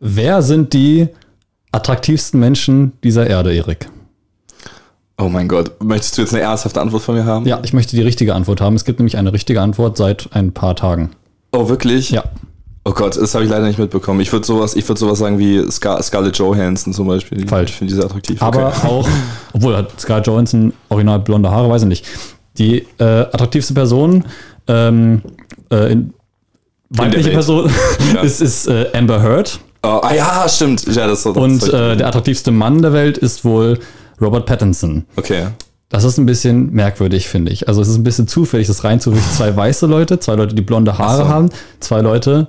Wer sind die attraktivsten Menschen dieser Erde, Erik? Oh mein Gott, möchtest du jetzt eine ernsthafte Antwort von mir haben? Ja, ich möchte die richtige Antwort haben. Es gibt nämlich eine richtige Antwort seit ein paar Tagen. Oh, wirklich? Ja. Oh Gott, das habe ich leider nicht mitbekommen. Ich würde sowas, ich würde sowas sagen wie Scar Scarlett Johansson zum Beispiel. Falsch. Ich finde diese attraktiv. Aber Okay. auch, obwohl hat Scarlett Johansson original blonde Haare, weiß ich nicht. Die äh, attraktivste Person, ähm, äh, in, weibliche Welt. Person, Ja. ist, ist äh, Amber Heard. Oh, ah ja, stimmt. Ja, das so. Und das äh, der attraktivste Mann der Welt ist wohl Robert Pattinson. Okay. Das ist ein bisschen merkwürdig, finde ich. Also es ist ein bisschen zufällig, das reinzuwischen. Zwei weiße Leute, zwei Leute, die blonde Haare so. haben, zwei Leute,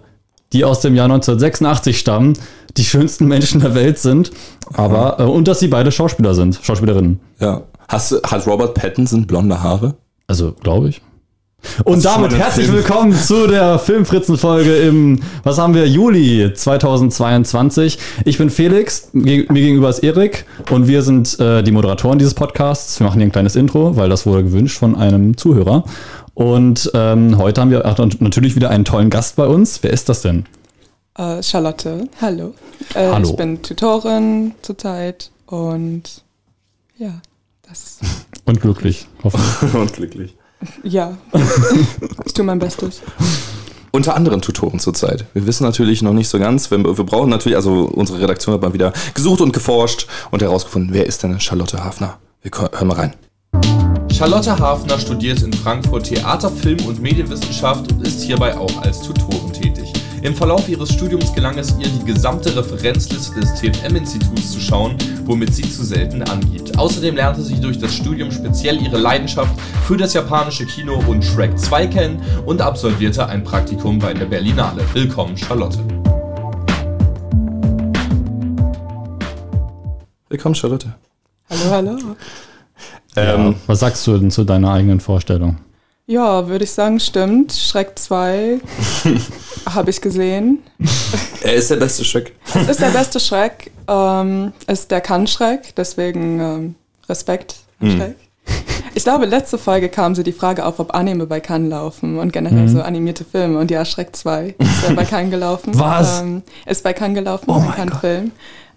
die aus dem Jahr 1986 stammen, die schönsten Menschen der Welt sind, aber äh, und dass sie beide Schauspieler sind, Schauspielerinnen. Ja. Hast hat Robert Pattinson blonde Haare? Also, glaube ich. Und damit herzlich Film- willkommen zu der Filmfritzen-Folge im, was haben wir, Juli 2022. Ich bin Felix, mir gegenüber ist Erik und wir sind äh, die Moderatoren dieses Podcasts. Wir machen hier ein kleines Intro, weil das wurde gewünscht von einem Zuhörer. Und ähm, heute haben wir natürlich wieder einen tollen Gast bei uns. Wer ist das denn? Äh, Charlotte, hallo. Äh, Hallo. Ich bin Tutorin zurzeit und ja, das Und glücklich, hoffentlich. Und glücklich. Ja. ich tue mein Bestes. Unter anderen Tutoren zurzeit. Wir wissen natürlich noch nicht so ganz. Wir, wir brauchen natürlich, also unsere Redaktion hat mal wieder gesucht und geforscht und herausgefunden, wer ist denn Charlotte Hafner? Wir hören mal rein. Charlotte Hafner studiert in Frankfurt Theater, Film und Medienwissenschaft und ist hierbei auch als Tutorin. Im Verlauf ihres Studiums gelang es ihr, die gesamte Referenzliste des TFM-Instituts zu schauen, womit sie zu selten angibt. Außerdem lernte sie durch das Studium speziell ihre Leidenschaft für das japanische Kino und Shrek 2 kennen und absolvierte ein Praktikum bei der Berlinale. Willkommen, Charlotte. Willkommen, Charlotte. Hallo, hallo. Ähm, Was sagst du denn zu deiner eigenen Vorstellung? Ja, würde ich sagen, stimmt. Schreck 2 habe ich gesehen. er ist der beste Schreck. Es ist der beste Schreck. Ähm, es ist der Kann-Schreck, deswegen ähm, Respekt, Hm. Schreck. Ich glaube, letzte Folge kam so die Frage auf, ob Anime bei Cannes laufen und generell so animierte Filme. Und ja, Schreck 2 ist ja bei Cannes gelaufen. Was? Ähm, ist bei Cannes gelaufen, Oh ein Cannes-Film.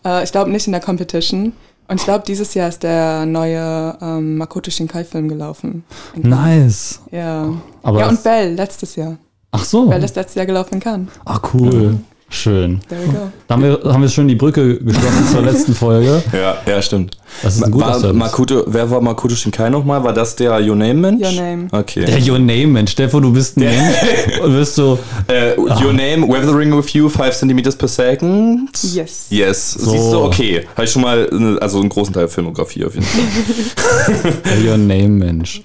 Äh, ich glaube nicht in der Competition. Und ich glaube, dieses Jahr ist der neue ähm, Makoto Shinkai-Film gelaufen. Nice. Ja. Aber ja, und Bell, letztes Jahr. Ach so. Bell ist letztes Jahr gelaufen in Cannes. Ach cool. Schön. There we go. Da haben wir, haben wir schon die Brücke geschlossen zur letzten Folge. Ja, ja, stimmt. Das ist ein guter war Service. Makoto, wer war Makoto Shinkai nochmal? War das der Your Name Mensch? Your Name. Okay. Der Your Name, Mensch. Stefan, du bist ein Mensch und wirst so. Äh, Your Name, Weathering with You, 5 cm per second. Yes. Yes. So. Siehst du, okay. Habe ich schon mal, äh, also einen großen Teil Filmografie auf jeden Fall. Der Your Name, Mensch.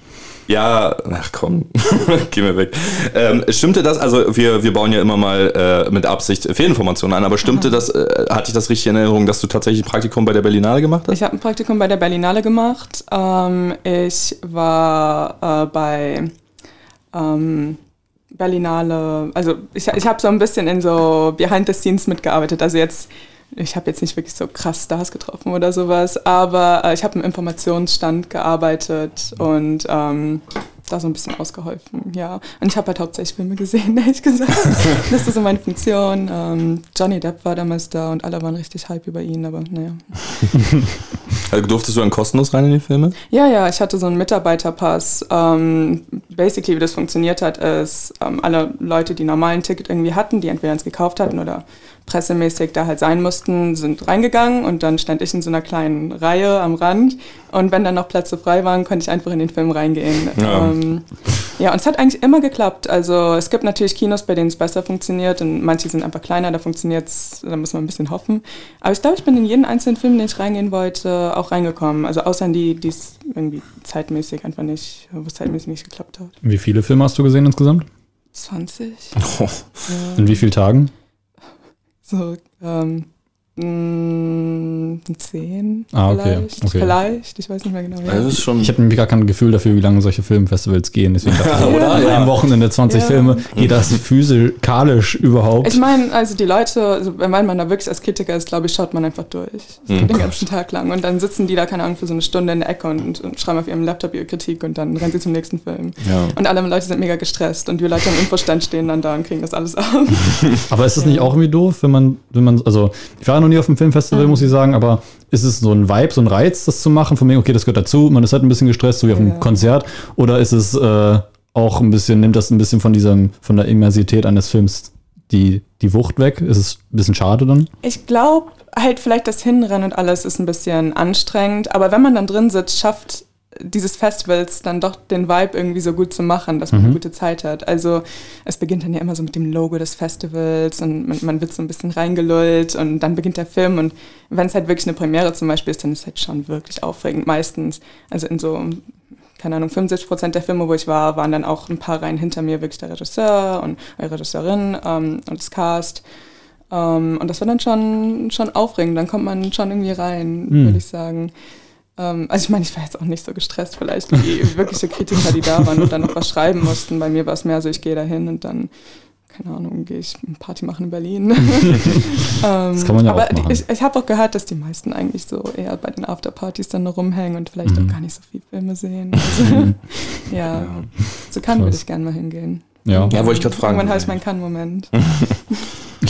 Ja, ach komm, geh mir weg. Ähm, stimmte das, also wir, wir bauen ja immer mal äh, mit Absicht Fehlinformationen an, aber stimmte das, äh, hatte ich das richtig in Erinnerung, dass du tatsächlich ein Praktikum bei der Berlinale gemacht hast? Ich habe ein Praktikum bei der Berlinale gemacht. Ähm, ich war äh, bei ähm, Berlinale, also ich, ich habe so ein bisschen in so Behind the Scenes mitgearbeitet. Also jetzt, ich habe jetzt nicht wirklich so krass Stars getroffen oder sowas, aber äh, ich habe im Informationsstand gearbeitet und ähm, da so ein bisschen ausgeholfen, ja. Und ich habe halt hauptsächlich Filme gesehen, ehrlich gesagt. das ist so meine Funktion. Ähm, Johnny Depp war damals da und alle waren richtig hype über ihn, aber naja. Also durftest du dann kostenlos rein in die Filme? Ja, ja, ich hatte so einen Mitarbeiterpass. Ähm, basically, wie das funktioniert hat, ist, ähm, alle Leute, die normalen Ticket irgendwie hatten, die entweder eins gekauft hatten oder pressemäßig da halt sein mussten, sind reingegangen und dann stand ich in so einer kleinen Reihe am Rand und wenn dann noch Plätze frei waren, konnte ich einfach in den Film reingehen. Ja. Ähm, ja, und es hat eigentlich immer geklappt. Also es gibt natürlich Kinos, bei denen es besser funktioniert und manche sind einfach kleiner, da funktioniert es, da muss man ein bisschen hoffen. Aber ich glaube, ich bin in jeden einzelnen Film, den ich reingehen wollte, auch reingekommen. Also außer in die, die es irgendwie zeitmäßig einfach nicht, wo es zeitmäßig nicht geklappt hat. Wie viele Filme hast du gesehen insgesamt? 20? Oh, In wie vielen Tagen? So, ähm, Mm, Zehn. Ah, okay, Vielleicht. okay. vielleicht. Ich weiß nicht mehr genau. Das schon. Ich habe nämlich gar kein Gefühl dafür, wie lange solche Filmfestivals gehen. Deswegen dachte ich, Oder? an Ja. einem Wochenende 20 Ja. Filme. Geht das physikalisch überhaupt? Ich meine, also die Leute, also wenn man da wirklich als Kritiker ist, glaube ich, schaut man einfach durch. Mhm. Den ganzen Tag lang. Und dann sitzen die da, keine Ahnung, für so eine Stunde in der Ecke und, und schreiben auf ihrem Laptop ihre Kritik und dann rennen sie zum nächsten Film. Ja. Und alle Leute sind mega gestresst und die Leute am Infostand stehen dann da und kriegen das alles ab. Aber ist es nicht auch irgendwie doof, wenn man, wenn man, also ich war ja noch nie auf einem Filmfestival, muss ich sagen, aber ist es so ein Vibe, so ein Reiz, das zu machen, von mir, okay, das gehört dazu, man ist halt ein bisschen gestresst, so wie auf einem Ja. Konzert, oder ist es äh, auch ein bisschen, nimmt das ein bisschen von diesem, von der Immersität eines Films die, die Wucht weg? Ist es ein bisschen schade dann? Ich glaube, halt vielleicht das Hinrennen und alles ist ein bisschen anstrengend, aber wenn man dann drin sitzt, schafft dieses Festivals dann doch den Vibe irgendwie so gut zu machen, dass man eine gute Zeit hat. Also es beginnt dann ja immer so mit dem Logo des Festivals und man, man wird so ein bisschen reingelullt und dann beginnt der Film und wenn es halt wirklich eine Premiere zum Beispiel ist, dann ist es halt schon wirklich aufregend meistens. Also in so, keine Ahnung, 75 Prozent der Filme, wo ich war, waren dann auch ein paar Reihen hinter mir wirklich der Regisseur und die Regisseurin ähm, und das Cast. Ähm, und das war dann schon, schon aufregend. Dann kommt man schon irgendwie rein, Hm. würde ich sagen. Ähm, also ich meine, ich war jetzt auch nicht so gestresst vielleicht wie wirkliche Kritiker, die da waren und dann noch was schreiben mussten. Bei mir war es mehr so, ich gehe da hin und dann, keine Ahnung, gehe ich eine Party machen in Berlin. das kann man ja aber auch machen. Ich, ich habe auch gehört, dass die meisten eigentlich so eher bei den Afterpartys dann noch rumhängen und vielleicht Mhm. auch gar nicht so viel Filme sehen. Also, ja, so kann würde ich gerne mal hingehen. Ja. Ja, wollte ich gerade fragen. Irgendwann habe ich meinen Kann-Moment.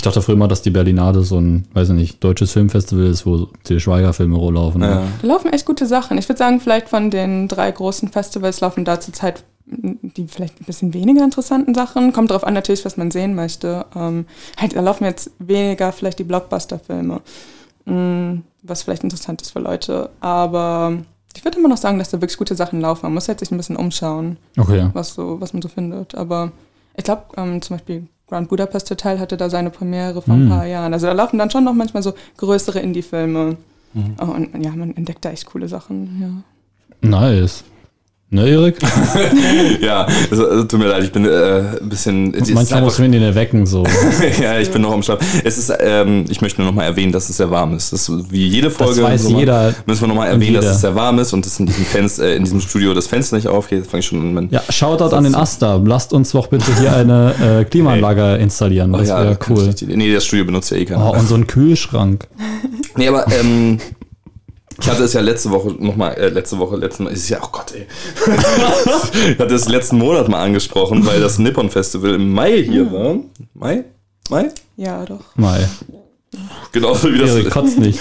Ich dachte früher immer, dass die Berlinade so ein, weiß ich nicht, deutsches Filmfestival ist, wo die Schweiger-Filme rumlaufen. Ja. Da laufen echt gute Sachen. Ich würde sagen, vielleicht von den drei großen Festivals laufen da zurzeit die vielleicht ein bisschen weniger interessanten Sachen. Kommt darauf an natürlich, was man sehen möchte. Ähm, halt, da laufen jetzt weniger vielleicht die Blockbuster-Filme, mm, was vielleicht interessant ist für Leute. Aber ich würde immer noch sagen, dass da wirklich gute Sachen laufen. Man muss jetzt sich ein bisschen umschauen, Okay. was, so, was man so findet. Aber ich glaube, ähm, zum Beispiel Grand Budapest Hotel hatte da seine Premiere vor ein Mm. paar Jahren. Also da laufen dann schon noch manchmal so größere Indie-Filme. Oh, und ja, man entdeckt da echt coole Sachen, ja. Nice. Ne, Erik? ja, also, also, tut mir leid, ich bin äh, ein bisschen. Manchmal muss man ihn erwecken, so. ja, ich bin noch am Schlaf. Es ist, ähm, ich möchte nur noch mal erwähnen, dass es sehr warm ist. Das ist wie jede Folge. weiß so mal- jeder Müssen wir noch mal und erwähnen, dass jeder. es sehr warm ist und dass in diesem, Fenster, äh, in diesem Studio das Fenster nicht aufgeht. Jetzt fange ich schon an. Ja, Shoutout an den Asta. Lasst uns doch bitte hier eine äh, Klimaanlage installieren. Das wäre kann cool. ich Nee, das Studio benutzt ja eh keiner. Oh, und so ein Kühlschrank. Nee, aber ähm, ich hatte es ja letzte Woche nochmal, äh, letzte Woche, letzten Mal, ist ja, oh Gott, ey. ich hatte es letzten Monat mal angesprochen, weil das Nippon Festival im Mai hier war. Mai? Mai? Ja, doch. Mal. Genauso wie das, kotzt nicht.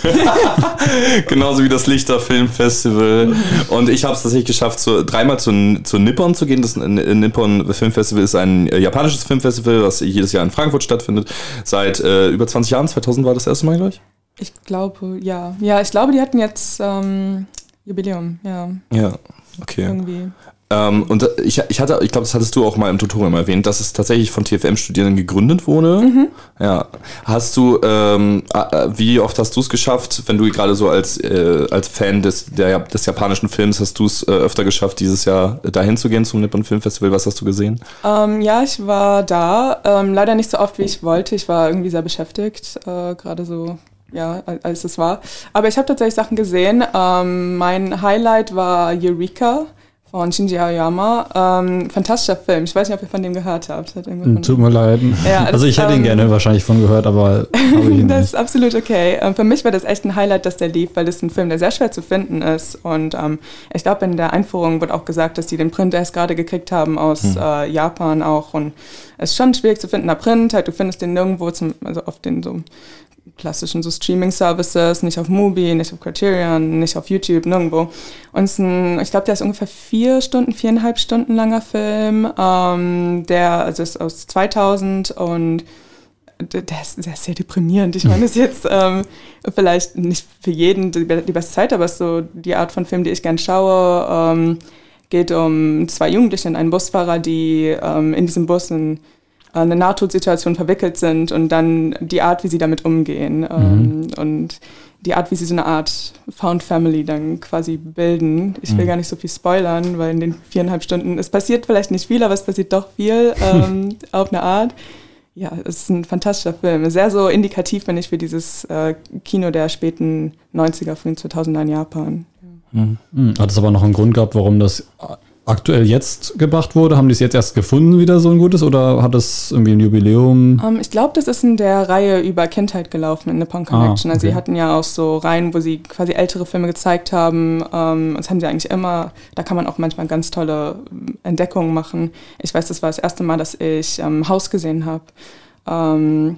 genauso wie das Lichter Filmfestival. Und ich habe es tatsächlich geschafft, zu, dreimal zu, zu Nippon zu gehen. Das N- Nippon Filmfestival ist ein äh, japanisches Filmfestival, was jedes Jahr in Frankfurt stattfindet. Seit äh, über 20 Jahren, 2000 war das erste Mal, glaube ich. Ich glaube, ja. Ja, ich glaube, die hatten jetzt ähm, Jubiläum, ja, Ja, okay. irgendwie. Ähm, und ich, ich hatte, ich glaube, das hattest du auch mal im Tutorial erwähnt, dass es tatsächlich von TFM-Studierenden gegründet wurde. Ja. Hast du, ähm, äh, wie oft hast du es geschafft, wenn du gerade so als, äh, als Fan des, der, des japanischen Films, hast du es äh, öfter geschafft, dieses Jahr dahin zu gehen zum Nippon Film Festival? Was hast du gesehen? Ähm, ja, ich war da. Ähm, leider nicht so oft, wie ich wollte. Ich war irgendwie sehr beschäftigt, äh, gerade so, ja, al- als es war. Aber ich habe tatsächlich Sachen gesehen. Ähm, mein Highlight war Eureka von Shinji Aoyama. Ähm, fantastischer Film. Ich weiß nicht, ob ihr von dem gehört habt. Von- Tut mir leid. Ja, also ich hätte ihn ähm, gerne wahrscheinlich von gehört, aber ihn Das ist absolut okay. Ähm, für mich war das echt ein Highlight, dass der lief, weil das ein Film, der sehr schwer zu finden ist. Und ähm, ich glaube, in der Einführung wird auch gesagt, dass die den Print erst gerade gekriegt haben aus äh, Japan auch. Und es ist schon schwierig zu finden, der Print. Halt, du findest den nirgendwo, zum, also auf den so klassischen so Streaming-Services, nicht auf Mubi, nicht auf Criterion, nicht auf YouTube, nirgendwo. Und es ist ein, ich glaube, der ist ungefähr vier Stunden, viereinhalb Stunden langer Film. Ähm, der also ist aus 2000 und der ist, der ist sehr deprimierend. Ich meine, das ist jetzt ähm, vielleicht nicht für jeden die, die beste Zeit, aber es ist so die Art von Film, die ich gern schaue. Ähm, geht um zwei Jugendliche und einen Busfahrer, die ähm, in diesem Bus in eine Nahtodsituation verwickelt sind und dann die Art, wie sie damit umgehen ähm, und die Art, wie sie so eine Art Found Family dann quasi bilden. Ich will gar nicht so viel spoilern, weil in den viereinhalb Stunden, es passiert vielleicht nicht viel, aber es passiert doch viel ähm, auf eine Art. ja, es ist ein fantastischer Film. Sehr so indikativ, finde ich, für dieses äh, Kino der späten 90er, von 2000er in Japan. Mhm. Hat es aber noch einen Grund gehabt, warum das aktuell jetzt gebracht wurde? Haben die es jetzt erst gefunden, wieder so ein gutes, oder hat es irgendwie ein Jubiläum? Um, ich glaube, das ist in der Reihe über Kindheit gelaufen, in Nippon Connection. Ah, okay. Also sie hatten ja auch so Reihen, wo sie quasi ältere Filme gezeigt haben. Um, das haben sie eigentlich immer, da kann man auch manchmal ganz tolle Entdeckungen machen. Ich weiß, das war das erste Mal, dass ich ähm, Haus gesehen habe. Ähm,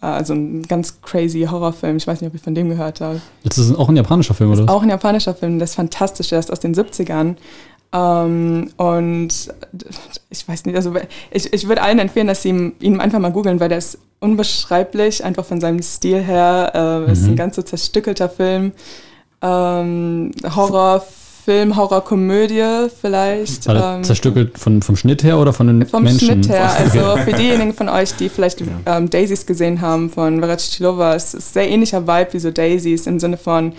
also ein ganz crazy Horrorfilm. Ich weiß nicht, ob ich von dem gehört habe. Das ist auch ein japanischer Film, oder? Das ist auch ein japanischer Film, das ist fantastisch. Der ist aus den 70ern. Ähm, und ich weiß nicht, also ich, ich würde allen empfehlen, dass sie ihn einfach mal googeln, weil der ist unbeschreiblich, einfach von seinem Stil her. Äh, mhm. Ist ein ganz so zerstückelter Film. Ähm, Horror, Film, Horrorkomödie vielleicht. War ähm, zerstückelt von, vom Schnitt her oder von den vom Menschen? Vom Schnitt her. Also für diejenigen von euch, die vielleicht ähm, Daisies gesehen haben von Varachilova, es ist sehr ähnlicher Vibe wie so Daisies im Sinne von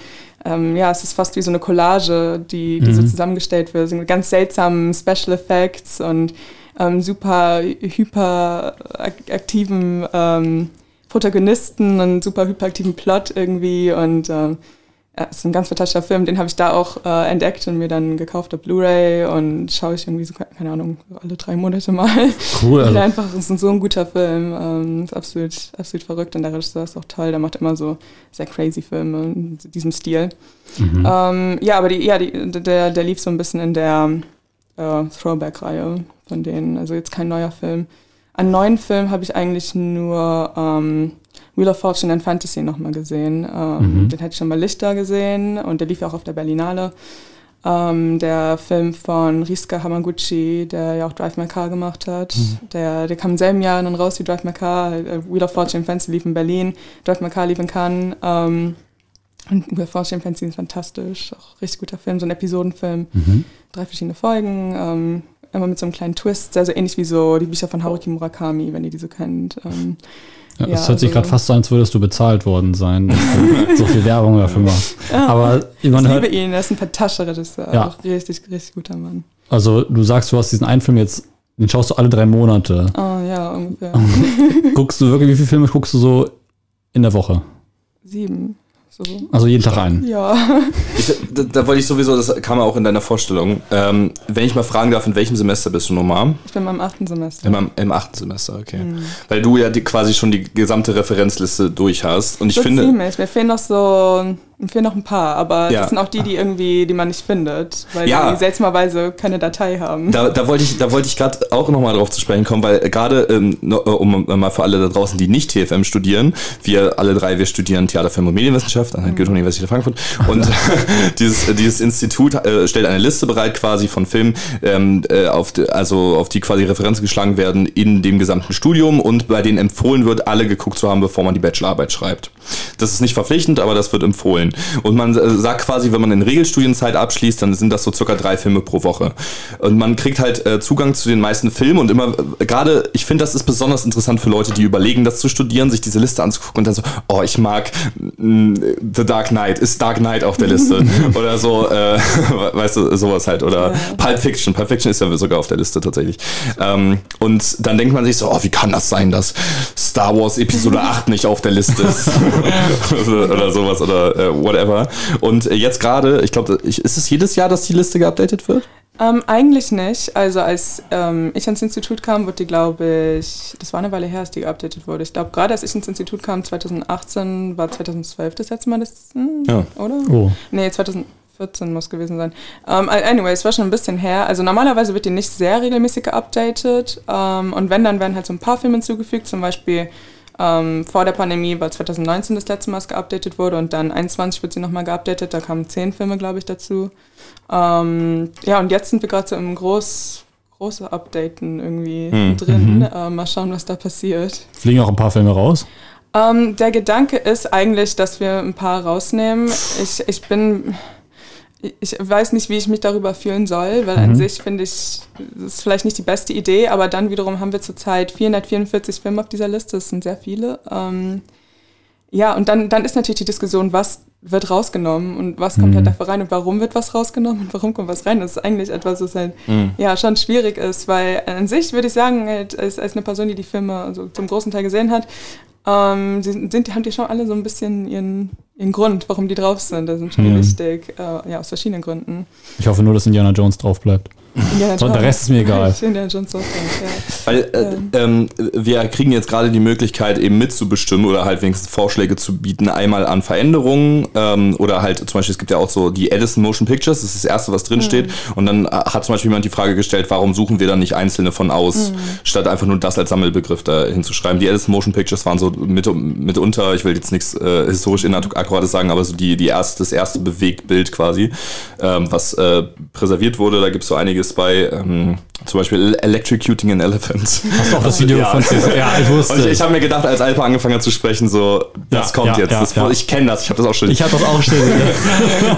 ähm, ja, es ist fast wie so eine Collage, die, die mhm. so zusammengestellt wird. Mit ganz seltsamen Special Effects und ähm, super hyperaktiven ähm, Protagonisten und super hyperaktiven Plot irgendwie und ähm, ja, ist ein ganz fantastischer Film, den habe ich da auch äh, entdeckt und mir dann gekauft auf Blu-ray und schaue ich irgendwie so, keine Ahnung, alle drei Monate mal. Cool. Also. einfach, es ist so ein guter Film, ähm, ist absolut, absolut verrückt und der Regisseur ist auch toll, der macht immer so sehr crazy Filme in diesem Stil. Mhm. Ähm, ja, aber die, ja, die, der, der lief so ein bisschen in der äh, Throwback-Reihe von denen, also jetzt kein neuer Film. Einen neuen Film habe ich eigentlich nur ähm, Wheel of Fortune and Fantasy nochmal gesehen. Ähm, mhm. Den hätte ich schon mal Lichter gesehen und der lief ja auch auf der Berlinale. Ähm, der Film von Riska Hamaguchi, der ja auch Drive My Car gemacht hat. Mhm. Der, der kam im selben Jahr dann raus wie Drive My Car. Äh, Wheel of Fortune and Fantasy lief in Berlin, Drive My Car lief in Cannes. Ähm, und Wheel of Fortune and Fantasy ist fantastisch, auch richtig guter Film, so ein Episodenfilm. Mhm. Drei verschiedene Folgen, ähm, immer mit so einem kleinen Twist, sehr, sehr ähnlich wie so die Bücher von Haruki Murakami, wenn ihr die so kennt. Ähm, ja, ja, es hört sich also, gerade fast so an, als würdest du bezahlt worden sein, dass du so viel Werbung dafür machst. Ja, Aber man ich liebe ihn, er ist ein fantastischer Regisseur, ja. auch richtig, richtig guter Mann. Also du sagst, du hast diesen einen Film jetzt, den schaust du alle drei Monate. Oh ja, ungefähr. guckst du wirklich, wie viele Filme guckst du so in der Woche? Sieben. So. Also jeden Tag ein. Ja. Ich, da, da, wollte ich sowieso, das kam auch in deiner Vorstellung. Ähm, wenn ich mal fragen darf, in welchem Semester bist du nochmal? Ich bin im achten Semester. Im, Im, achten Semester, okay. Mhm. Weil du ja die, quasi schon die gesamte Referenzliste durch hast. Und ich so finde. Ziemlich. Mir fehlen noch so fehlen noch ein paar, aber ja. das sind auch die, die irgendwie, die man nicht findet, weil ja. die seltsamerweise keine Datei haben. Da, da wollte ich, da wollte ich gerade auch nochmal drauf zu sprechen kommen, weil gerade, ähm, äh, um mal für alle da draußen, die nicht TFM studieren, wir alle drei, wir studieren Theater, Film und Medienwissenschaft an der mhm. Goethe-Universität Frankfurt und dieses, dieses Institut äh, stellt eine Liste bereit quasi von Filmen, ähm, äh, auf, also auf die quasi Referenzen geschlagen werden in dem gesamten Studium und bei denen empfohlen wird, alle geguckt zu haben, bevor man die Bachelorarbeit schreibt. Das ist nicht verpflichtend, aber das wird empfohlen. Und man sagt quasi, wenn man in Regelstudienzeit abschließt, dann sind das so circa drei Filme pro Woche. Und man kriegt halt äh, Zugang zu den meisten Filmen und immer, äh, gerade, ich finde, das ist besonders interessant für Leute, die überlegen, das zu studieren, sich diese Liste anzugucken und dann so, oh, ich mag mh, mm, The Dark Knight, ist Dark Knight auf der Liste? oder so, äh, weißt du, sowas halt. Oder ja. Pulp Fiction, Pulp Fiction ist ja sogar auf der Liste tatsächlich. Ähm, und dann denkt man sich so, oh, wie kann das sein, dass Star Wars Episode 8 nicht auf der Liste ist? oder sowas, oder äh, whatever. Und jetzt gerade, ich glaube, ist es jedes Jahr, dass die Liste geupdatet wird? Ähm, eigentlich nicht. Also als ähm, ich ans Institut kam, wurde die, glaube ich, das war eine Weile her, als die geupdatet wurde. Ich glaube, gerade als ich ins Institut kam, 2018, war 2012 das letzte Mal das, hm, ja. oder? Oh. Nee, 2014 muss gewesen sein. Um, ähm, anyway, es war schon ein bisschen her. Also normalerweise wird die nicht sehr regelmäßig geupdatet. Um, ähm, und wenn, dann werden halt so ein paar Filme hinzugefügt, zum Beispiel ähm, vor der Pandemie, weil 2019 das letzte Mal geupdatet wurde und dann 21 wird sie nochmal geupdatet. Da kamen zehn Filme, glaube ich, dazu. Ähm, ja, und jetzt sind wir gerade so im groß, große Updaten irgendwie hm. drin. Mhm. Äh, mal schauen, was da passiert. Fliegen auch ein paar Filme raus? Ähm, der Gedanke ist eigentlich, dass wir ein paar rausnehmen. Ich, ich bin ich weiß nicht, wie ich mich darüber fühlen soll, weil mhm. an sich finde ich, das ist vielleicht nicht die beste Idee, aber dann wiederum haben wir zurzeit 444 Filme auf dieser Liste, das sind sehr viele. Ähm, ja, und dann, dann ist natürlich die Diskussion, was wird rausgenommen und was kommt halt dafür rein und warum wird was rausgenommen und warum kommt was rein. Das ist eigentlich etwas, was halt ja schon schwierig ist, weil an sich würde ich sagen, halt, als, als eine Person, die die Filme also zum großen Teil gesehen hat, ähm, sie sind, haben die schon alle so ein bisschen ihren, ihren Grund, warum die drauf sind. Das sind schon Ja. wichtig, äh, ja, aus verschiedenen Gründen. Ich hoffe nur, dass Indiana Jones drauf bleibt. Indiana So, der. Rest ist mir egal. Indiana Jones auch, ja. Weil äh, ähm, wir kriegen jetzt gerade die Möglichkeit, eben mitzubestimmen oder halt wenigstens Vorschläge zu bieten. Einmal an Veränderungen ähm, oder halt zum Beispiel, es gibt ja auch so die Edison Motion Pictures, das ist das Erste, was drin steht. Und dann äh, hat zum Beispiel jemand die Frage gestellt, warum suchen wir dann nicht einzelne von aus, statt einfach nur das als Sammelbegriff da hinzuschreiben. Die Edison Motion Pictures waren so mit, mitunter, ich will jetzt nichts äh, historisch inakkurates sagen, aber so die, die erste, das erste Bewegtbild quasi, ähm, was äh, präserviert wurde. Da gibt es so einiges bei, ähm, zum Beispiel Electrocuting an Elephant. Hast du auch das Video Ja. von CSI? Ja, ich wusste. Und ich, ich habe mir gedacht, als Alpa angefangen hat zu sprechen, so, das Ja, kommt ja, jetzt. ja, das, ja. Ich kenne das, ich habe das auch schon. ich habe das auch stehen.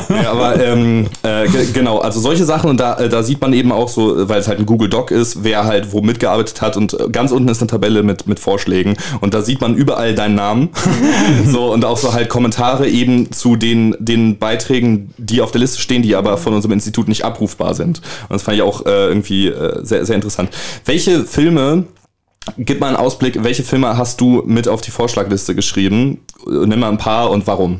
ja, aber ähm, äh, ge- genau, also solche Sachen und da, äh, da sieht man eben auch so, weil es halt ein Google Doc ist, wer halt wo mitgearbeitet hat und äh, ganz unten ist eine Tabelle mit, mit Vorschlägen und da sieht man überall deinen Namen. so und auch so halt Kommentare eben zu den, den Beiträgen, die auf der Liste stehen, die aber von unserem Institut nicht abrufbar sind. Und das fand ich auch äh, irgendwie äh, sehr, sehr interessant. Welche Filme Gib mal einen Ausblick, welche Filme hast du mit auf die Vorschlagliste geschrieben? Äh, Nimm mal ein paar und warum.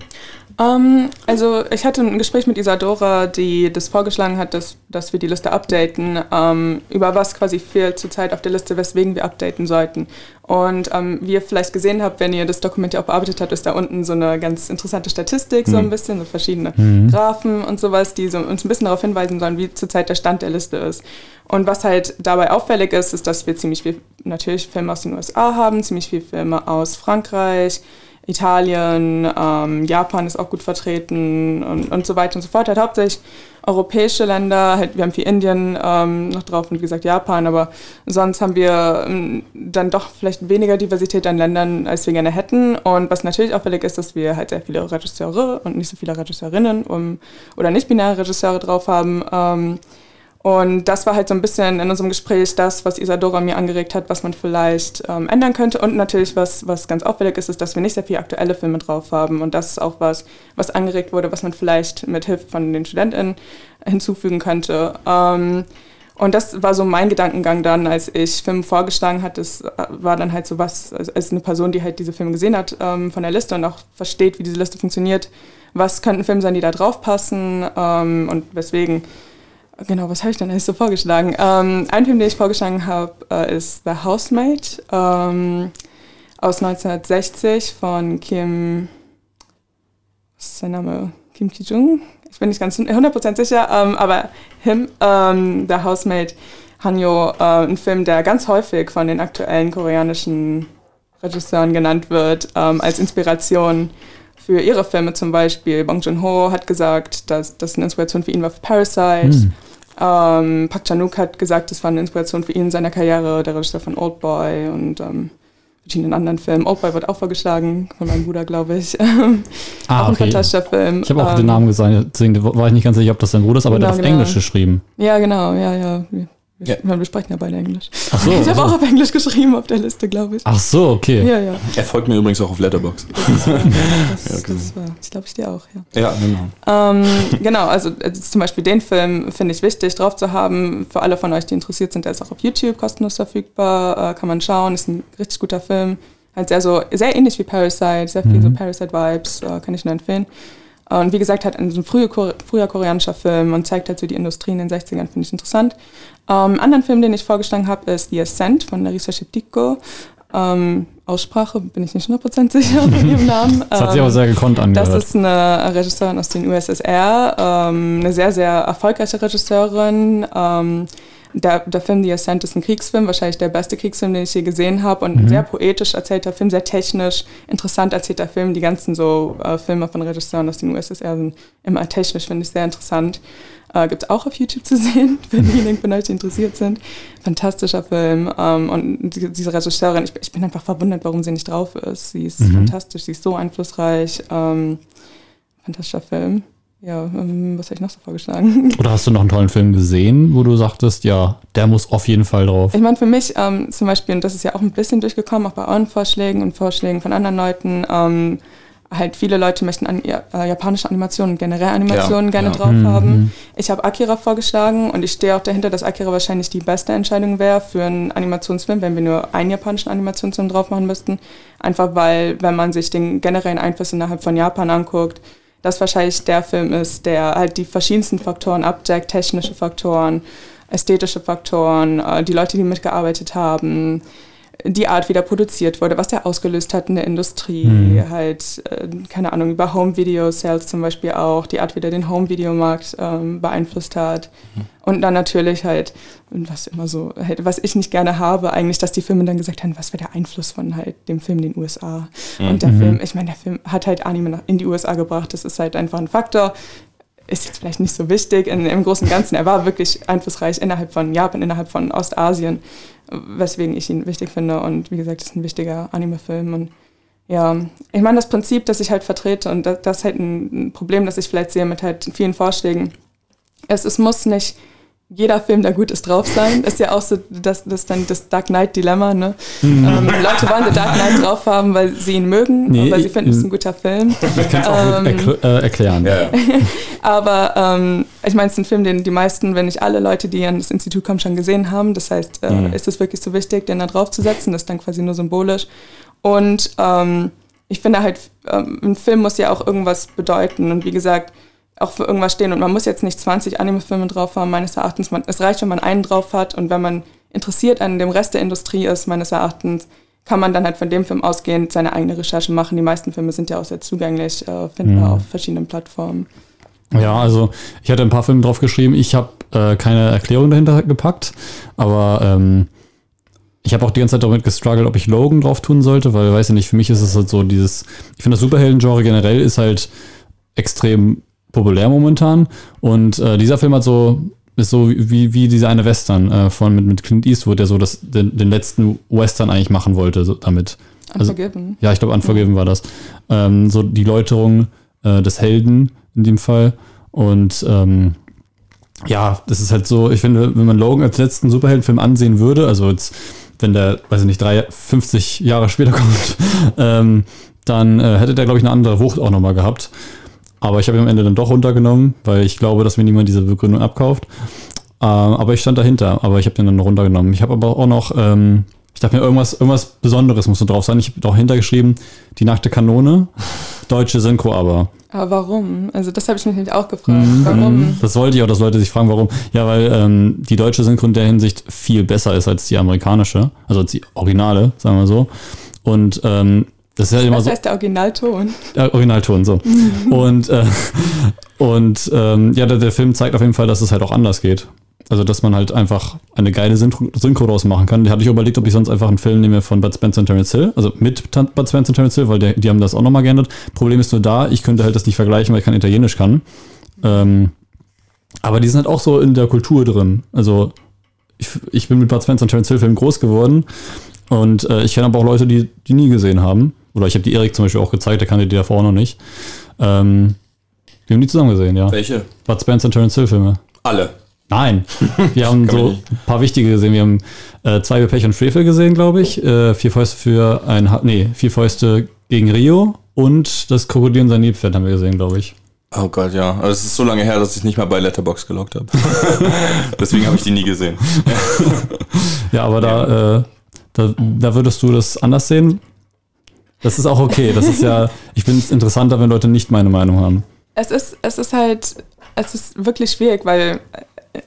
Ähm, also ich hatte ein Gespräch mit Isadora, die das vorgeschlagen hat, dass, dass wir die Liste updaten, ähm, über was quasi fehlt zurzeit auf der Liste, weswegen wir updaten sollten. Und ähm, wie ihr vielleicht gesehen habt, wenn ihr das Dokument ja auch bearbeitet habt, ist da unten so eine ganz interessante Statistik, so ein bisschen, so verschiedene Graphen und sowas, die so uns ein bisschen darauf hinweisen sollen, wie zurzeit der Stand der Liste ist. Und was halt dabei auffällig ist, ist, dass wir ziemlich viel natürlich Filme aus den USA haben, ziemlich viel Filme aus Frankreich, Italien, ähm, Japan ist auch gut vertreten und, und so weiter und so fort. Halt hauptsächlich europäische Länder, halt, wir haben viel Indien ähm, noch drauf und wie gesagt Japan, aber sonst haben wir ähm, dann doch vielleicht weniger Diversität an Ländern, als wir gerne hätten. Und was natürlich auffällig ist, dass wir halt sehr viele Regisseure und nicht so viele Regisseurinnen um, oder nicht-binäre Regisseure drauf haben. Ähm, und das war halt so ein bisschen in unserem Gespräch das, was Isadora mir angeregt hat, was man vielleicht ähm, ändern könnte. Und natürlich, was, was ganz auffällig ist, ist, dass wir nicht sehr viele aktuelle Filme drauf haben. Und das ist auch was, was angeregt wurde, was man vielleicht mit Hilfe von den StudentInnen hinzufügen könnte. Ähm, und das war so mein Gedankengang dann, als ich Filme vorgeschlagen hatte. Das äh, war dann halt so was, als eine Person, die halt diese Filme gesehen hat ähm, von der Liste und auch versteht, wie diese Liste funktioniert. Was könnten Filme sein, die da drauf passen ähm, und weswegen. Genau, was habe ich dann alles so vorgeschlagen? Ähm, ein Film, den ich vorgeschlagen habe, äh, ist The Housemaid ähm, aus 1960 von Kim. Was ist sein Name? Kim Ki-jung? Ich bin nicht ganz 100% sicher, ähm, aber Him, ähm, The Housemaid, Hanyo, äh, ein Film, der ganz häufig von den aktuellen koreanischen Regisseuren genannt wird, ähm, als Inspiration für ihre Filme zum Beispiel. Bong Joon-ho hat gesagt, dass das eine Inspiration für ihn war für Parasite. Ähm, Park Chan-wook hat gesagt, das war eine Inspiration für ihn in seiner Karriere, der Regisseur von Oldboy und ähm, verschiedenen anderen Filmen. Oldboy wird auch vorgeschlagen, von meinem Bruder, glaube ich. Ah, auch ein okay. fantastischer Film. Ich habe auch Ähm, den Namen gesagt, deswegen war ich nicht ganz sicher, ob das dein Bruder ist, aber der Genau, hat auf genau. Englisch geschrieben. Ja, genau, ja, ja. Wir, Ja. wir, sprechen ja beide Englisch. Ach so. ich habe so. auch auf Englisch geschrieben auf der Liste, glaube ich. Ach so, okay. Ja, ja. Er folgt mir übrigens auch auf Letterbox. Das, Ja, das genau. war, ich glaube, ich dir auch, ja. Ja, genau. Ähm, genau, also äh, zum Beispiel den Film finde ich wichtig drauf zu haben. Für alle von euch, die interessiert sind, der ist auch auf YouTube kostenlos verfügbar. Äh, kann man schauen, ist ein richtig guter Film. Halt sehr so, sehr ähnlich wie Parasite, sehr viel so Parasite-Vibes, äh, kann ich nur empfehlen. Und wie gesagt, halt ein so früher, früher koreanischer Film und zeigt halt so die Industrie in den 60ern, finde ich interessant. Ähm, anderen Film, den ich vorgeschlagen habe, ist The Ascent von Larissa Sheptiko. Ähm, Aussprache bin ich nicht 100% sicher von ihrem Namen. Das hat sich Ähm, aber sehr gekonnt angehört. das ist eine Regisseurin aus den USSR, ähm, eine sehr, sehr erfolgreiche Regisseurin. Ähm, der, der Film The Ascent ist ein Kriegsfilm, wahrscheinlich der beste Kriegsfilm, den ich je gesehen habe. Und ein sehr poetisch erzählter Film, sehr technisch, interessant erzählter Film. Die ganzen so äh, Filme von Regisseuren aus den USSR sind immer technisch, finde ich sehr interessant. Äh, Gibt es auch auf YouTube zu sehen, für diejenigen von euch, die interessiert sind. Fantastischer Film. Ähm, und die, diese Regisseurin, ich, ich bin einfach verwundert, warum sie nicht drauf ist. Sie ist fantastisch, sie ist so einflussreich. Ähm, fantastischer Film. Ja, ähm, was habe ich noch so vorgeschlagen? Oder hast du noch einen tollen Film gesehen, wo du sagtest, ja, der muss auf jeden Fall drauf? Ich meine, für mich ähm, zum Beispiel, und das ist ja auch ein bisschen durchgekommen, auch bei euren Vorschlägen und Vorschlägen von anderen Leuten, ähm, halt viele Leute möchten an, äh, japanische Animationen, generell Animationen Ja, gerne ja. drauf Mhm. haben. Ich habe Akira vorgeschlagen und ich stehe auch dahinter, dass Akira wahrscheinlich die beste Entscheidung wäre für einen Animationsfilm, wenn wir nur einen japanischen Animationsfilm drauf machen müssten. Einfach weil, wenn man sich den generellen Einfluss innerhalb von Japan anguckt, das wahrscheinlich der Film ist, der halt die verschiedensten Faktoren abdeckt, technische Faktoren, ästhetische Faktoren, äh, die Leute, die mitgearbeitet haben, die Art, wie der produziert wurde, was der ausgelöst hat in der Industrie, Mhm. halt, äh, keine Ahnung, über Home-Video-Sales zum Beispiel auch, die Art, wie der den Home-Videomarkt ähm, beeinflusst hat. Und dann natürlich halt, was immer so, halt, was ich nicht gerne habe, eigentlich, dass die Filme dann gesagt haben, was wäre der Einfluss von halt dem Film in den USA. Und der Mhm. Film, ich meine, der Film hat halt Anime in die USA gebracht, das ist halt einfach ein Faktor. Ist jetzt vielleicht nicht so wichtig in, im Großen und Ganzen. Er war wirklich einflussreich innerhalb von Japan, innerhalb von Ostasien, weswegen ich ihn wichtig finde. Und wie gesagt, es ist ein wichtiger Anime-Film. Und ja, ich meine, das Prinzip, das ich halt vertrete, und das, das ist halt ein Problem, das ich vielleicht sehe mit halt vielen Vorschlägen. Es, es muss nicht jeder Film, der gut ist, drauf sein. Ist ja auch so das, das dann das Dark Knight Dilemma. Ne? Ähm, Leute wollen The Dark Knight drauf haben, weil sie ihn mögen, Nee, weil sie finden, es ist ein guter Film. Ich kann es auch Ähm, gut erkl äh, erklären. Ja, ja. Aber ähm, ich meine, es ist ein Film, den die meisten, wenn nicht alle Leute, die an das Institut kommen, schon gesehen haben. Das heißt, äh, Mhm. ist es wirklich so wichtig, den da drauf zu setzen? Das ist dann quasi nur symbolisch. Und ähm, ich finde halt, ähm, ein Film muss ja auch irgendwas bedeuten. Und wie gesagt, auch für irgendwas stehen. Und man muss jetzt nicht 20 Anime-Filme drauf haben, meines Erachtens. Man, es reicht, wenn man einen drauf hat. Und wenn man interessiert an dem Rest der Industrie ist, meines Erachtens, kann man dann halt von dem Film ausgehend seine eigene Recherche machen. Die meisten Filme sind ja auch sehr zugänglich, äh, findbar Mhm. auf verschiedenen Plattformen. Ja, also ich hatte ein paar Filme drauf geschrieben. Ich habe äh, keine Erklärung dahinter gepackt, aber ähm, ich habe auch die ganze Zeit damit gestruggelt, ob ich Logan drauf tun sollte, weil, weiß ich nicht, für mich ist es halt so dieses, ich finde das Superhelden-Genre generell ist halt extrem populär momentan und äh, dieser Film hat so, ist so wie, wie dieser eine Western äh, von mit, mit Clint Eastwood, der so das, den, den letzten Western eigentlich machen wollte so, damit. Also- Unforgiven. Ja, ich glaube, Unforgiven war das. Ähm, so die Läuterung äh, des Helden in dem Fall. Und ähm, ja, das ist halt so, ich finde, wenn man Logan als letzten Superheldenfilm ansehen würde, also jetzt, wenn der, weiß ich nicht, drei, 50 Jahre später kommt, ähm, dann äh, hätte der, glaube ich, eine andere Wucht auch nochmal gehabt. Aber ich habe ihn am Ende dann doch runtergenommen, weil ich glaube, dass mir niemand diese Begründung abkauft. Ähm, aber ich stand dahinter, aber ich habe den dann runtergenommen. Ich habe aber auch noch, ähm, ich dachte mir, irgendwas, irgendwas Besonderes muss da drauf sein. Ich habe auch hintergeschrieben, die nackte Kanone, deutsche Synchro aber. Aber warum? Also das habe ich mich nämlich auch gefragt. Mhm. Warum? Das wollte ich auch, dass Leute sich fragen, warum. Ja, weil ähm, die deutsche Synchro in der Hinsicht viel besser ist als die amerikanische, also als die Originale, sagen wir so. Und ähm, das ist ja immer Was so. heißt der Originalton? Ja, Originalton, so. und äh, und ähm, ja, der, der Film zeigt auf jeden Fall, dass es halt auch anders geht. Also, dass man halt einfach eine geile Synchro, Synchro draus machen kann. Da hatte ich überlegt, ob ich sonst einfach einen Film nehme von Bud Spencer und Terence Hill, also mit Bud Spencer und Terence Hill, weil der, die haben das auch nochmal geändert. Problem ist nur da, ich könnte halt das nicht vergleichen, weil ich kein Italienisch kann. Ähm, aber die sind halt auch so in der Kultur drin. Also, ich, ich bin mit Bud Spencer und Terence Hill Filmen groß geworden und äh, ich kenne aber auch Leute, die die nie gesehen haben. Oder ich habe die Erik zum Beispiel auch gezeigt, der kannte die davor noch nicht. Ähm, wir haben die zusammen gesehen, ja. Welche? Bud Spencer und Terence Hill Filme. Alle. Nein, wir haben so ein paar wichtige gesehen. Wir haben äh, zwei für Pech und Schwefel gesehen, glaube ich. Äh, vier Fäuste für ein, Ha- nee, vier Fäuste gegen Rio und das Krokodil und sein Nilpferd haben wir gesehen, glaube ich. Oh Gott, ja. Aber es ist so lange her, dass ich nicht mal bei Letterbox gelockt habe. Deswegen habe ich die nie gesehen. Ja, aber da, äh, da, da würdest du das anders sehen. Das ist auch okay. Das ist ja, ich finde es interessanter, wenn Leute nicht meine Meinung haben. Es ist, es ist halt, es ist wirklich schwierig, weil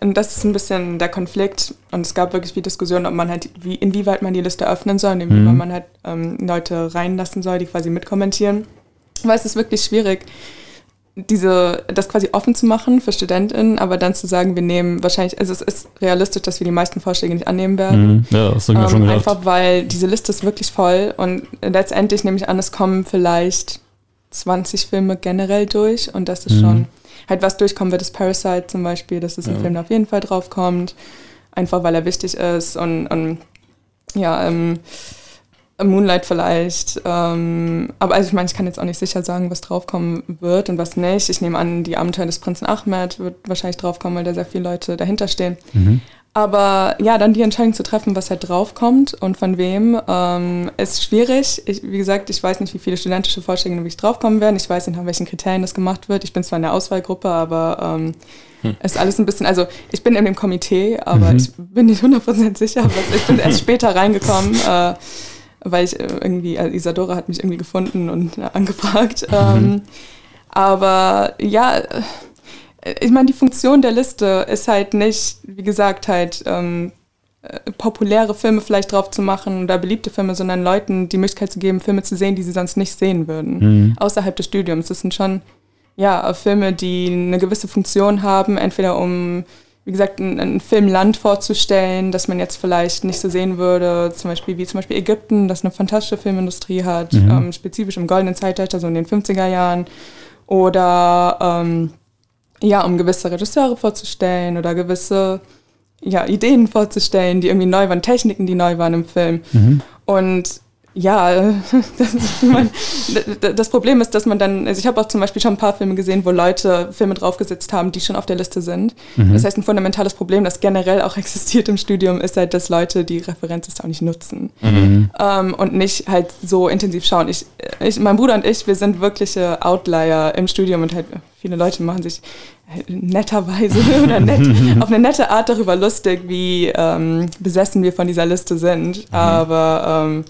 das ist ein bisschen der Konflikt und es gab wirklich viel Diskussion, ob man halt, wie, inwieweit man die Liste öffnen soll und inwieweit Mhm. man halt ähm, Leute reinlassen soll, die quasi mitkommentieren. Weil es ist wirklich schwierig, diese, das quasi offen zu machen für StudentInnen, aber dann zu sagen, wir nehmen wahrscheinlich, also es ist realistisch, dass wir die meisten Vorschläge nicht annehmen werden. Mhm. Ja, das habe ich mir schon Ähm, gedacht. einfach weil diese Liste ist wirklich voll und letztendlich nehme ich an, es kommen vielleicht 20 Filme generell durch und das ist Mhm. schon halt was durchkommen wird, ist Parasite zum Beispiel, das ist ein Ja. Film, der auf jeden Fall draufkommt, einfach weil er wichtig ist und, und ja, ähm, Moonlight vielleicht, ähm, aber also ich meine, ich kann jetzt auch nicht sicher sagen, was draufkommen wird und was nicht. Ich nehme an, die Abenteuer des Prinzen Ahmed wird wahrscheinlich draufkommen, weil da sehr viele Leute dahinter stehen. Mhm. Aber ja, dann die Entscheidung zu treffen, was halt draufkommt und von wem, ähm, ist schwierig. Ich, wie gesagt, ich weiß nicht, wie viele studentische Vorschläge wirklich draufkommen werden. Ich weiß nicht, nach welchen Kriterien das gemacht wird. Ich bin zwar in der Auswahlgruppe, aber ähm, hm. ist alles ein bisschen, also ich bin in dem Komitee, aber mhm. ich bin nicht 100% sicher. Was, ich bin erst später reingekommen, äh, weil ich äh, irgendwie, also Isadora hat mich irgendwie gefunden und äh, angefragt. Mhm. Ähm, aber ja, ich meine, die Funktion der Liste ist halt nicht, wie gesagt, halt ähm, äh, populäre Filme vielleicht drauf zu machen oder beliebte Filme, sondern Leuten die Möglichkeit zu geben, Filme zu sehen, die sie sonst nicht sehen würden, mhm. außerhalb des Studiums. Das sind schon ja, Filme, die eine gewisse Funktion haben, entweder um, wie gesagt, ein, ein Filmland vorzustellen, das man jetzt vielleicht nicht so sehen würde, zum Beispiel wie zum Beispiel Ägypten, das eine fantastische Filmindustrie hat, mhm. ähm, spezifisch im goldenen Zeitalter, so in den 50er Jahren, oder ähm, ja, um gewisse Regisseure vorzustellen oder gewisse ja, Ideen vorzustellen, die irgendwie neu waren, Techniken, die neu waren im Film. Mhm. Und ja, das, mein, das, Problem ist, dass man dann, also ich habe auch zum Beispiel schon ein paar Filme gesehen, wo Leute Filme draufgesetzt haben, die schon auf der Liste sind. Mhm. Das heißt, ein fundamentales Problem, das generell auch existiert im Studium, ist halt, dass Leute die Referenzliste auch nicht nutzen mhm. ähm, und nicht halt so intensiv schauen. Ich, ich, mein Bruder und ich, wir sind wirkliche Outlier im Studium und halt viele Leute machen sich netterweise oder nett, auf eine nette Art darüber lustig, wie ähm, besessen wir von dieser Liste sind. Mhm. Aber ähm,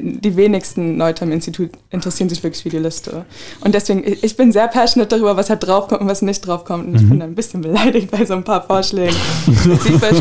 die wenigsten Leute am Institut interessieren sich wirklich für die Liste. Und deswegen, ich bin sehr passionate darüber, was halt draufkommt und was nicht draufkommt. Und ich mhm. bin ein bisschen beleidigt bei so ein paar Vorschlägen.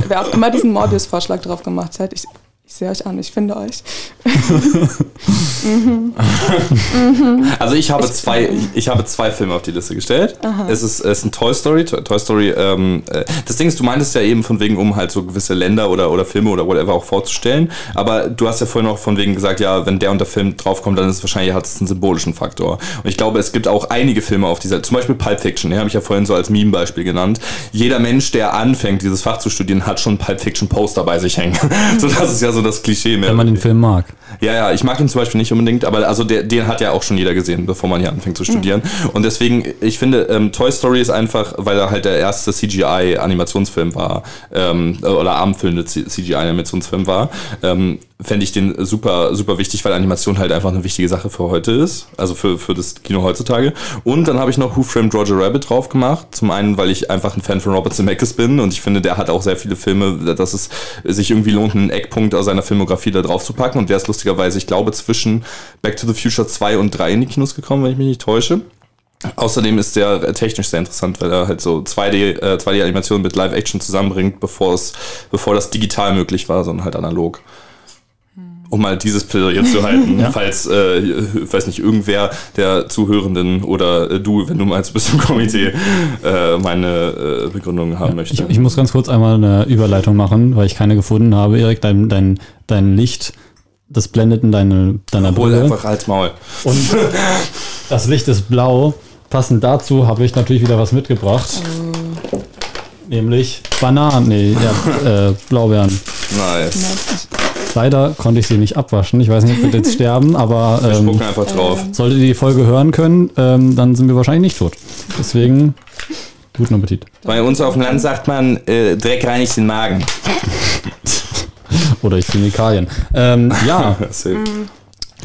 wer auch immer diesen Morbius-Vorschlag drauf gemacht hat, ich ich sehe euch an, ich finde euch. also ich habe zwei, ich habe zwei Filme auf die Liste gestellt. Es ist, es ist ein Toy Story. Toy Story. Ähm, äh, das Ding ist, du meintest ja eben von wegen, um halt so gewisse Länder oder, oder Filme oder whatever auch vorzustellen. Aber du hast ja vorhin auch von wegen gesagt, ja, wenn der und der Film draufkommt, dann ist es wahrscheinlich hat es einen symbolischen Faktor. Und ich glaube, es gibt auch einige Filme auf dieser, zum Beispiel Pulp Fiction, den habe ich ja vorhin so als Meme-Beispiel genannt. Jeder Mensch, der anfängt, dieses Fach zu studieren, hat schon Pulp Fiction Poster bei sich hängen. so das ist ja so das Klischee mehr. Wenn man den Film mag. Ja, ja, ich mag ihn zum Beispiel nicht unbedingt, aber also der, den hat ja auch schon jeder gesehen, bevor man hier anfängt zu studieren. Mhm. Und deswegen, ich finde, ähm, Toy Story ist einfach, weil er halt der erste CGI-Animationsfilm war, ähm, oder abendfüllende CGI-Animationsfilm war, ähm, fände ich den super, super wichtig, weil Animation halt einfach eine wichtige Sache für heute ist, also für, für das Kino heutzutage. Und dann habe ich noch Who Framed Roger Rabbit drauf gemacht. Zum einen, weil ich einfach ein Fan von Robert Zemeckis bin und ich finde, der hat auch sehr viele Filme, dass es sich irgendwie lohnt, einen Eckpunkt aus seiner Filmografie da drauf zu packen. Und der ist lustigerweise, ich glaube, zwischen Back to the Future 2 und 3 in die Kinos gekommen, wenn ich mich nicht täusche. Außerdem ist der technisch sehr interessant, weil er halt so 2D, äh, 2D-Animationen mit Live-Action zusammenbringt, bevor das digital möglich war, sondern halt analog um mal dieses Plädoyer zu halten, ja. falls, äh, weiß nicht, irgendwer der Zuhörenden oder äh, du, wenn du meinst, bist im Komitee, äh, meine äh, Begründung haben ja, möchte. Ich, ich, muss ganz kurz einmal eine Überleitung machen, weil ich keine gefunden habe. Erik, dein, dein, dein Licht, das blendet in deine, deiner Hol Brille. einfach als Maul. Und das Licht ist blau. Passend dazu habe ich natürlich wieder was mitgebracht. Oh. Nämlich Bananen, nee, ja, äh, Blaubeeren. Nice. Leider konnte ich sie nicht abwaschen. Ich weiß nicht, ob wir jetzt sterben, aber ähm, wir einfach drauf. solltet ihr die Folge hören können, ähm, dann sind wir wahrscheinlich nicht tot. Deswegen guten Appetit. Bei uns auf dem Land sagt man, äh, Dreck reinigt den Magen. Oder ich Chemikalien. Ähm, ja.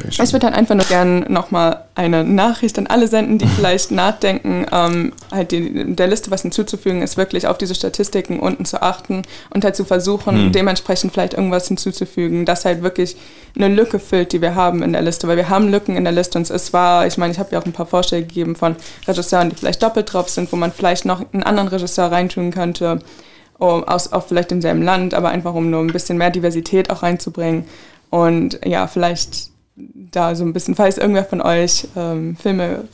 Ich würde dann einfach nur gerne nochmal eine Nachricht an alle senden, die vielleicht nachdenken, ähm, halt die, der Liste was hinzuzufügen, ist wirklich auf diese Statistiken unten zu achten und halt zu versuchen, hm. dementsprechend vielleicht irgendwas hinzuzufügen, das halt wirklich eine Lücke füllt, die wir haben in der Liste, weil wir haben Lücken in der Liste und es war, ich meine, ich habe ja auch ein paar Vorschläge gegeben von Regisseuren, die vielleicht doppelt drauf sind, wo man vielleicht noch einen anderen Regisseur reintun könnte, um, aus, auch vielleicht im selben Land, aber einfach um nur ein bisschen mehr Diversität auch reinzubringen. Und ja, vielleicht da so ein bisschen, falls irgendwer von euch ähm, Filme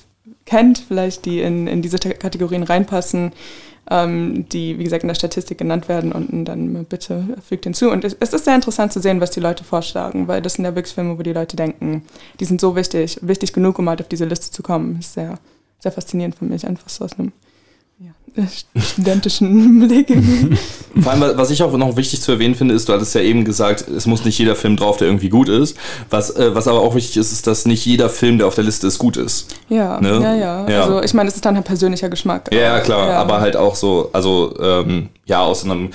kennt, vielleicht die in, in diese Kategorien reinpassen, ähm, die, wie gesagt, in der Statistik genannt werden und dann bitte fügt hinzu. Und es, es ist sehr interessant zu sehen, was die Leute vorschlagen, weil das sind ja wirklich Filme, wo die Leute denken, die sind so wichtig, wichtig genug, um halt auf diese Liste zu kommen. Das ist sehr, sehr faszinierend für mich, einfach so aus einem studentischen Blick. Vor allem, was ich auch noch wichtig zu erwähnen finde, ist, du hattest ja eben gesagt, es muss nicht jeder Film drauf, der irgendwie gut ist. Was, äh, was aber auch wichtig ist, ist, dass nicht jeder Film, der auf der Liste ist, gut ist. Ja, ne? ja, ja, ja. Also ich meine, es ist dann ein persönlicher Geschmack. Ja, klar, ja. aber halt auch so, also ähm, ja, aus einem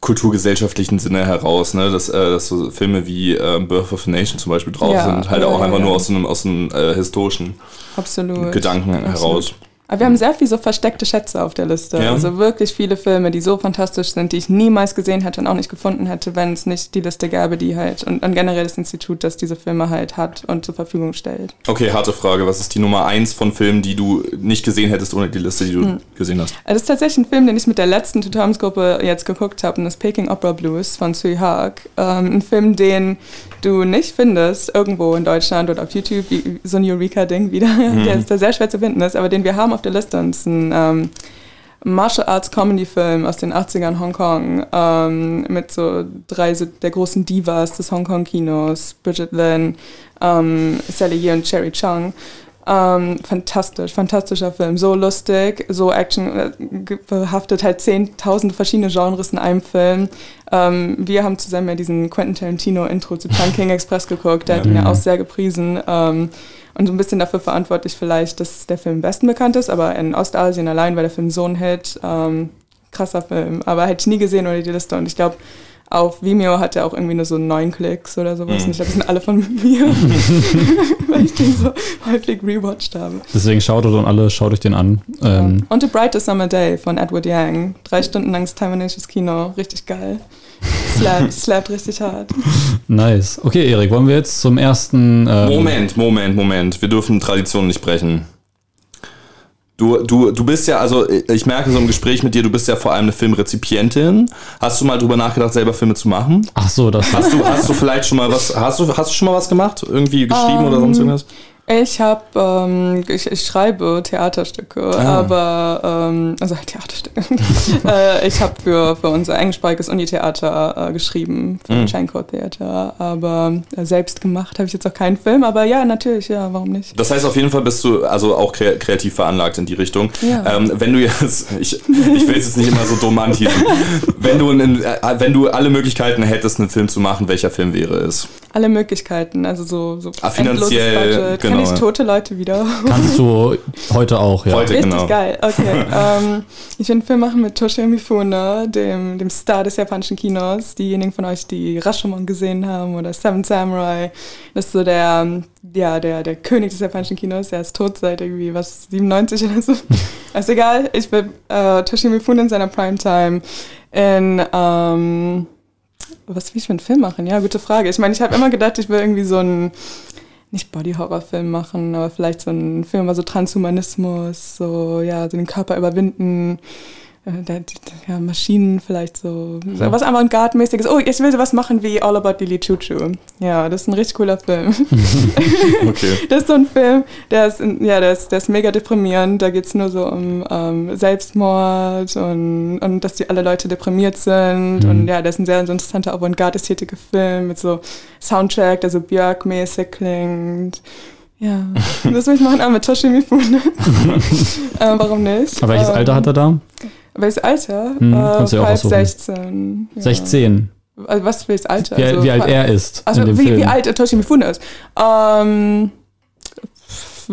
kulturgesellschaftlichen Sinne heraus, ne? dass, äh, dass so Filme wie äh, Birth of a Nation zum Beispiel drauf Ja, sind, halt ja, auch ja, einfach ja. nur aus einem, aus einem äh, historischen Absolut. Gedanken heraus. Aber wir haben sehr viel so versteckte Schätze auf der Liste. Ja. Also wirklich viele Filme, die so fantastisch sind, die ich niemals gesehen hätte und auch nicht gefunden hätte, wenn es nicht die Liste gäbe, die halt und ein generelles Institut, das diese Filme halt hat und zur Verfügung stellt. Okay, harte Frage. Was ist die Nummer eins von Filmen, die du nicht gesehen hättest ohne die Liste, die du Hm. gesehen hast? Also das ist tatsächlich ein Film, den ich mit der letzten Tutorials-Gruppe jetzt geguckt habe, und das Peking Opera Blues von Sui Haag. Ähm, ein Film, den du nicht findest irgendwo in Deutschland oder auf YouTube, so ein Eureka-Ding wieder, der, ist- der sehr schwer zu finden ist, aber den wir haben auf der Liste. Ist ein ähm, Martial Arts Comedy Film aus den 80ern Hongkong ähm, mit so drei so der großen Divas des Hongkong Kinos, Bridget Lin, ähm, Sally Ye und Cherry Chung. Ähm, fantastisch, fantastischer Film. So lustig, so Action, äh, behaftet halt 10.000 verschiedene Genres in einem Film. Ähm, wir haben zusammen ja diesen Quentin Tarantino Intro zu King Express geguckt, der hat ihn ja auch sehr gepriesen. Ähm, und so ein bisschen dafür verantwortlich vielleicht, dass der Film besten bekannt ist, aber in Ostasien allein war der Film so ein Hit. Ähm, krasser Film, aber hätte ich nie gesehen ohne die Liste. Und ich glaube, auf Vimeo hat er auch irgendwie nur so neun Klicks oder sowas. Und ich glaube, das sind alle von mir, weil ich den so häufig rewatcht habe. Deswegen schaut und alle, schaut euch den an. Ähm, Und The Brightest Summer Day von Edward Yang. Drei Stunden langes taiwanesisches Kino. Richtig geil. Slappt, slappt richtig hart. nice. Okay, Erik, wollen wir jetzt zum ersten. Ähm, Moment, Moment, Moment. Wir dürfen Traditionen nicht brechen. Du, du, du bist ja, also ich merke so im Gespräch mit dir, du bist ja vor allem eine Filmrezipientin. Hast du mal drüber nachgedacht, selber Filme zu machen? Ach so, das Hast du, hast du vielleicht schon mal was, hast du, hast du schon mal was gemacht? Irgendwie geschrieben oder sonst irgendwas? Ich habe, ähm, ich, ich schreibe Theaterstücke, Ah. aber, ähm, also Theaterstücke. äh, ich habe für, für unser englischsprachiges Uni-Theater äh, geschrieben, für mm. Chanko Theater, aber äh, selbst gemacht habe ich jetzt auch keinen Film, aber ja, natürlich, ja, warum nicht? Das heißt, auf jeden Fall bist du also auch kre kreativ veranlagt in die Richtung. Ja. Ähm, wenn du jetzt, ich, ich will es jetzt nicht immer so dumm anteasen, wenn du, einen, äh, wenn du alle Möglichkeiten hättest, einen Film zu machen, welcher Film wäre es? Alle Möglichkeiten, also so, so Ah, finanziell, genau. Ich tote Leute wieder kannst du heute auch, ja. Heute. Richtig genau. geil, okay. ähm, ich will einen Film machen mit Toshio Mifune, dem, dem Star des japanischen Kinos. Diejenigen von euch, die Rashomon gesehen haben oder Seven Samurai, das ist so der, ja, der, der König des japanischen Kinos. Der ist tot seit irgendwie, was, 97 oder so. ist egal, ich will äh, Toshio Mifune in seiner Primetime in, ähm, was will ich für einen Film machen? Ja, gute Frage. Ich meine, ich habe immer gedacht, ich will irgendwie so einen, nicht Body-Horror-Film machen, aber vielleicht so einen Film über so Transhumanismus, so, ja, so den Körper überwinden, der, der, ja, Maschinen vielleicht so, so was Avantgarde-mäßiges. Oh, ich will sowas machen wie All About Lily Choo Choo. Ja, das ist ein richtig cooler Film. Okay. Das ist so ein Film, der ist, ja, der ist, der ist mega deprimierend. Da geht es nur so um ähm, Selbstmord und, und dass die alle Leute deprimiert sind. Mhm. Und ja, das ist ein sehr so interessanter avantgarde-ästhetischer Film mit so Soundtrack, der so Björk-mäßig klingt. Ja, das will ich machen, aber mit Toshi Mifune. äh, warum nicht? Aber welches ähm, Alter hat er da? Welches Alter? Hm, äh, kannst du ja auch halb aussuchen. 16. Ja. 16. Also was für das Alter? Wie, Also, wie alt er ist also wie, wie alt Toshi Mifune ist. Ähm,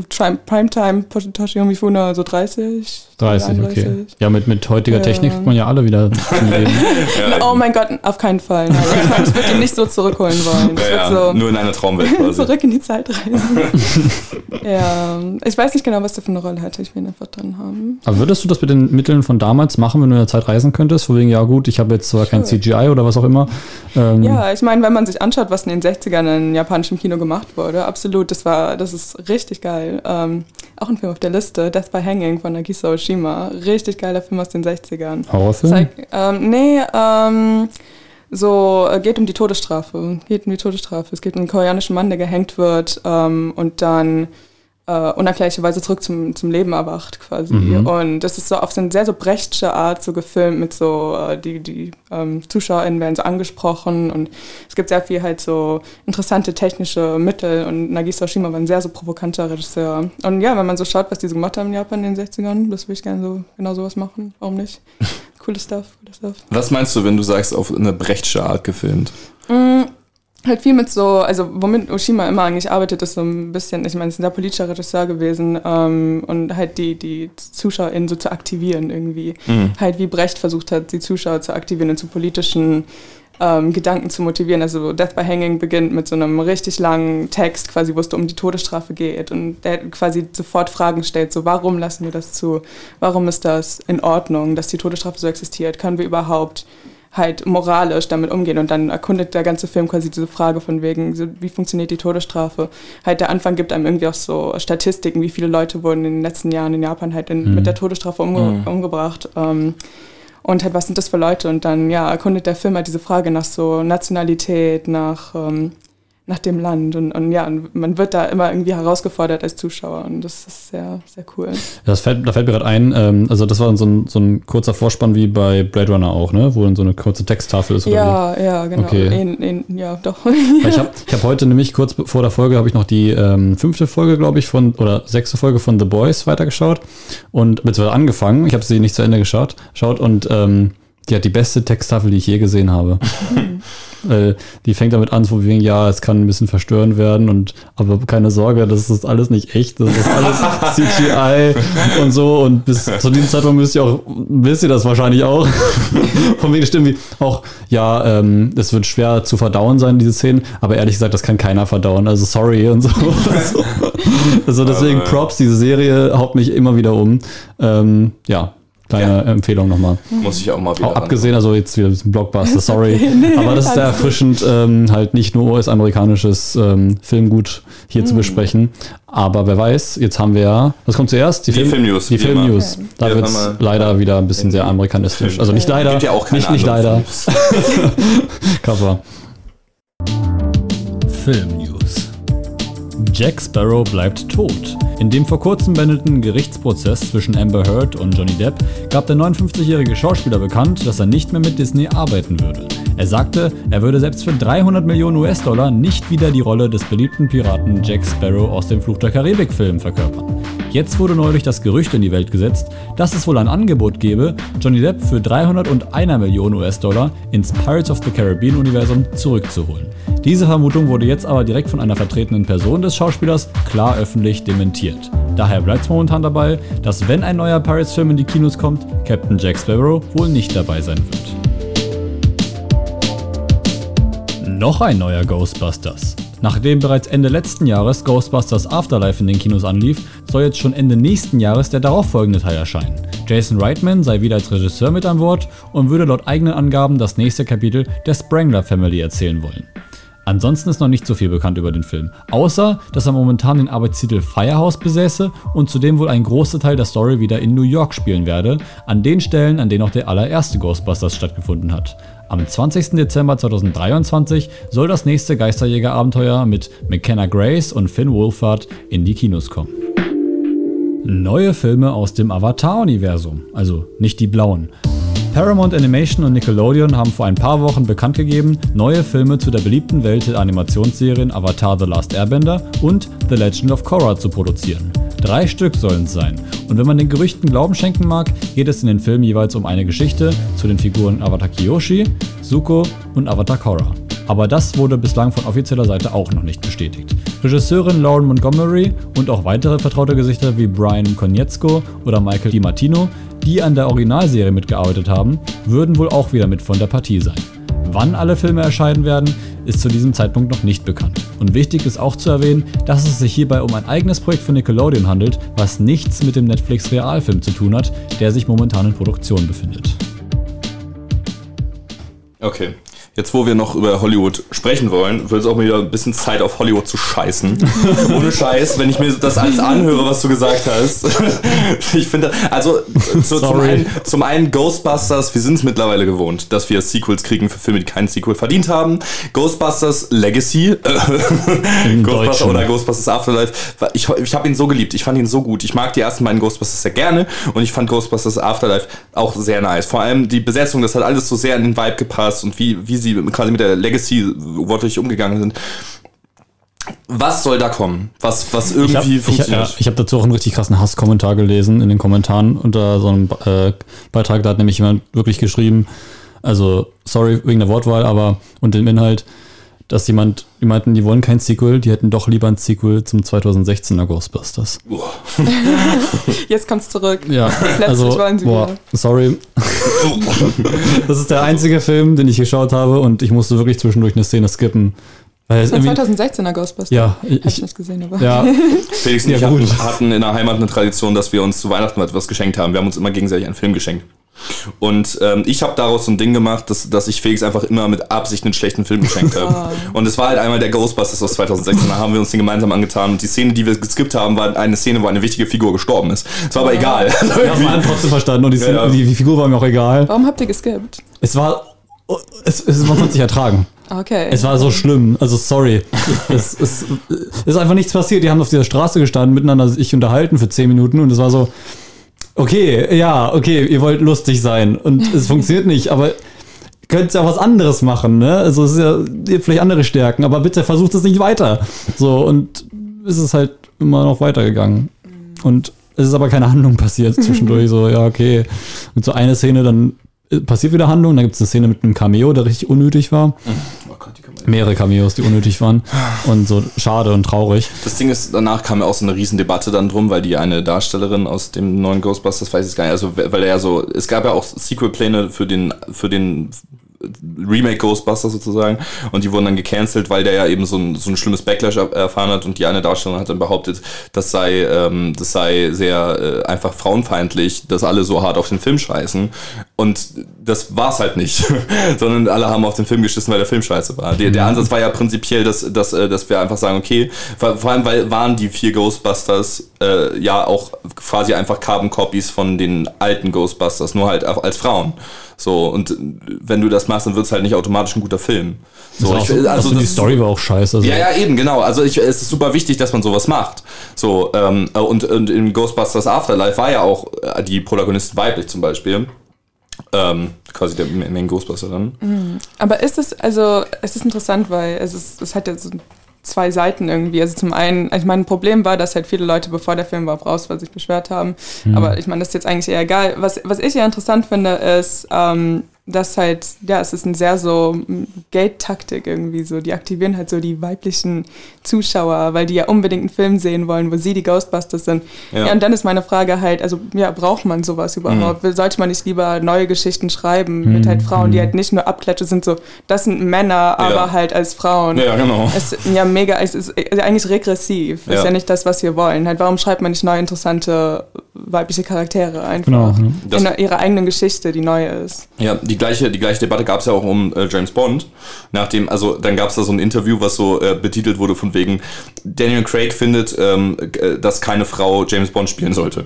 Primetime Toshi Mifune so 30. 30, okay. 31. Ja, mit, mit heutiger Ja. Technik kriegt man ja alle wieder zum Leben. Ja, Oh mein Gott, auf keinen Fall. Nein, ich würde ihn nicht so zurückholen wollen. Ja, ja, würde nur in einer Traumwelt so quasi. zurück in die Zeit reisen. ja, ich weiß nicht genau, was der für eine Rolle hatte. Ich will ihn einfach drin haben. Aber würdest du das mit den Mitteln von damals machen, wenn du in der Zeit reisen könntest? Vor wegen, ja gut, ich habe jetzt zwar kein Sure. CGI oder was auch immer. Ähm, Ja, ich meine, wenn man sich anschaut, was in den 60ern in japanischem Kino gemacht wurde, absolut, das war, das ist richtig geil. Ähm, auch ein Film auf der Liste, Death by Hanging von Nagisa Oshima. Richtig geiler Film aus den 60ern. Horrorfilm? Zeig, ähm, nee, ähm, so äh, geht um die Todesstrafe. Geht um die Todesstrafe. Es geht um einen koreanischen Mann, der gehängt wird ähm, und dann äh, unerklärlicherweise zurück zum, zum Leben erwacht quasi. Mhm. Und das ist so auf so eine sehr so brechtsche Art so gefilmt mit so, äh, die, die ähm, ZuschauerInnen werden so angesprochen und es gibt sehr viel halt so interessante technische Mittel und Nagisa Oshima war ein sehr so provokanter Regisseur. Und ja, wenn man so schaut, was die so gemacht haben in Japan in den 60ern, das würde ich gerne so genau sowas machen. Warum nicht? Cooles Stuff, cooles Stuff. Was meinst du, wenn du sagst, auf eine Brechtsche Art gefilmt? Mm, halt viel mit so, also womit Oshima immer eigentlich arbeitet, ist so ein bisschen, ich meine, es ist ein sehr politischer Regisseur gewesen ähm, und halt die, die ZuschauerInnen so zu aktivieren irgendwie. Mhm. Halt wie Brecht versucht hat, die Zuschauer zu aktivieren und zu politischen ähm, Gedanken zu motivieren. Also Death by Hanging beginnt mit so einem richtig langen Text, quasi, wo es um die Todesstrafe geht und der quasi sofort Fragen stellt, so warum lassen wir das zu? Warum ist das in Ordnung, dass die Todesstrafe so existiert? Können wir überhaupt halt moralisch damit umgehen und dann erkundet der ganze Film quasi diese Frage von wegen, wie funktioniert die Todesstrafe? Halt der Anfang gibt einem irgendwie auch so Statistiken, wie viele Leute wurden in den letzten Jahren in Japan halt in, Mhm. mit der Todesstrafe umge Mhm. umgebracht. Ähm, und halt, was sind das für Leute? Und dann, ja, erkundet der Film halt diese Frage nach so Nationalität, nach, ähm, nach dem Land. Und, und ja, und man wird da immer irgendwie herausgefordert als Zuschauer. Und das ist sehr, sehr cool. Das fällt, da fällt mir gerade ein, ähm, also das war so ein, so ein kurzer Vorspann wie bei Blade Runner auch, ne? Wo dann so eine kurze Texttafel ist. Oder Ja, ja, genau. Okay. Ähn- ähn- ja, doch. wie? Ich habe ich hab heute nämlich kurz vor der Folge habe ich noch die ähm, fünfte Folge, glaube ich, von oder sechste Folge von The Boys weitergeschaut und beziehungsweise angefangen. Ich habe sie nicht zu Ende geschaut, schaut und ähm, die hat die beste Texttafel, die ich je gesehen habe. Weil die fängt damit an, so wie, ja, es kann ein bisschen verstörend werden und aber keine Sorge, das ist alles nicht echt, das ist alles CGI und so und bis zu diesem Zeitpunkt müsst ihr auch, wisst ihr das wahrscheinlich auch. Von wegen Stimmen wie auch, ja, ähm, es wird schwer zu verdauen sein, diese Szenen, aber ehrlich gesagt, das kann keiner verdauen, also sorry und so. also deswegen Props, diese Serie haut mich immer wieder um. Ähm, ja, kleine Empfehlung nochmal. Muss ich auch mal wieder. Auch abgesehen, also jetzt wieder ein bisschen Blockbuster, sorry. nee, aber das ist sehr erfrischend, ähm, halt nicht nur US-amerikanisches ähm, Filmgut hier Mhm. zu besprechen. Aber wer weiß, jetzt haben wir ja, was kommt zuerst? Die Filmnews, Die wie immer. Filmnews. Da Wir wird es leider wieder ein bisschen sehr amerikanistisch. Also nicht leider, Gibt ja auch keine nicht, nicht leider. Cover. Film News. Jack Sparrow bleibt tot. In dem vor kurzem beendeten Gerichtsprozess zwischen Amber Heard und Johnny Depp gab der 59-jährige Schauspieler bekannt, dass er nicht mehr mit Disney arbeiten würde. Er sagte, er würde selbst für 300 Millionen US-Dollar nicht wieder die Rolle des beliebten Piraten Jack Sparrow aus dem Fluch der Karibik-Film verkörpern. Jetzt wurde neulich das Gerücht in die Welt gesetzt, dass es wohl ein Angebot gebe, Johnny Depp für 301 Millionen US-Dollar ins Pirates of the Caribbean-Universum zurückzuholen. Diese Vermutung wurde jetzt aber direkt von einer vertretenen Person des Schauspielers klar öffentlich dementiert. Daher bleibt es momentan dabei, dass wenn ein neuer Pirates-Film in die Kinos kommt, Captain Jack Sparrow wohl nicht dabei sein wird. Noch ein neuer Ghostbusters. Nachdem bereits Ende letzten Jahres Ghostbusters Afterlife in den Kinos anlief, soll jetzt schon Ende nächsten Jahres der darauffolgende Teil erscheinen. Jason Reitman sei wieder als Regisseur mit an Bord und würde laut eigenen Angaben das nächste Kapitel der Sprangler Family erzählen wollen. Ansonsten ist noch nicht so viel bekannt über den Film, außer dass er momentan den Arbeitstitel Firehouse besäße und zudem wohl ein großer Teil der Story wieder in New York spielen werde, an den Stellen, an denen auch der allererste Ghostbusters stattgefunden hat. Am 20. Dezember 2023 soll das nächste Geisterjäger-Abenteuer mit McKenna Grace und Finn Wolfhard in die Kinos kommen. Neue Filme aus dem Avatar-Universum, also nicht die blauen. Paramount Animation und Nickelodeon haben vor ein paar Wochen bekannt gegeben, neue Filme zu der beliebten Welt der Animationsserien Avatar The Last Airbender und The Legend of Korra zu produzieren. Drei Stück sollen es sein. Und wenn man den Gerüchten Glauben schenken mag, geht es in den Filmen jeweils um eine Geschichte zu den Figuren Avatar Kyoshi, Zuko und Avatar Korra. Aber das wurde bislang von offizieller Seite auch noch nicht bestätigt. Regisseurin Lauren Montgomery und auch weitere vertraute Gesichter wie Brian Konietzko oder Michael DiMartino, die an der Originalserie mitgearbeitet haben, würden wohl auch wieder mit von der Partie sein. Wann alle Filme erscheinen werden, ist zu diesem Zeitpunkt noch nicht bekannt. Und wichtig ist auch zu erwähnen, dass es sich hierbei um ein eigenes Projekt von Nickelodeon handelt, was nichts mit dem Netflix-Realfilm zu tun hat, der sich momentan in Produktion befindet. Okay. Jetzt, wo wir noch über Hollywood sprechen wollen, wird es auch mal wieder ein bisschen Zeit, auf Hollywood zu scheißen. Ohne Scheiß, wenn ich mir das alles anhöre, was du gesagt hast. ich finde, also so, zum, einen, zum einen Ghostbusters, wir sind es mittlerweile gewohnt, dass wir Sequels kriegen für Filme, die keinen Sequel verdient haben. Ghostbusters Legacy, Im Ghostbusters oder Ghostbusters Afterlife. Ich, ich habe ihn so geliebt, ich fand ihn so gut. Ich mag die ersten beiden Ghostbusters sehr gerne und ich fand Ghostbusters Afterlife auch sehr nice. Vor allem die Besetzung, das hat alles so sehr in den Vibe gepasst und wie, wie sie quasi mit der Legacy wortwörtlich umgegangen sind. Was soll da kommen? Was, was Ich habe irgendwie ich, ja, funktioniert? ich hab dazu auch einen richtig krassen Hasskommentar gelesen in den Kommentaren unter so einem äh, Beitrag. Da hat nämlich jemand wirklich geschrieben, also sorry wegen der Wortwahl, aber und dem Inhalt, dass jemand, die meinten, die wollen kein Sequel, die hätten doch lieber ein Sequel zum 2016er Ghostbusters. Jetzt kommt's zurück. Ja, Plötzlich also, wollen sie boah, wieder. sorry. Das ist der einzige Film, den ich geschaut habe und ich musste wirklich zwischendurch eine Szene skippen. Weil es Von irgendwie, 2016er Ghostbusters. ja, Hab ich ich, nicht gesehen, aber. ja, Felix und Ja, ich gut. hatten, hatten in der Heimat eine Tradition, dass wir uns zu Weihnachten etwas geschenkt haben. Wir haben uns immer gegenseitig einen Film geschenkt. Und ähm, ich habe daraus so ein Ding gemacht, dass, dass ich Felix einfach immer mit Absicht einen schlechten Film geschenkt habe. Und es war halt einmal der Ghostbusters aus 2016, da haben wir uns den gemeinsam angetan. Und die Szene, die wir geskippt haben, war eine Szene, wo eine wichtige Figur gestorben ist. Es war aber egal. wir haben alle trotzdem verstanden und die, Ja, ja. die, die Figur war mir auch egal. Warum habt ihr geskippt? Es war, es, es, man konnte sich ertragen. Okay. Es war so schlimm, also sorry. es, es ist einfach nichts passiert. Die haben auf dieser Straße gestanden, miteinander sich unterhalten für 10 Minuten und es war so, okay, ja, okay, ihr wollt lustig sein und es funktioniert nicht, aber könnt ja was anderes machen, ne? Also es ist ja, ihr habt vielleicht andere Stärken, aber bitte versucht es nicht weiter. So, und es ist halt immer noch weitergegangen. Und es ist aber keine Handlung passiert zwischendurch. So, ja, okay. Und so eine Szene, dann passiert wieder Handlung, dann gibt es eine Szene mit einem Cameo, der richtig unnötig war. Oh Gott, Mehrere Cameos, die unnötig waren. Und so schade und traurig. Das Ding ist, danach kam ja auch so eine Riesendebatte dann drum, weil die eine Darstellerin aus dem neuen Ghostbusters, weiß ich gar nicht, also weil er ja so, es gab ja auch Sequel-Pläne für den, für den Remake Ghostbusters sozusagen und die wurden dann gecancelt, weil der ja eben so ein, so ein schlimmes Backlash er- erfahren hat und die eine Darstellerin hat dann behauptet, das sei, ähm, das sei sehr äh, einfach frauenfeindlich, dass alle so hart auf den Film scheißen und das war's halt nicht, sondern alle haben auf den Film geschissen, weil der Film scheiße war. Der, der Ansatz war ja prinzipiell, dass, dass, äh, dass wir einfach sagen, okay, vor, vor allem weil waren die vier Ghostbusters äh, ja auch quasi einfach Carbon Copies von den alten Ghostbusters, nur halt als Frauen. So, und äh, wenn du das machst, dann wird's halt nicht automatisch ein guter Film. So, So, ich, also, also die Story war auch scheiße. Also, ja, ja, eben, genau. Also ich, es ist super wichtig, dass man sowas macht. So, ähm, und, und in Ghostbusters Afterlife war ja auch äh, die Protagonistin weiblich zum Beispiel. Ähm, quasi der Main Ghostbuster dann. Aber ist es, also, es ist interessant, weil es ist, es hat ja so zwei Seiten irgendwie. Also zum einen, ich meine, ein Problem war, dass halt viele Leute, bevor der Film überhaupt raus war, sich beschwert haben. Aber ich meine, das ist jetzt eigentlich eher egal. Was, was ich ja interessant finde, ist, ähm, dass halt, ja, es ist ein sehr so mm, Gate-Taktik irgendwie so. Die aktivieren halt so die weiblichen Zuschauer, weil die ja unbedingt einen Film sehen wollen, wo sie die Ghostbusters sind. Ja. Ja, und dann ist meine Frage halt, also ja, braucht man sowas überhaupt? Sollte man nicht lieber neue Geschichten schreiben mit halt Frauen, die halt nicht nur Abklatsche sind, so, das sind Männer, aber halt als Frauen. Ja, genau. Es ist ja mega, es ist eigentlich regressiv. Ja. Ist ja nicht das, was wir wollen. Halt, warum schreibt man nicht neue, interessante weibliche Charaktere einfach? Genau, ja. Das- In ihrer eigenen Geschichte, die neu ist. Ja, die gleiche, die gleiche Debatte gab es ja auch um äh, James Bond. Nachdem, also dann gab es da so ein Interview, was so äh, betitelt wurde von wegen, Daniel Craig findet, ähm, äh, dass keine Frau James Bond spielen sollte.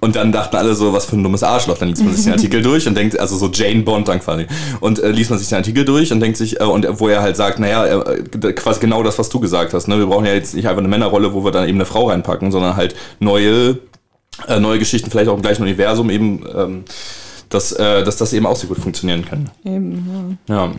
Und dann dachten alle so, was für ein dummes Arschloch. Dann liest man sich den Artikel durch und denkt, also so Jane Bond dann quasi. Und äh, liest man sich den Artikel durch und denkt sich, äh, und wo er halt sagt, naja, äh, quasi genau das, was du gesagt hast. Ne? Wir brauchen ja jetzt nicht einfach eine Männerrolle, wo wir dann eben eine Frau reinpacken, sondern halt neue äh, neue Geschichten, vielleicht auch im gleichen Universum eben, ähm, dass, äh, dass das eben auch sehr gut funktionieren kann. Eben, Ja.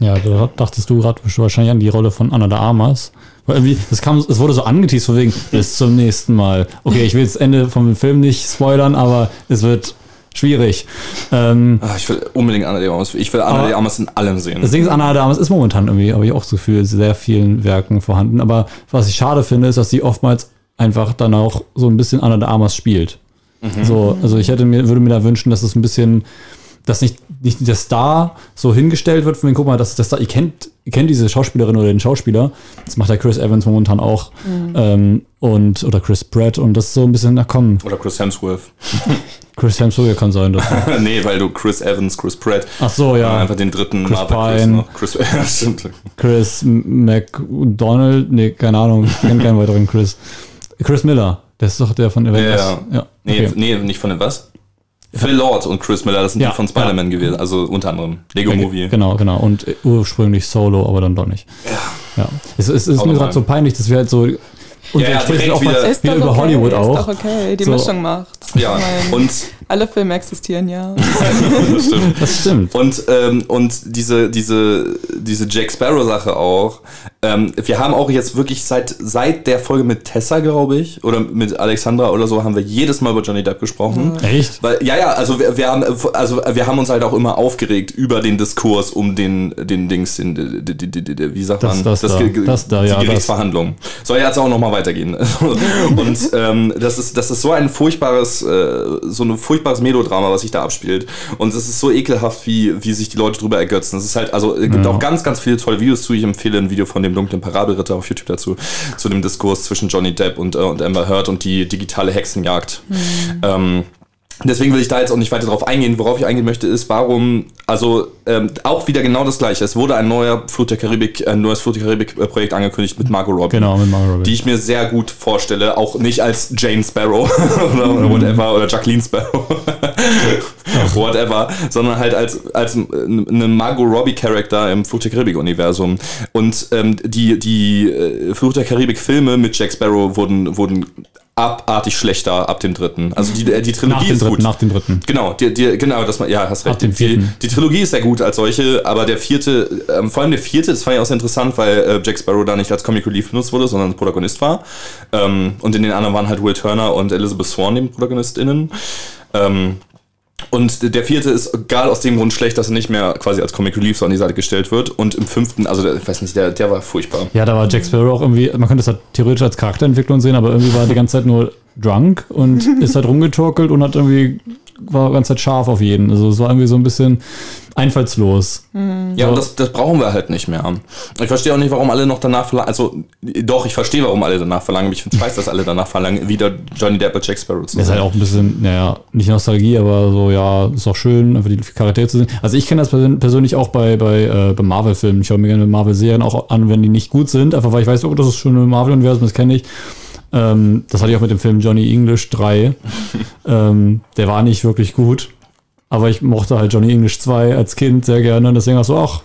Ja, da dachtest du gerade wahrscheinlich an die Rolle von Anna de Armas. Weil irgendwie, es kam, es wurde so angeteased von wegen, bis zum nächsten Mal. Okay, ich will das Ende vom Film nicht spoilern, aber es wird schwierig. Ähm, Ah, ich will unbedingt Anna de Armas. Ich will Anna de Armas in allem sehen. das Ding ist, Anna de Armas ist momentan irgendwie, habe ich auch das Gefühl, in sehr vielen Werken vorhanden. Aber was ich schade finde, ist, dass sie oftmals einfach dann auch so ein bisschen Anna de Armas spielt. So, also ich hätte mir, würde mir da wünschen, dass es ein bisschen, dass nicht, nicht der Star so hingestellt wird von den, guck mal, das ist der Star, ihr kennt, ihr kennt diese Schauspielerin oder den Schauspieler. Das macht der Chris Evans momentan auch. Ähm, und, oder Chris Pratt und das ist so ein bisschen, na komm, Oder Chris Hemsworth. Chris Hemsworth kann sein. Das. nee, weil du Chris Evans, Chris Pratt. Ach so, ja. Einfach den dritten Chris Marvel-Chris Pine. noch. Chris, ja, stimmt. Chris McDonald, nee, keine Ahnung, ich kenne keinen weiteren Chris. Chris Miller, der ist doch der von Avengers. Ja, ja. Nee, okay. nee, nicht von dem was? Phil Lord und Chris Miller, das sind Ja, die von Spider-Man gewesen. Also unter anderem. Lego Movie. Genau, genau. Und äh, ursprünglich Solo, aber dann doch nicht. Ja. Es, es ist Auch mir gerade so peinlich, dass wir halt so. Und Ja, ja, direkt wieder- oftmals Ist wieder doch über okay, Hollywood ist auch. doch okay, die So. Mischung macht. Ja, und Alle Filme existieren ja. das stimmt. Das stimmt. Und, ähm, und diese, diese, diese Jack Sparrow-Sache auch. Ähm, wir haben auch jetzt wirklich seit, seit der Folge mit Tessa, glaube ich, oder mit Alexandra oder so, haben wir jedes Mal über Johnny Depp gesprochen. Echt? Weil, ja, ja, also wir, wir haben, also wir haben uns halt auch immer aufgeregt über den Diskurs um den, den Dings, den, die, die, die, die, wie sagt Das- man, das da. Ge- Das da, die ja, das. Gerichtsverhandlung. Soll jetzt auch nochmal weitergehen. Und ähm, das, ist, das ist so ein furchtbares, äh, so ein furchtbares Melodrama, was sich da abspielt. Und es ist so ekelhaft, wie, wie sich die Leute drüber ergötzen. Es ist halt, also es gibt auch ganz, ganz viele tolle Videos zu. Ich empfehle ein Video von dem dunklen Parabelritter auf YouTube dazu, zu dem Diskurs zwischen Johnny Depp und, äh, und Amber Heard und die digitale Hexenjagd. Ähm, Deswegen will ich da jetzt auch nicht weiter drauf eingehen. Worauf ich eingehen möchte, ist, warum, also ähm, auch wieder genau das gleiche. Es wurde ein neuer Flut der Karibik, ein neues Flut der Karibik-Projekt angekündigt mit Margot Robbie. Genau, mit Margot Robbie. Die ich mir sehr gut vorstelle, auch nicht als Jane Sparrow oder, oder whatever oder Jacqueline Sparrow. whatever, sondern halt als, als eine Margot Robbie-Charakter im Fluch der Karibik-Universum. Und ähm, die, die äh, Fluch der Karibik-Filme mit Jack Sparrow wurden, wurden abartig schlechter ab dem dritten. Also die, äh, die Trilogie Nach dem ist dritten, gut. nach dem dritten. Genau, die, die, genau, das, ja, hast recht. Die, die Trilogie ist sehr gut als solche, aber der vierte, ähm, vor allem der vierte, das fand ich auch sehr interessant, weil äh, Jack Sparrow da nicht als Comic Relief benutzt wurde, sondern als Protagonist war. Ähm, und in den anderen waren halt Will Turner und Elizabeth Swan die ProtagonistInnen. Ähm, und der vierte ist egal aus dem Grund schlecht, dass er nicht mehr quasi als Comic Relief so an die Seite gestellt wird. Und im fünften, also der, ich weiß nicht, der, der war furchtbar. Ja, da war Jack Sparrow auch irgendwie, man könnte es halt theoretisch als Charakterentwicklung sehen, aber irgendwie war er die ganze Zeit nur drunk und ist halt rumgetorkelt und hat irgendwie, war die ganze Zeit scharf auf jeden. Also es war irgendwie so ein bisschen einfallslos. Ja, So. und das, das brauchen wir halt nicht mehr. Ich verstehe auch nicht, warum alle noch danach verlangen. Also, doch, ich verstehe, warum alle danach verlangen, aber ich finde es scheiße, dass alle danach verlangen, wieder Johnny Depp als Jack Sparrow zu Das ist halt auch ein bisschen, naja, nicht Nostalgie, aber so, ja, ist auch schön, einfach die Charaktere zu sehen. Also ich kenne das persön- persönlich auch bei, bei, äh, bei Marvel-Filmen. Ich schaue mir gerne Marvel-Serien auch an, wenn die nicht gut sind, einfach weil ich weiß, oh, das ist schon ein Marvel-Universum, das kenne ich. Ähm, das hatte ich auch mit dem Film Johnny English 3. ähm, der war nicht wirklich gut, aber ich mochte halt Johnny English 2 als Kind sehr gerne und deswegen auch so, ach,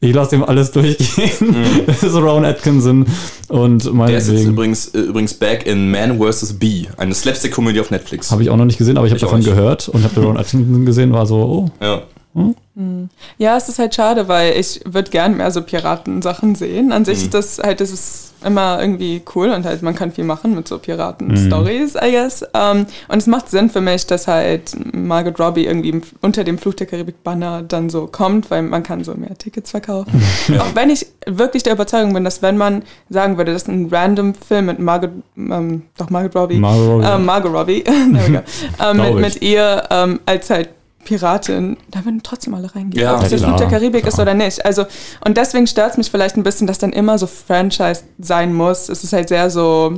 ich lasse dem alles durchgehen. Das ist Ron Atkinson und Der ist jetzt übrigens, äh, übrigens back in Man vs. Bee, eine Slapstick-Komödie auf Netflix. habe ich auch noch nicht gesehen, aber ich habe davon gehört und habe Ron Atkinson gesehen, war so, oh, Ja. Ja, es ist halt schade, weil ich würde gern mehr so Piratensachen sehen. An sich ist das halt, das ist immer irgendwie cool und halt man kann viel machen mit so Piraten-Stories, I guess. Ähm, und es macht Sinn für mich, dass halt Margot Robbie irgendwie unter dem Fluch der Karibik-Banner dann so kommt, weil man kann so mehr Tickets verkaufen. Auch wenn ich wirklich der Überzeugung bin, dass wenn man sagen würde, das ist ein random Film mit Margot, ähm, doch Margot Robbie, Margot Robbie. ähm, Margot Robbie, mit, mit ihr ähm, als halt Piratin, da würden trotzdem alle reingehen. Ja, ob das jetzt Flut der Karibik ist klar. oder nicht. Also, und deswegen stört es mich vielleicht ein bisschen, dass dann immer so Franchise sein muss. Es ist halt sehr so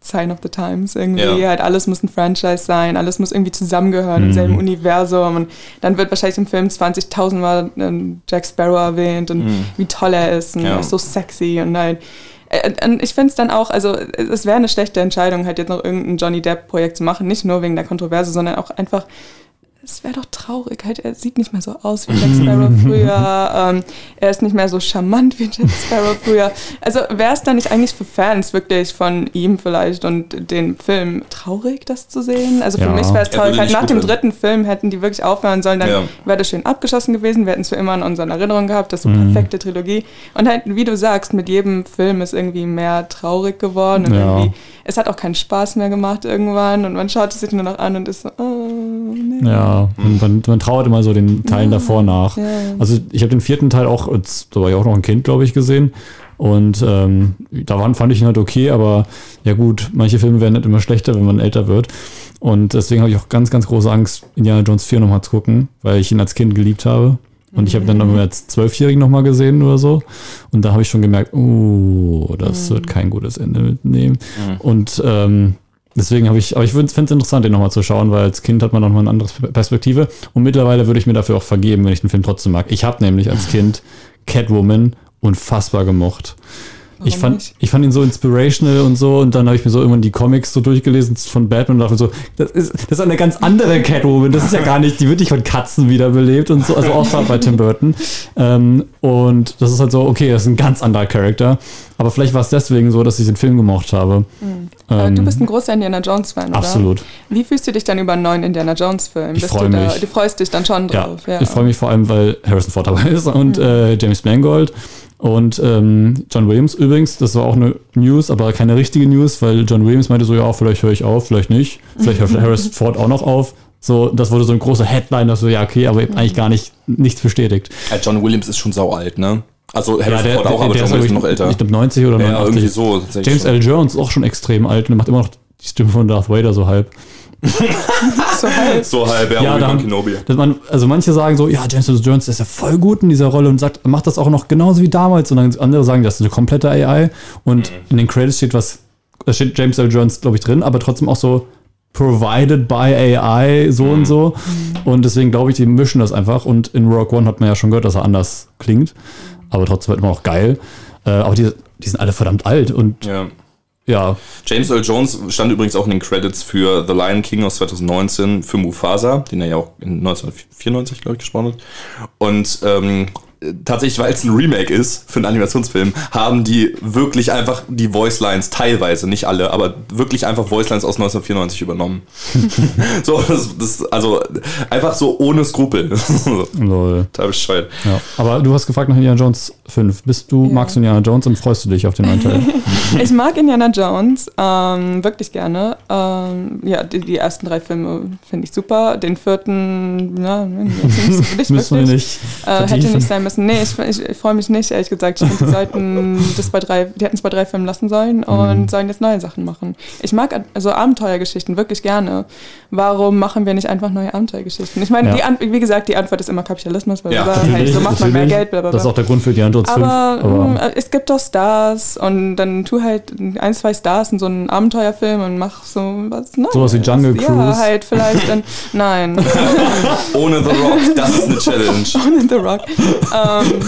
Sign of the Times irgendwie. Ja. Halt alles muss ein Franchise sein, alles muss irgendwie zusammengehören Mhm. im selben Universum. Und dann wird wahrscheinlich im Film 20.000 Mal ähm, Jack Sparrow erwähnt und wie toll er ist und Ja. er ist so sexy und halt. Und ich finde es dann auch, also es wäre eine schlechte Entscheidung, halt jetzt noch irgendein Johnny Depp-Projekt zu machen, nicht nur wegen der Kontroverse, sondern auch einfach, es wäre doch traurig. Halt, er sieht nicht mehr so aus wie Jack Sparrow früher. Ähm, er ist nicht mehr so charmant wie Jack Sparrow früher. Also wäre es dann nicht eigentlich für Fans wirklich von ihm vielleicht und den Film traurig, das zu sehen? Also für Ja. mich wäre es traurig. Halt nach dem dritten Film hätten die wirklich aufhören sollen, dann Ja. wäre das schön abgeschlossen gewesen. Wir hätten es für immer in unseren Erinnerungen gehabt, das ist so Mhm. perfekte Trilogie. Und halt, wie du sagst, mit jedem Film ist irgendwie mehr traurig geworden und Ja. irgendwie, es hat auch keinen Spaß mehr gemacht irgendwann und man schaut es sich nur noch an und ist so, oh, nee. Ja, und man, man trauert immer so den Teilen davor nach. Ja. Also ich habe den vierten Teil auch, da war ich auch noch ein Kind, glaube ich, gesehen. Und ähm, da waren, fand ich ihn halt okay, aber ja gut, manche Filme werden halt immer schlechter, wenn man älter wird. Und deswegen habe ich auch ganz, ganz große Angst, Indiana Jones 4 nochmal zu gucken, weil ich ihn als Kind geliebt habe. Und ich habe dann irgendwie als Zwölfjährigen nochmal gesehen oder so. Und da habe ich schon gemerkt, oh, das wird kein gutes Ende mitnehmen. Und ähm, deswegen habe ich, aber ich finde es interessant, den nochmal zu schauen, weil als Kind hat man nochmal eine andere Perspektive. Und mittlerweile würde ich mir dafür auch vergeben, wenn ich den Film trotzdem mag. Ich habe nämlich als Kind Catwoman unfassbar gemocht. Ich fand, nicht? ich fand ihn so inspirational und so und dann habe ich mir so irgendwann die Comics so durchgelesen von Batman und dachte mir so, das ist, das ist eine ganz andere Catwoman, das ist ja gar nicht, die wird nicht von Katzen wiederbelebt und so, also außer bei Tim Burton. Ähm, und das ist halt so, okay, das ist ein ganz anderer Charakter, aber vielleicht war es deswegen so, dass ich den Film gemocht habe. Aber Ähm, du bist ein großer Indiana Jones-Fan, oder? Absolut. Wie fühlst du dich dann über einen neuen Indiana Jones-Film? Ich Bist freu du da- mich. Du freust dich dann schon Ja, drauf. Ja, ich freue mich vor allem, weil Harrison Ford dabei ist und äh, James Mangold und ähm, John Williams übrigens. Das war auch eine News, aber keine richtige News, weil John Williams meinte so, ja, vielleicht höre ich auf, vielleicht nicht. Vielleicht hört Harrison Ford auch noch auf. So, das wurde so ein großer Headline, dass so, ja, okay, aber eigentlich gar nicht, nichts bestätigt. Ja, John Williams ist schon sau alt, ne? Also Ja, Harrison der, Ford auch, der, aber der John Williams ist noch älter. ich glaube 90 oder ja, 89. irgendwie so. James schon. L. Jones ist auch schon extrem alt und macht immer noch die Stimme von Darth Vader so halb. So halb. So halb, ja, Ja, dann, Kenobi. dass man, also manche sagen so, ja, James Earl Jones ist ja voll gut in dieser Rolle und sagt, macht das auch noch genauso wie damals. Und dann andere sagen, das ist eine komplette AI. Und in den Credits steht was, da steht James Earl Jones, glaube ich, drin, aber trotzdem auch so provided by AI, so und so. Und deswegen glaube ich, die mischen das einfach. Und in Rogue One hat man ja schon gehört, dass er anders klingt. Aber trotzdem wird immer auch geil. Äh, aber die, die sind alle verdammt alt und Ja. Ja, James Earl Jones stand übrigens auch in den Credits für The Lion King aus 2019 für Mufasa, den er ja auch in 1994, glaube ich, gesprochen hat. Und ähm, tatsächlich, weil es ein Remake ist für einen Animationsfilm, haben die wirklich einfach die Voicelines teilweise, nicht alle, aber wirklich einfach Voicelines aus 1994 übernommen. so, das, das, also einfach so ohne Skrupel. lol. Total bescheuert. Ja. Aber du hast gefragt nach Indiana Jones 5. Bist du, Ja. magst du Indiana Jones und freust du dich auf den neuen Teil? Ich mag Indiana Jones ähm, wirklich gerne. Ähm, ja, die, die ersten drei Filme finde ich super. Den vierten, ja, jetzt nicht, Müssen wir wirklich. nicht. Äh, hätte nicht sein müssen. Nee, ich, ich, ich freue mich nicht, ehrlich gesagt. Ich finde, die sollten das bei drei, die hätten es bei drei Filmen lassen sollen und Mhm. sollen jetzt neue Sachen machen. Ich mag also Abenteuergeschichten wirklich gerne. Warum machen wir nicht einfach neue Abenteuergeschichten? Ich meine, Ja. die An wie gesagt, die Antwort ist immer Kapitalismus, bla, Ja. Hey, so macht man mehr. Geld, bla, bla, bla. Das ist auch der Grund für Jones 5. Aber, Aber mh, es gibt doch Stars und dann tu halt ein, zwei Stars in so einen Abenteuerfilm und mach so was Neues. Sowas wie Jungle Ja, Cruise. halt vielleicht dann, nein, Ohne The Rock, das ist eine Challenge. ohne The Rock. Ähm,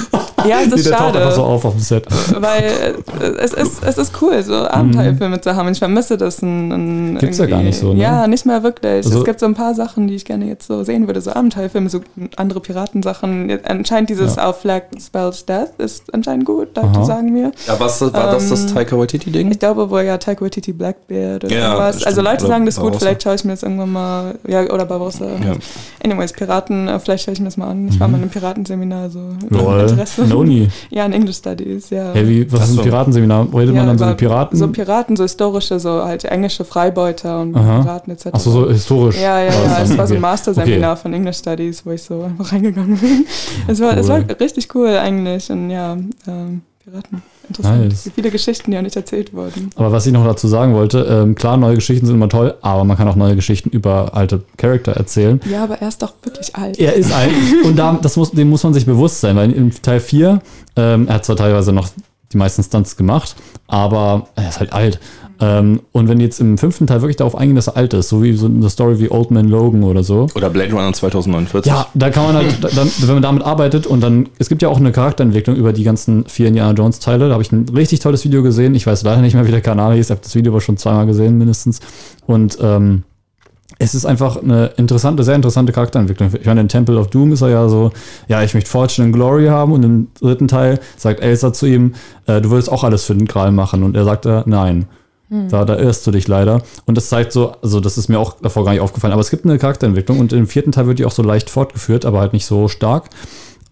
ja, es Nee, ist der taucht einfach so schade, auf auf dem Set. weil äh, es ist, es ist cool, so Abenteuerfilme zu haben. Ich vermisse das. Ein, ein Mhm. Gibt's ja gar irgendwie- nicht so, ne? Ja, nicht mehr wirklich. Also- es gibt so ein paar Sachen, die ich gerne jetzt so sehen würde, so Abenteuerfilme, so andere Piratensachen. Anscheinend dieses Ja. Auf Flag Spells Death ist anscheinend gut, Leute sagen mir. Ja, was war das, das Ähm, Taika Waititi-Ding? Ich glaube wohl ja Taika Waititi Blackbeard oder Ja, stimmt. Also Leute Oder sagen das gut, Barbarossa. vielleicht schaue ich mir das irgendwann mal, ja, oder Barbarossa. Ja. Anyways, Piraten, äh, vielleicht schaue ich mir das mal an. Ich war mal in einem Piratenseminar, so Lol. Interesse. No nie. Ja, in English Studies, ja. Hey, wie, was Ach ist so. ein Piratenseminar? Redet ja, man dann so über mit Piraten? So Piraten, so historische, so halt englische Freibeuter und Aha. Piraten etc. Achso, so historisch. Ja, ja, das ja. dann. Es war so ein Okay. Master-Seminar von English Studies, wo ich so einfach reingegangen bin. Es war, es war Cool. richtig cool eigentlich. Und ja, ähm, Piraten. Interessant. Nice. Viele Geschichten, die auch nicht erzählt wurden. Aber was ich noch dazu sagen wollte, ähm, klar, neue Geschichten sind immer toll, aber man kann auch neue Geschichten über alte Charakter erzählen. Ja, aber er ist doch wirklich alt. Er ist alt und da, das muss, dem muss man sich bewusst sein, weil in Teil 4, ähm, er hat zwar teilweise noch die meisten Stunts gemacht, aber er ist halt alt. Ähm, und wenn jetzt im fünften Teil wirklich darauf eingehen, dass er alt ist, so wie so eine Story wie Old Man Logan oder so, Oder Blade Runner 2049. ja, da kann man halt, da- dann, wenn man damit arbeitet und dann, es gibt ja auch eine Charakterentwicklung über die ganzen vier Indiana Jones Teile. Da habe ich ein richtig tolles Video gesehen. Ich weiß leider nicht mehr, wie der Kanal hieß. Ich habe das Video aber schon zweimal gesehen, mindestens. Und ähm, es ist einfach eine interessante, sehr interessante Charakterentwicklung. Ich meine, in Temple of Doom ist er ja so, ja, ich möchte Fortune and Glory haben. Und im dritten Teil sagt Elsa zu ihm, äh, du würdest auch alles für den Gral machen. Und er sagt, äh, nein. Da, da irrst du dich leider. Und das zeigt so, also das ist mir auch davor gar nicht aufgefallen, aber es gibt eine Charakterentwicklung und im vierten Teil wird die auch so leicht fortgeführt, aber halt nicht so stark.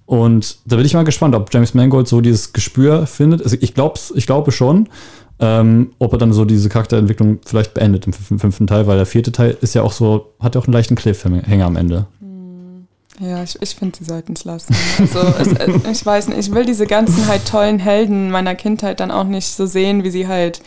Und da bin ich mal gespannt, ob James Mangold so dieses Gespür findet. Also ich, glaub's, ich glaube schon, ähm, ob er dann so diese Charakterentwicklung vielleicht beendet im fünf- fünften Teil, weil der vierte Teil ist ja auch so, hat ja auch einen leichten Cliffhanger am Ende. Ja, ich, ich finde, sie sollten es lassen. Also, es, äh, ich weiß nicht, ich will diese ganzen halt tollen Helden meiner Kindheit dann auch nicht so sehen, wie sie halt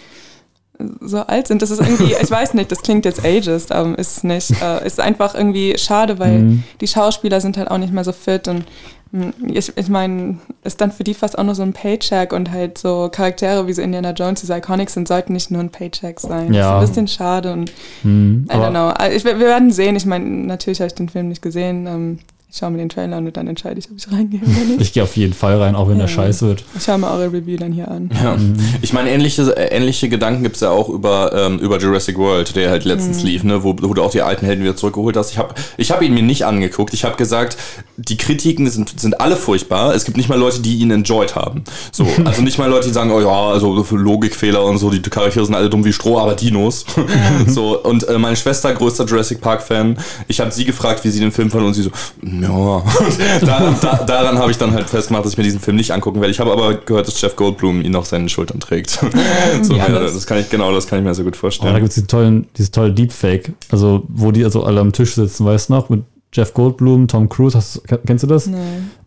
so alt sind. Das ist irgendwie, ich weiß nicht, das klingt jetzt ageist, aber ist es nicht. Äh, ist einfach irgendwie schade, weil Mhm. die Schauspieler sind halt auch nicht mehr so fit und mh, ich, ich meine, ist dann für die fast auch nur so ein Paycheck und halt so Charaktere wie so Indiana Jones, diese Iconics sind, sollten nicht nur ein Paycheck sein. Ja. Das ist ein bisschen schade und Mhm, I don't know. Ich, wir werden sehen. Ich meine, natürlich habe ich den Film nicht gesehen. Ähm, Ich schaue mir den Trailer an und dann entscheide ich, ob ich reingehe oder nicht. Ich gehe auf jeden Fall rein, auch wenn der Ja. scheiße wird. Ich schaue mir eure Review dann hier an. Ja. Ich meine, ähnliche, äh, ähnliche Gedanken gibt's ja auch über, ähm, über Jurassic World, der halt letztens lief, ne, wo, wo du auch die alten Helden wieder zurückgeholt hast. Ich habe ich hab ihn mir nicht angeguckt. Ich habe gesagt, die Kritiken sind, sind alle furchtbar. Es gibt nicht mal Leute, die ihn enjoyed haben. So, also nicht mal Leute, die sagen, oh ja, also für Logikfehler und so, die Charaktere sind alle dumm wie Stroh, aber Dinos. so, und äh, meine Schwester, größter Jurassic Park-Fan, ich habe sie gefragt, wie sie den Film fand und sie so, ja. Und da, da, daran habe ich dann halt festgemacht, dass ich mir diesen Film nicht angucken werde. Ich habe aber gehört, dass Jeff Goldblum ihn auf seinen Schultern trägt. so, ja, alles. das kann ich, genau, das kann ich mir sehr gut Oh, da vorstellen. gibt es diesen tollen, dieses tolle Deepfake, also wo die also alle am Tisch sitzen, weißt du noch, mit Jeff Goldblum, Tom Cruise, hast, du- kennst du das? Nee.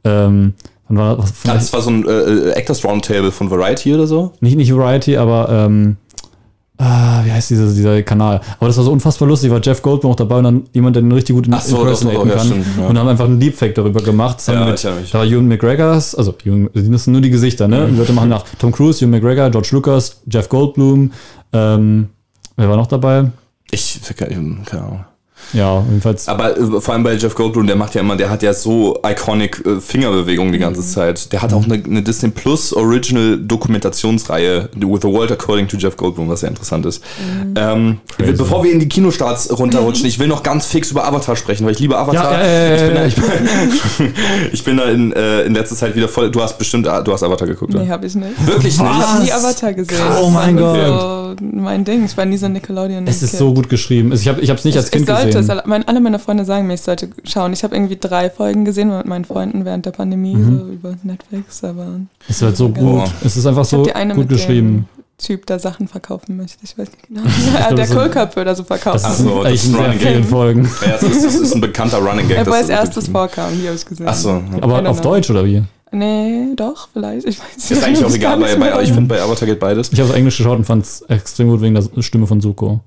Ähm, war das? Das war so ein äh, Actors Roundtable von Variety oder so. nicht, nicht Variety, aber ähm, ah, wie heißt dieser, dieser Kanal? Aber das war so unfassbar lustig, war Jeff Goldblum auch dabei und dann jemand, der den richtig gut Ach so, impersonaten ja, kann. stimmt, ja. Und haben einfach einen Deepfake darüber gemacht. Das Ja, mich. da war Ewan McGregors, also Ewan, das sind nur die Gesichter, ne? Die Leute machen nach Tom Cruise, Ewan McGregor, George Lucas, Jeff Goldblum, ähm, wer war noch dabei? Ich, keine Ahnung. Ja, jedenfalls. Aber äh, vor allem bei Jeff Goldblum, der macht ja immer, der hat ja so iconic äh, Fingerbewegungen die ganze Zeit. Der hat auch eine, eine Disney Plus Original Dokumentationsreihe With the World According to Jeff Goldblum, was sehr interessant ist. Ähm, bevor wir in die Kinostarts runterrutschen, ich will noch ganz fix über Avatar sprechen, weil ich liebe Avatar. Ja, ja, ich, bin da, ich, bin, ich bin da in, äh, in letzter Zeit wieder voll. Du hast bestimmt, ah, du hast Avatar geguckt, Nee, oder? habe ich nicht. Wirklich Ich nicht? habe nie Avatar gesehen. Oh mein Gott. So mein Ding. Ich war nie so ein Nickelodeon. Es ist so gut geschrieben. Ich habe es nicht als ich, Kind ich sollte gesehen. Es, alle- mein, alle meine Freunde sagen mir, ich sollte schauen. Ich habe irgendwie drei Folgen gesehen mit meinen Freunden während der Pandemie, Mhm. so über Netflix, aber Es wird so gut. Boah. Es ist einfach ich so habe die eine gut mit geschrieben. dem Typ, der Sachen verkaufen möchte. Ich weiß nicht genau. glaub, der so- Kohlköpfe oder so verkaufen. Das ist so, das ist ein sehr Running vielen Gag. Folgen. Ja, das ist, das ist ein bekannter Running Gag. Wo das als ist erstes vorkam, die habe ich gesehen. Ach so. Aber auf know. Deutsch oder wie? Nee, doch, vielleicht. Ich weiß Ist eigentlich auch egal, bei, nicht bei, ich finde bei Avatar geht beides. Ich habe es Englisch geschaut und fand es extrem gut wegen der Stimme von Suko.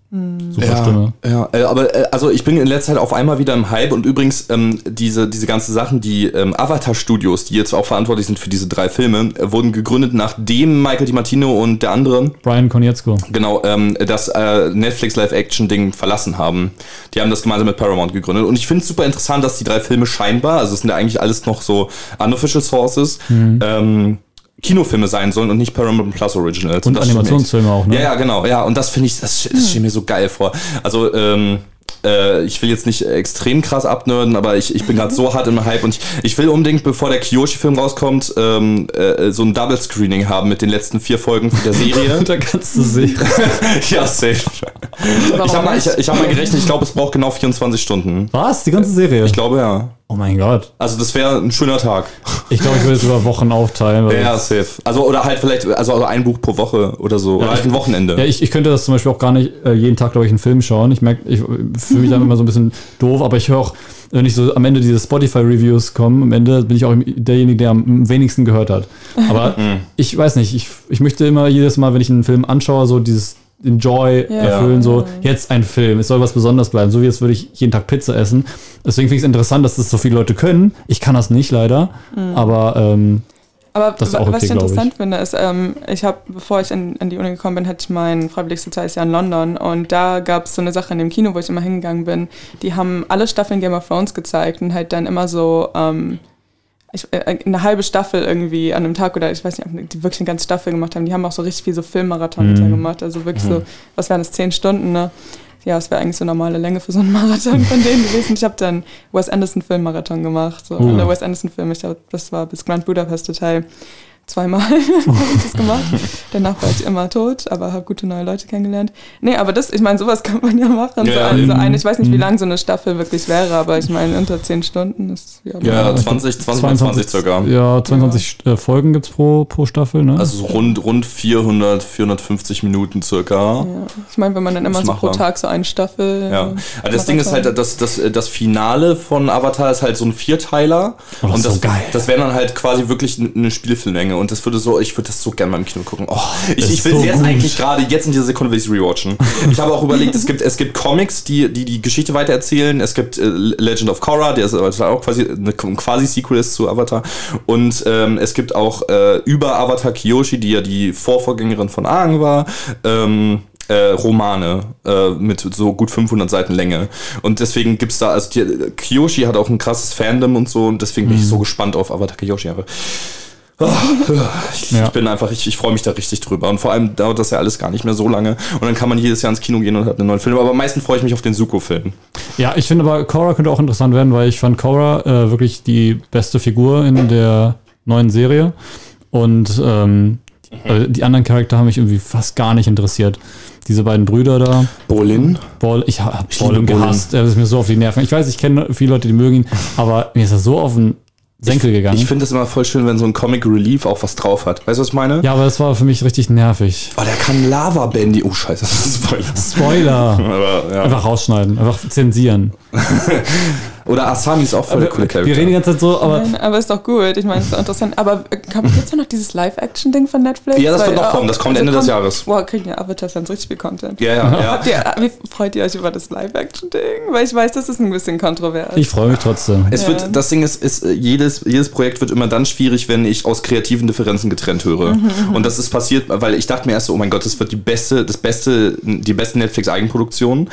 Super Ja, Stimme. ja, äh, aber äh, also ich bin in letzter Zeit auf einmal wieder im Hype und übrigens ähm, diese, diese ganzen Sachen, die ähm, Avatar-Studios, die jetzt auch verantwortlich sind für diese drei Filme, äh, wurden gegründet nachdem Michael DiMartino und der andere Brian Konietzko. genau ähm, das äh, Netflix Live-Action-Ding verlassen haben. Die haben das gemeinsam mit Paramount gegründet und ich finde es super interessant, dass die drei Filme scheinbar, also es sind ja eigentlich alles noch so unofficial sources, ähm, Kinofilme sein sollen und nicht Paramount Plus Originals. Und mir Animationsfilme auch, ne? ja, ja, genau. Ja, und das finde ich, das, das steht mir so geil vor. Also, ähm, äh, ich will jetzt nicht extrem krass abnörden, aber ich, ich bin gerade so hart im Hype und ich, ich will unbedingt, bevor der Kyoshi-Film rauskommt, ähm, äh, so ein Double-Screening haben mit den letzten vier Folgen der Serie. Kannst du sehen. ja, safe. Warum Ich habe mal, ich, ich hab mal gerechnet, ich glaube, es braucht genau 24 Stunden. Was? Die ganze Serie? Ich glaube, ja. Oh mein Gott. Also, das wäre ein schöner Tag. Ich glaube, ich würde es über Wochen aufteilen. Ja, safe. Also, oder halt vielleicht, also, ein Buch pro Woche oder so. oder halt ein Wochenende. Ja, ich, ich könnte das zum Beispiel auch gar nicht äh, jeden Tag, glaube ich, einen Film schauen. Ich merke, ich fühle mich dann immer so ein bisschen doof, aber ich höre auch, wenn ich so am Ende diese Spotify-Reviews kommen, am Ende bin ich auch derjenige, der am wenigsten gehört hat. Aber ich weiß nicht, ich, ich möchte immer jedes Mal, wenn ich einen Film anschaue, so dieses Enjoy Ja. erfüllen, so jetzt ein Film, es soll was Besonderes bleiben, so wie jetzt würde ich jeden Tag Pizza essen. Deswegen finde ich es interessant, dass das so viele Leute können. Ich kann das nicht leider, aber ähm, Aber Das ist auch was okay, ich glaub ich. interessant finde, ist, ähm, ich habe, bevor ich in, an die Uni gekommen bin, hatte ich mein freiwilliges soziales Jahr in London und da gab es so eine Sache in dem Kino, wo ich immer hingegangen bin. Die haben alle Staffeln Game of Thrones gezeigt und halt dann immer so ähm, ich, äh, eine halbe Staffel irgendwie an einem Tag oder ich weiß nicht, ob die wirklich eine ganze Staffel gemacht haben. Die haben auch so richtig viel so Filmmarathons Mhm. gemacht. Also wirklich so, was wären das, zehn Stunden, ne? Ja, es wäre eigentlich so normale Länge für so einen Marathon von denen gewesen. Ich habe dann Wes Anderson Filmmarathon gemacht. So Uh. alle Wes Anderson Filme. Ich glaube, das war bis Grand Budapest Hotel. Zweimal habe ich das gemacht. Danach war ich immer tot, aber habe gute neue Leute kennengelernt. Nee, aber das, ich meine, sowas kann man ja machen. Ja, so, also mhm. eine, ich weiß nicht, wie Mhm. lang so eine Staffel wirklich wäre, aber ich meine, unter zehn Stunden ist ja. Ja, 20, 20, 20 circa. Ja, 22 äh, Folgen gibt es pro, pro Staffel, ne? Also so rund, rund 400, 450 Minuten circa. Ja. Ich meine, wenn man dann immer Das so pro. Tag so eine Staffel. Ja, äh, also das Ding ist halt, das, das, das Finale von Avatar ist halt so ein Vierteiler. Oh, das ist das, so geil. das wäre dann halt quasi wirklich eine Spielfilmlänge. Und das würde so, ich würde das so gerne mal im Kino gucken. Oh, ich, ich will so jetzt gut. eigentlich gerade, jetzt in dieser Sekunde will ich es rewatchen. Ich habe auch überlegt, es gibt, es gibt Comics, die, die die Geschichte weitererzählen. Es gibt äh, Legend of Korra, der ist aber auch quasi eine quasi Sequel ist zu Avatar. Und ähm, es gibt auch äh, über Avatar Kyoshi, die ja die Vorvorgängerin von Aang war. Ähm, äh, Romane äh, mit so gut 500 Seiten Länge. Und deswegen gibt's da, also die, Kiyoshi hat auch ein krasses Fandom und so und deswegen bin ich so gespannt auf Avatar Kiyoshi einfach. Ah, ich, Ja. bin einfach, ich, ich freue mich da richtig drüber. Und vor allem dauert das ja alles gar nicht mehr so lange. Und dann kann man jedes Jahr ins Kino gehen und hat einen neuen Film. Aber am meisten freue ich mich auf den Suko-Film. Ja, ich finde aber, Korra könnte auch interessant werden, weil ich fand Korra äh, wirklich die beste Figur in der neuen Serie. Und ähm, äh, die anderen Charakter haben mich irgendwie fast gar nicht interessiert. Diese beiden Brüder da, Bolin? Ball, ich habe Bolin. gehasst. Er ist mir so auf die Nerven. Ich weiß, ich kenne viele Leute, die mögen ihn, aber mir ist er so auf den Senkel gegangen. Ich finde es immer voll schön, wenn so ein Comic Relief auch was drauf hat. Weißt du, was ich meine? ja, aber das war für mich richtig nervig. Oh, der kann Lava Bandy. Oh, scheiße, das ist Spoiler. Spoiler. Aber, ja. Einfach rausschneiden, einfach zensieren. Oder Asami ist auch voll der coole Charakter. Wir reden die ganze Zeit so, aber Nein, aber ist doch gut. Ich meine, ist doch interessant. Aber gibt es noch dieses Live-Action-Ding von Netflix? Ja, das wird Weil, noch äh, kommen. Das kommt Ende des Jahres. Boah, kriegen ja Avatar-Fans richtig viel Content. ja, ja, ja. Habt ihr, wie freut ihr euch über das Live-Action-Ding? Weil ich weiß, das ist ein bisschen kontrovers. ich freue mich trotzdem. Es Ja. wird, das Ding ist, ist äh, jedes, jedes Projekt wird immer dann schwierig, wenn ich aus kreativen Differenzen getrennt höre. Mhm, Und das ist passiert, weil ich dachte mir erst so, oh mein Gott, das wird die beste, das beste, die beste Netflix-Eigenproduktion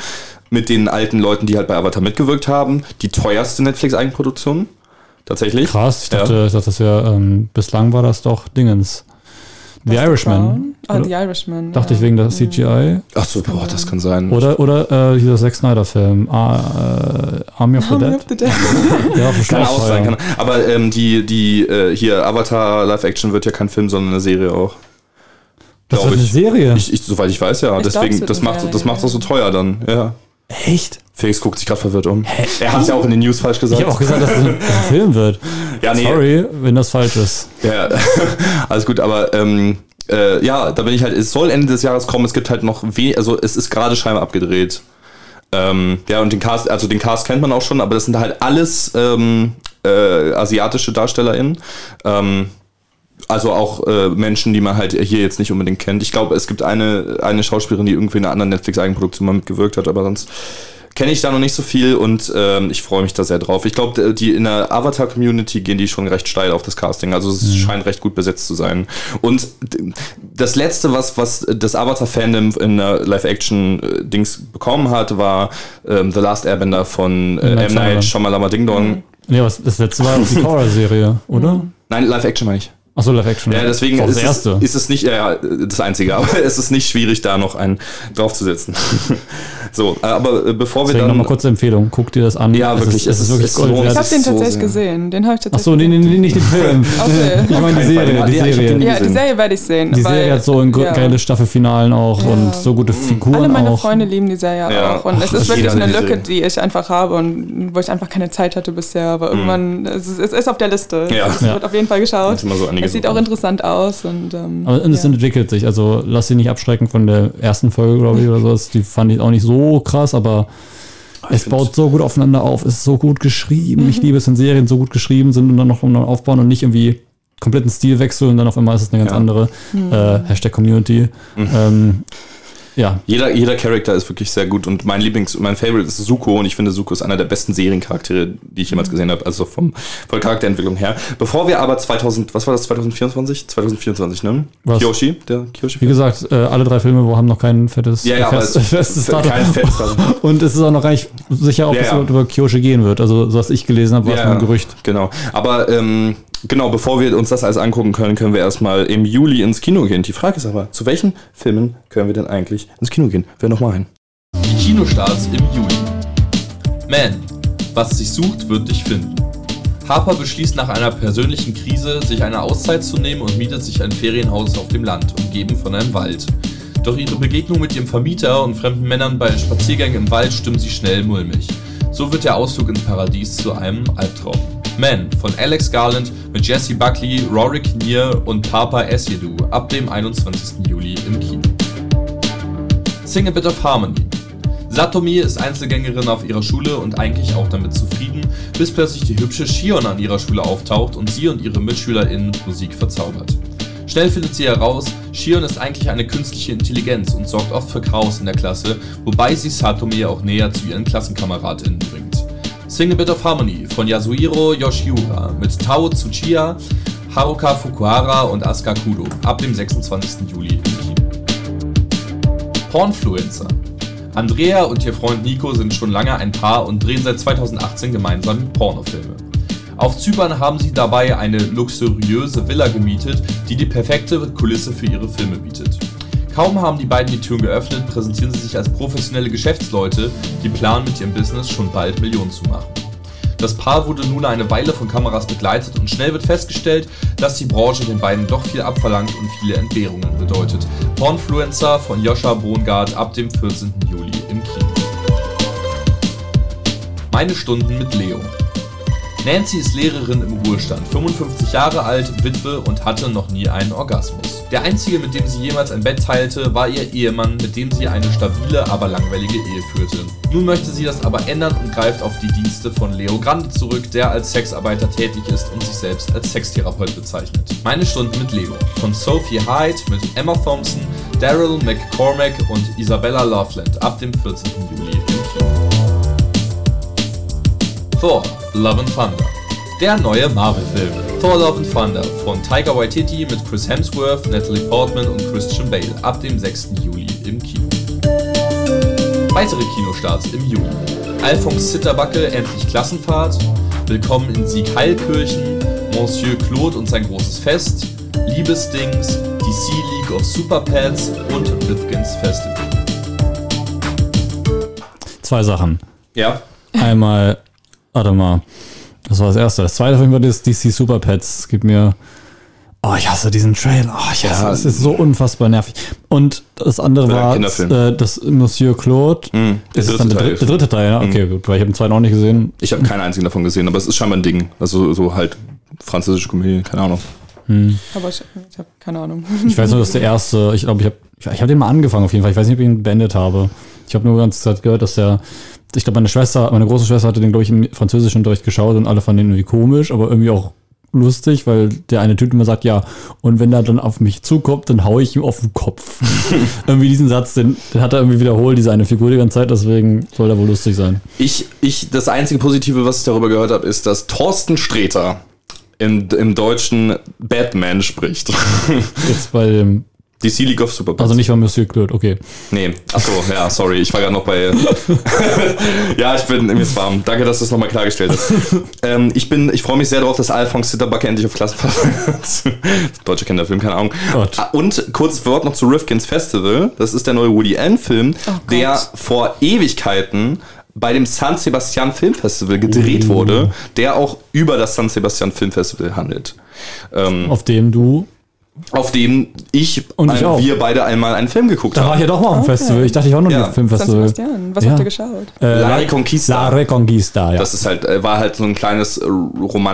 mit den alten Leuten, die halt bei Avatar mitgewirkt haben. Die teuerste Netflix-Eigenproduktion. Tatsächlich. Krass, ich Ja. dachte, ich dachte das wäre, ähm, bislang war das doch Dingens. The Was, Irishman. Ah? The Irishman. Dachte ja. ich wegen der CGI. Ach so, boah, das kann sein. Oder, oder äh, dieser Zack Snyder-Film, ah, äh, Army of the Army Dead. of the Dead. War Kann auch sein. kann. Aber ähm, die, die äh, hier Avatar Live-Action wird ja kein Film, sondern eine Serie auch. Das wird eine. Serie. Ich, ich, soweit ich weiß, ja. Ich Deswegen, das macht, Serie, das macht ja. auch so teuer dann. Ja. Echt? Felix guckt sich gerade verwirrt um. Er hat es ja auch in den News falsch Ich gesagt. habe auch gesagt, dass es ein Film wird. ja, nee. Sorry, wenn das falsch ist. Ja, alles gut, aber ähm, äh, ja, da bin ich halt, es soll Ende des Jahres kommen, es gibt halt noch we also es ist gerade scheinbar abgedreht. Ähm, ja, und den Cast, also den Cast kennt man auch schon, aber das sind halt alles ähm, äh, asiatische DarstellerInnen. Ähm, also auch äh, Menschen, die man halt hier jetzt nicht unbedingt kennt. Ich glaube, es gibt eine, eine Schauspielerin, die irgendwie in einer anderen Netflix-Eigenproduktion mal mitgewirkt hat, aber sonst kenne ich da noch nicht so viel und ähm, ich freue mich da sehr drauf. Ich glaube, die in der Avatar-Community gehen die schon recht steil auf das Casting. Also es scheint recht gut besetzt zu sein. Und das letzte, was, was das Avatar-Fandom in der Live-Action-Dings bekommen hat, war ähm, The Last Airbender von äh, M. Night. Shyamalan Ding Dong. Nee, was, das letzte war die Korra-Serie, oder? Nein, Live-Action meine ich. Achso, Live-Action. Ja, deswegen ist, ist es, ist es nicht, ja, das einzige, aber es ist nicht schwierig, da noch einen draufzusetzen. so, äh, aber äh, bevor wir Deswegen dann. nochmal kurze Empfehlung. Guck dir das an. Ja, es wirklich, Ist, es ist wirklich Gold Ich habe den so tatsächlich sehr. gesehen. Den habe ich tatsächlich Achso, nee, nee, nee, nicht den Film. Okay. Ich meine die Serie, Ja, die Serie. Ja, die. Serie werde ich sehen. Die weil- Serie hat so ein ja. geile Staffelfinalen auch Ja. und so gute Figuren Alle meine auch. Freunde lieben die Serie Ja. auch. Und Ach, es ist wirklich eine Lücke, die ich einfach habe und wo ich einfach keine Zeit hatte bisher. Aber irgendwann, es, ist, es ist auf der Liste. Ja. Es wird auf jeden Fall geschaut. So es sieht so. auch interessant aus. Und, ähm, Aber es entwickelt sich. Also lass dich nicht abschrecken von der ersten Folge, glaube ich, oder sowas. Die fand ich auch nicht so krass, aber es find- baut so gut aufeinander auf. Es ist so gut geschrieben. Mhm. Ich liebe es, wenn Serien so gut geschrieben sind und dann noch aufbauen und nicht irgendwie kompletten Stilwechsel und dann auf einmal ist es eine ganz Ja. andere. Mhm. Äh, Hashtag Community. Ähm, ja, Jeder, jeder Charakter ist wirklich sehr gut und mein Lieblings, mein Favorite ist Suko und ich finde Suko ist einer der besten Seriencharaktere, die ich jemals gesehen habe, also vom, von Charakterentwicklung her. Bevor wir aber 2000, was war das, 2024? 2024, ne? Was? Kyoshi, der Kyoshi. wie gesagt, äh, alle drei Filme haben noch kein fettes, ja, ja, aber fest, es, festes Datum. kein fettes Datum. Und es ist auch noch gar nicht sicher, ob Ja, es ja. über Kyoshi gehen wird. Also, so was ich gelesen habe, war es nur ein Gerücht. Genau. Aber ähm, genau, bevor wir uns das alles angucken können, können wir erstmal im Juli ins Kino gehen. Die Frage ist aber, zu welchen Filmen können wir denn eigentlich ins Kino gehen? Wer noch mal ein? Die Kinostarts im Juli. Man, was sich sucht, wird dich finden. Harper beschließt nach einer persönlichen Krise, sich eine Auszeit zu nehmen und mietet sich ein Ferienhaus auf dem Land, umgeben von einem Wald. Doch ihre Begegnung mit ihrem Vermieter und fremden Männern bei Spaziergängen im Wald stimmt sie schnell mulmig. So wird der Ausflug ins Paradies zu einem Albtraum. Man von Alex Garland mit Jesse Buckley, Rory Kinnear und Papa Esiedu ab dem 21. Juli im Kino. Sing a Bit of Harmony. Satomi ist Einzelgängerin auf ihrer Schule und eigentlich auch damit zufrieden, bis plötzlich die hübsche Shion an ihrer Schule auftaucht und sie und ihre MitschülerInnen mit Musik verzaubert. Schnell findet sie heraus, Shion ist eigentlich eine künstliche Intelligenz und sorgt oft für Chaos in der Klasse, wobei sie Satomi auch näher zu ihren KlassenkameradInnen bringt. Sing a Bit of Harmony von Yasuhiro Yoshiura mit Tao Tsuchiya, Haruka Fukuhara und Asuka Kudo ab dem 26. Juli im Kino. Pornfluencer. Andrea und ihr Freund Nico sind schon lange ein Paar und drehen seit 2018 gemeinsam Pornofilme. Auf Zypern haben sie dabei eine luxuriöse Villa gemietet, die die perfekte Kulisse für ihre Filme bietet. Kaum haben die beiden die Türen geöffnet, präsentieren sie sich als professionelle Geschäftsleute, die planen mit ihrem Business schon bald Millionen zu machen. Das Paar wurde nun eine Weile von Kameras begleitet und schnell wird festgestellt, dass die Branche den beiden doch viel abverlangt und viele Entbehrungen bedeutet. Pornfluencer von Joscha Bongard ab dem 14. Juli im Kino. Meine Stunden mit Leo. Nancy ist Lehrerin im Ruhestand, 55 Jahre alt, Witwe und hatte noch nie einen Orgasmus. Der einzige, mit dem sie jemals ein Bett teilte, war ihr Ehemann, mit dem sie eine stabile, aber langweilige Ehe führte. Nun möchte sie das aber ändern und greift auf die Dienste von Leo Grande zurück, der als Sexarbeiter tätig ist und sich selbst als Sextherapeut bezeichnet. Meine Stunden mit Leo. Von Sophie Hyde mit Emma Thompson, Daryl McCormack und Isabella Loveland ab dem 14. Juli im Kino. Love and Thunder. Der neue Marvel-Film. Thor Love and Thunder von Taika Waititi mit Chris Hemsworth, Natalie Portman und Christian Bale ab dem 6. Juli im Kino. Weitere Kinostarts im Juli. Alphonse Zitterbacke, endlich Klassenfahrt. Willkommen in Siegheilkirchen. Monsieur Claude und sein großes Fest. Liebesdings. DC League of Super Pets und Rifkins Festival. Zwei Sachen. Ja. Einmal, warte mal, das war das erste. Das zweite Film war das DC Super Pets. Gibt mir. Oh, ich hasse diesen Trailer. Oh, ich hasse Ja. Es ist so unfassbar nervig. Und das andere War äh, das Monsieur Claude. Mhm, der Ist dann der, der dritte Teil, ja? Okay, gut, weil ich habe den zweiten auch nicht gesehen. Ich habe keinen einzigen davon gesehen, aber es ist scheinbar ein Ding. Also so halt französische Komödie, keine Ahnung. Aber ich, ich habe keine Ahnung. Ich weiß nur, dass der erste, ich glaube, ich habe ich, ich hab den mal angefangen auf jeden Fall. Ich weiß nicht, ob ich ihn beendet habe. Ich habe nur ganz Zeit gehört, dass der, ich glaube, meine Schwester, meine große Schwester hatte den, glaube ich, im Französischunterricht geschaut und alle fanden den irgendwie komisch, aber irgendwie auch lustig, weil der eine Typ immer sagt, ja, und wenn er dann auf mich zukommt, dann hau ich ihm auf den Kopf. irgendwie diesen Satz, den, den hat er irgendwie wiederholt, diese eine Figur die ganze Zeit, deswegen soll der wohl lustig sein. Ich, ich, das einzige Positive, was ich darüber gehört habe, ist, dass Thorsten Sträter im, im Deutschen Batman spricht. Jetzt bei dem, DC League of Super Pets. also nicht bei Monsieur Claude, okay. Nee, achso, ja, sorry, ich war gerade noch bei. ja, ich bin mir ist warm. Danke, dass du es nochmal klargestellt hast. ähm, ich bin, ich freue mich sehr darauf, dass Alphonse Zitterbacke endlich auf Klassenfahrt Deutscher Kinderfilm, keine Ahnung. Gott. Ah, Und kurzes Wort noch zu Rifkins Festival. Das ist der neue Woody Allen-Film, der vor Ewigkeiten bei dem San Sebastian Filmfestival gedreht wurde, der auch über das San Sebastian Filmfestival handelt. Ähm, Auf dem du, auf dem ich Und ich ein, auch. wir beide einmal einen Film geguckt da war haben. ich ja doch mal auf dem Okay. Festival. Ich dachte, ich war noch Ja. nicht auf dem San Filmfestival. Sebastian, was Ja. habt ihr geschaut? Äh, La Reconquista. La Reconquista, ja. Das ist halt, äh, war halt so ein kleines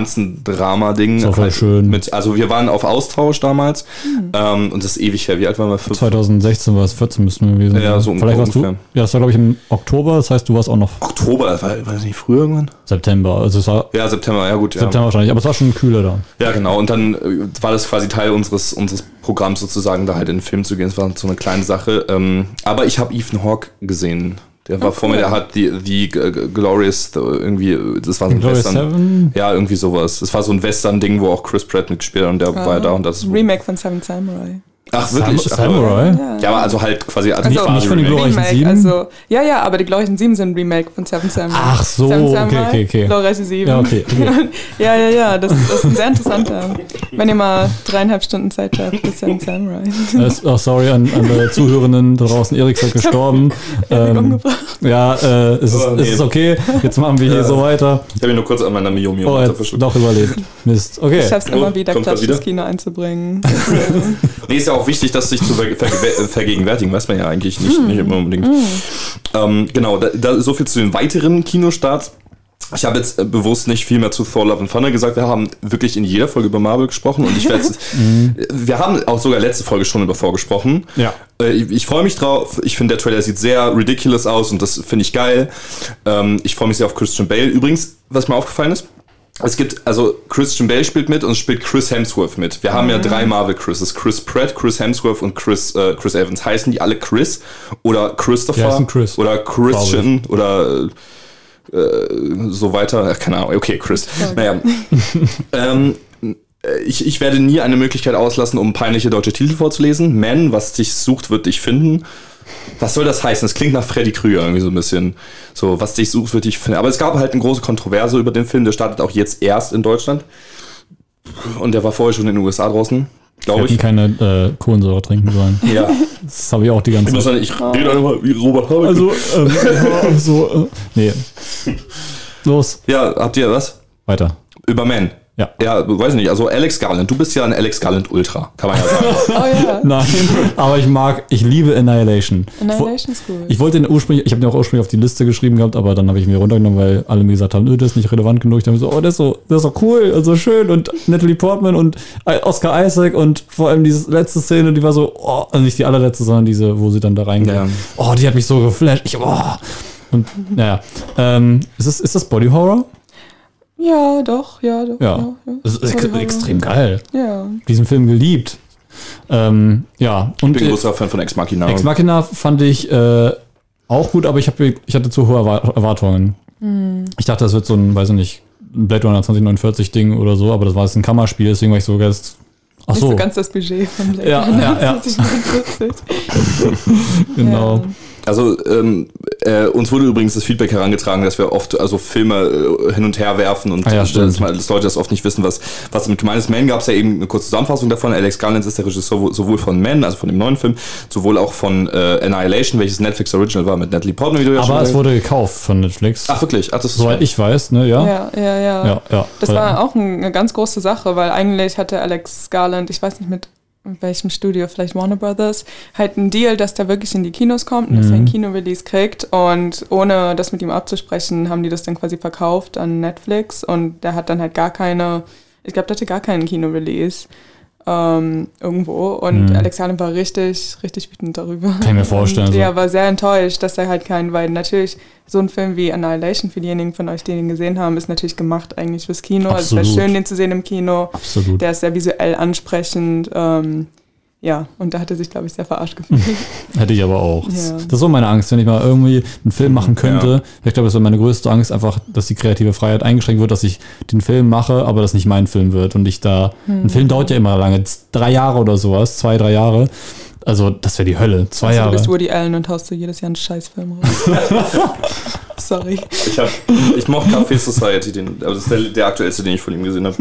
Romanzendrama-Ding. Ist auch voll halt schön. Mit, also wir waren auf Austausch damals ähm, und das ist ewig her. Wie alt waren wir? Fünf- 2016 war es, 14 müssten wir gewesen Ja, sein. so Vielleicht warst du, ungefähr. ja, das war glaube ich im Oktober, das heißt, du warst auch noch Oktober, war, war das nicht früher irgendwann? September, also es war Ja, September, ja gut. Ja, September wahrscheinlich, aber es war schon kühler da. ja genau. Und dann äh, war das quasi Teil unseres, unseres Programms sozusagen, da halt in den Film zu gehen. Das war so eine kleine Sache. Ähm, aber ich habe Ethan Hawke gesehen. Der war vor mir, der hat die, die G- Glorious, äh, irgendwie, das war so ein Glorious Western. Seven? Ja, irgendwie sowas. Das war so ein Western-Ding, wo auch Chris Pratt mitgespielt hat und der war ja da und das. Remake von Seven Samurai. Ach, wirklich? Sam Ach, Samurai? Ja. Ja, aber also halt quasi als Also- Nicht von den. Glorreichen Sieben? also, ja, ja, aber die Glorreichen Sieben sind ein Remake von Seven Samurai. Ach so, Seven okay, Samurai, okay, okay. Glorreiche Sieben. Ja, okay, okay. ja, ja, ja, das, das ist ein sehr interessanter. Wenn ihr mal dreieinhalb Stunden Zeit habt, ist Seven Samurai. Äh, oh, sorry an, an die Zuhörenden da draußen, Erik ist gestorben. Ähm, umgebracht. ja, äh, es, ist, Oh, nee. es ist okay, jetzt machen wir hier so weiter. Ich habe ihn nur kurz an meiner Mio Mio Oh, doch überlebt. Mist, okay. Ich schaff's immer wieder, Klatsch ins Kino einzubringen. Nee, ist ja auch wichtig, das sich zu ver ver vergegenwärtigen, weiß man ja eigentlich nicht, Hm. nicht immer unbedingt. Ähm, genau, da, da, so viel zu den weiteren Kinostarts. Ich habe jetzt äh, bewusst nicht viel mehr zu Thor Love and Thunder gesagt. Wir haben wirklich in jeder Folge über Marvel gesprochen und ich werde jetzt- Wir haben auch sogar letzte Folge schon über Thor gesprochen. Ja. Äh, Ich, ich freue mich drauf. Ich finde, der Trailer sieht sehr ridiculous aus und das finde ich geil. Ähm, ich freue mich sehr auf Christian Bale. Übrigens, was mir aufgefallen ist, es gibt, also Christian Bale spielt mit und es spielt Chris Hemsworth mit. Wir haben ja drei Marvel Chrises. Chris Pratt, Chris Hemsworth und Chris, äh, Chris Evans. Heißen die alle Chris? Oder Christopher? Chris, Oder Christian? Oder äh, so weiter? Keine Ahnung. Okay, Chris. Naja. ähm, äh, ich, ich werde nie eine Möglichkeit auslassen, um peinliche deutsche Titel vorzulesen. Man, was dich sucht, wird dich finden. Was soll das heißen? Das klingt nach Freddy Krüger irgendwie so ein bisschen. So, was dich sucht, wird dich finden. Aber es gab halt eine große Kontroverse über den Film. Der startet auch jetzt erst in Deutschland. Und der war vorher schon in den USA draußen, glaube ich. keine äh, Kohlensäure trinken sollen. Ja. Das habe ich auch die ganze Ich Zeit. sagen, ich rede einfach wie Robert Habeck. Also, ähm, so, äh, nee. Los, ja, habt ihr was? weiter. Über Men. Ja. Ja, weiß nicht. Also Alex Garland. Du bist ja ein Alex Garland Ultra, kann man ja sagen. Oh ja. Nein, aber ich mag, ich liebe Annihilation. Annihilation ist gut. Ich wollte den ursprünglich, ich habe den auch ursprünglich auf die Liste geschrieben gehabt, aber dann habe ich mir runtergenommen, weil alle mir gesagt haben, nö, das ist nicht relevant genug. Ich dachte so, oh, das ist so, das ist so cool und so schön und Natalie Portman und Oscar Isaac und vor allem diese letzte Szene, die war so, oh, also nicht die allerletzte, sondern diese, wo sie dann da reingehen. Ja. Oh, die hat mich so geflasht. Ich, oh. Und naja, ähm, ist, das, ist das Body Horror? Ja, doch, ja, doch. Ja. ja, ja. Das ist Horror. extrem geil. Ja. Diesen Film geliebt. Ähm, ja, und Ich bin großer Fan von Ex Machina. Ex Machina fand ich äh, auch gut, aber ich, hab, ich hatte zu hohe Erwar- Erwartungen. Ich dachte, das wird so ein, weiß ich nicht, ein Blade Runner 2049 Ding oder so, aber das war jetzt ein Kammerspiel, deswegen war ich so ganz. Ach Nicht so, so ganz das Budget von Blade Ja, Runner ja, ja. 2049. genau. Ja. Also ähm, äh, uns wurde übrigens das Feedback herangetragen, dass wir oft also Filme äh, hin und her werfen und Ah ja, dass, mal- dass Leute das oft nicht wissen, was, was damit gemeint ist. Man gab es ja eben eine kurze Zusammenfassung davon. Alex Garland ist der Regisseur wo- sowohl von Man, also von dem neuen Film, sowohl auch von äh, Annihilation, welches Netflix Original war mit Natalie Portman, wie du ja Aber schon es wurde gekauft von Netflix. Ach wirklich? Ach, das ist Soweit ich weiß, ne, ja. Ja, ja, ja. Ja, ja. Das war auch ein- eine ganz große Sache, weil eigentlich hatte Alex Garland, ich weiß nicht mit welchem Studio, vielleicht Warner Brothers, halt einen Deal, dass der wirklich in die Kinos kommt und dass er ein Kino-Release kriegt. Und ohne das mit ihm abzusprechen, haben die das dann quasi verkauft an Netflix und der hat dann halt gar keine, ich glaube, der hatte gar keinen Kino-Release. Ähm, irgendwo und Alex Garland war richtig, richtig wütend darüber. Kann ich mir vorstellen, Und, ja, war sehr enttäuscht, dass er halt keinen, weil natürlich so ein Film wie Annihilation für diejenigen von euch, die ihn gesehen haben, ist natürlich gemacht eigentlich fürs Kino. Also es wäre Absolut. schön, den zu sehen im Kino. Absolut. Der ist sehr visuell ansprechend. Ähm, ja, und da hat er sich, glaube ich, sehr verarscht gefühlt. Hätte ich aber auch. Ja. Das ist so meine Angst, wenn ich mal irgendwie einen Film machen könnte. Ich glaube, das wäre meine größte Angst, einfach, dass die kreative Freiheit eingeschränkt wird, dass ich den Film mache, aber das nicht mein Film wird. Und ich da. Ein Film dauert ja immer lange, drei Jahre oder sowas, zwei, drei Jahre. Also, das wäre die Hölle. Zwei also, du Jahre. bist Woody Allen und haust du jedes Jahr einen Scheißfilm raus. Sorry. Ich, hab, ich mochte Café Society, den, aber das ist der, der aktuellste, den ich von ihm gesehen habe.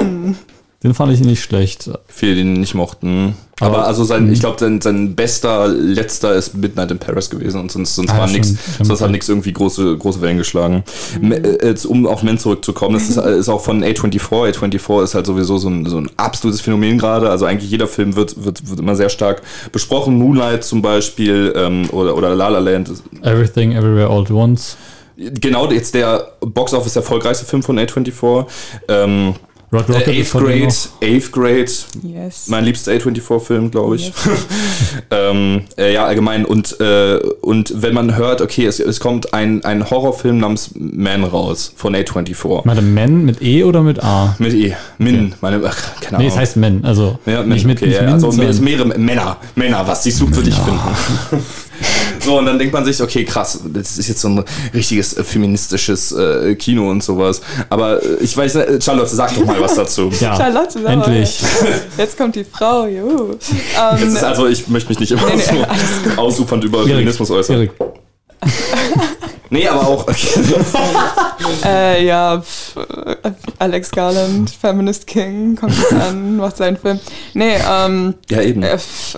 Den fand ich nicht schlecht. Viele, die ihn nicht mochten. Aber, Aber- also sein, ich glaube, sein, sein bester letzter ist Midnight in Paris gewesen und sonst, sonst Ah, war. Stimmt. sonst hat nichts irgendwie große, große Wellen geschlagen. Me- äh, Jetzt, um auf Men zurückzukommen, das ist, ist auch von A24. A24 ist halt sowieso so ein, so ein absolutes Phänomen gerade. Also eigentlich jeder Film wird, wird, wird immer sehr stark besprochen. Moonlight zum Beispiel ähm, oder, oder La La Land. Everything, Everywhere, All at Once. Genau, jetzt der Box-Office erfolgreichste Film von A24. Ähm, Äh, Rocket Eighth ist von denen Grade, noch. Eighth Grade, Yes. mein liebster A24-Film, glaube ich. ähm, äh, ja, allgemein. Und, äh, und wenn man hört, okay, es, es kommt ein, ein Horrorfilm namens Man raus von A24. Warte, Men mit E oder mit A? Mit E. Min, meine, ach, keine Nee, Ahnung. es heißt Men, also ja, nicht mit, okay, nicht ja, Min, also mehrere Männer, Männer, was dich sucht, würde ich finden. so, und dann denkt man sich, okay, krass, das ist jetzt so ein richtiges äh, feministisches äh, Kino und sowas. Aber äh, ich weiß, nicht, Charlotte, sag doch mal was dazu. ja, Charlotte, sag mal. endlich. Jetzt kommt die Frau, juhu. Ähm, ist also, ich möchte mich nicht immer Nee, nee, so ausufernd über Feminismus äußern. Erik, Nee, aber auch. Äh, ja, pf, äh, Alex Garland, Feminist King, kommt jetzt an, macht seinen Film. Nee, ähm, ja, eben. äh, pf,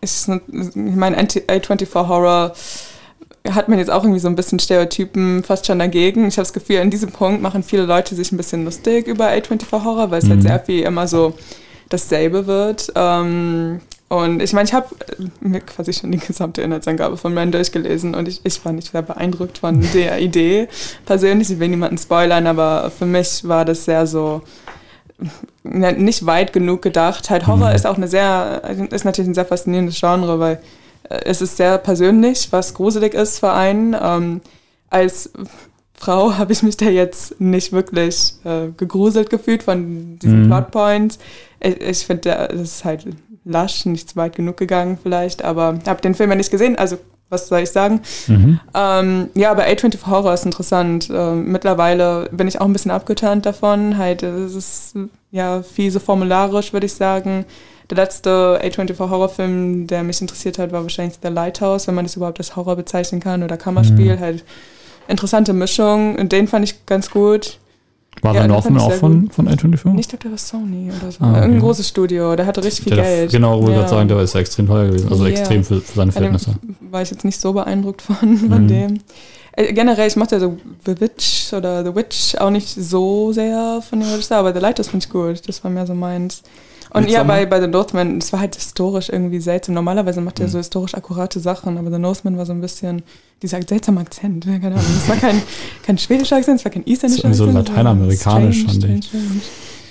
ist, ich meine, A24 Horror hat man jetzt auch irgendwie so ein bisschen Stereotypen fast schon dagegen. Ich habe das Gefühl, an diesem Punkt machen viele Leute sich ein bisschen lustig über A24 Horror, weil es halt sehr viel immer so dasselbe wird. Ähm, und ich meine, ich habe mir quasi schon die gesamte Inhaltsangabe von Man durchgelesen und ich, ich war nicht sehr beeindruckt von der Idee. Persönlich, ich will niemanden spoilern, aber für mich war das sehr so nicht weit genug gedacht. Halt Horror ist auch eine sehr, ist natürlich ein sehr faszinierendes Genre, weil äh, es ist sehr persönlich, was gruselig ist für einen. Ähm, als Frau habe ich mich da jetzt nicht wirklich äh, gegruselt gefühlt von diesen Mhm. Plotpoints. Ich, ich finde, das ist halt lasch, nicht weit genug gegangen vielleicht, aber habe den Film ja nicht gesehen, also was soll ich sagen? Ähm, ja, aber A24 Horror ist interessant. Ähm, mittlerweile bin ich auch ein bisschen abgeturnt davon. Halt, es ist ja viel so formularisch, würde ich sagen. Der letzte A24 Horrorfilm, der mich interessiert hat, war wahrscheinlich The Lighthouse, wenn man das überhaupt als Horror bezeichnen kann oder Kammerspiel. Halt interessante Mischung. Und den fand ich ganz gut. War Ja, den Northman auch von, von A24? Nicht, ich glaube, der war Sony oder so. Ah, okay. Irgendein großes Studio. Der hatte richtig viel Der, Geld. genau, wollte Ja. gerade sagen, der ist ja extrem teuer gewesen. Also Ja. extrem für, für seine Verhältnisse. war ich jetzt nicht so beeindruckt von, von Mhm. dem. Äh, generell, ich mochte so The Witch oder The Witch auch nicht so sehr von dem Regisseur, aber The Lighthouse finde ich gut. Das war mehr so meins. Und ja, bei, bei The Northman, das war halt historisch irgendwie seltsam. Normalerweise macht Mhm. er so historisch akkurate Sachen, aber The Northman war so ein bisschen dieser seltsame Akzent. Keine Ahnung. Es war kein, kein schwedischer Akzent, es war kein isländischer so Akzent. es war lateinamerikanisch, strange, fand ich. strange,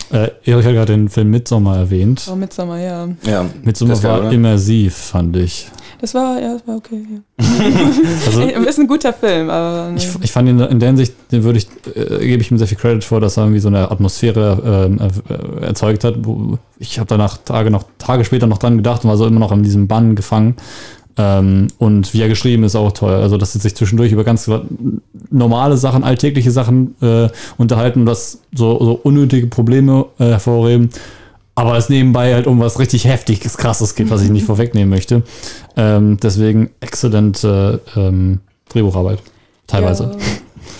strange. Äh, Erik hat gerade den Film Midsommar erwähnt. Oh, Midsommar, ja. Ja, Midsommar das geil, war oder? immersiv, fand ich. Das war, ja, das war okay. Ja. Also Ist ein guter Film, aber. ich, ich fand ihn in der Hinsicht, den würde ich, äh, gebe ich ihm sehr viel Credit vor, dass er irgendwie so eine Atmosphäre ähm, äh, erzeugt hat. Ich habe danach Tage noch Tage später noch dran gedacht und war so immer noch in diesem Bann gefangen. Ähm, und wie er geschrieben ist auch toll. Also dass sie sich zwischendurch über ganz normale Sachen, alltägliche Sachen äh, unterhalten, das so, so unnötige Probleme äh, hervorheben. Aber es nebenbei halt um was richtig heftiges, krasses geht, was ich nicht vorwegnehmen möchte. Ähm, deswegen exzellente ähm, Drehbucharbeit. Teilweise. Ja.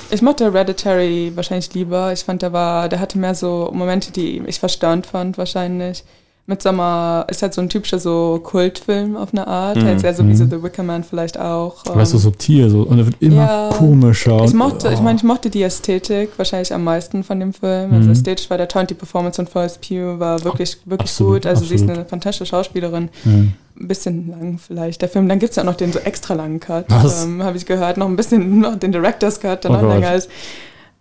Ich mochte Hereditary wahrscheinlich lieber. Ich fand, der war, der hatte mehr so Momente, die ich verstörend fand, wahrscheinlich. Midsommar ist halt so ein typischer so Kultfilm auf eine Art. Mhm. Halt sehr so wie so The Wicker Man vielleicht auch. Weißt du, Ähm, subtil so. Und er wird immer Ja. komischer. ich mochte, ich oh. meine, ich mochte die Ästhetik wahrscheinlich am meisten von dem Film. Also Mhm. ästhetisch war der Town, die Performance von Florence Pugh war wirklich, wirklich Absolut, gut. Also sie ist absolut. eine fantastische Schauspielerin. Mhm. Ein bisschen lang vielleicht. Der Film, dann gibt es ja auch noch den so extra langen Cut, ähm, habe ich gehört. Noch ein bisschen, noch den Director's Cut, der Oh noch Gott. länger ist.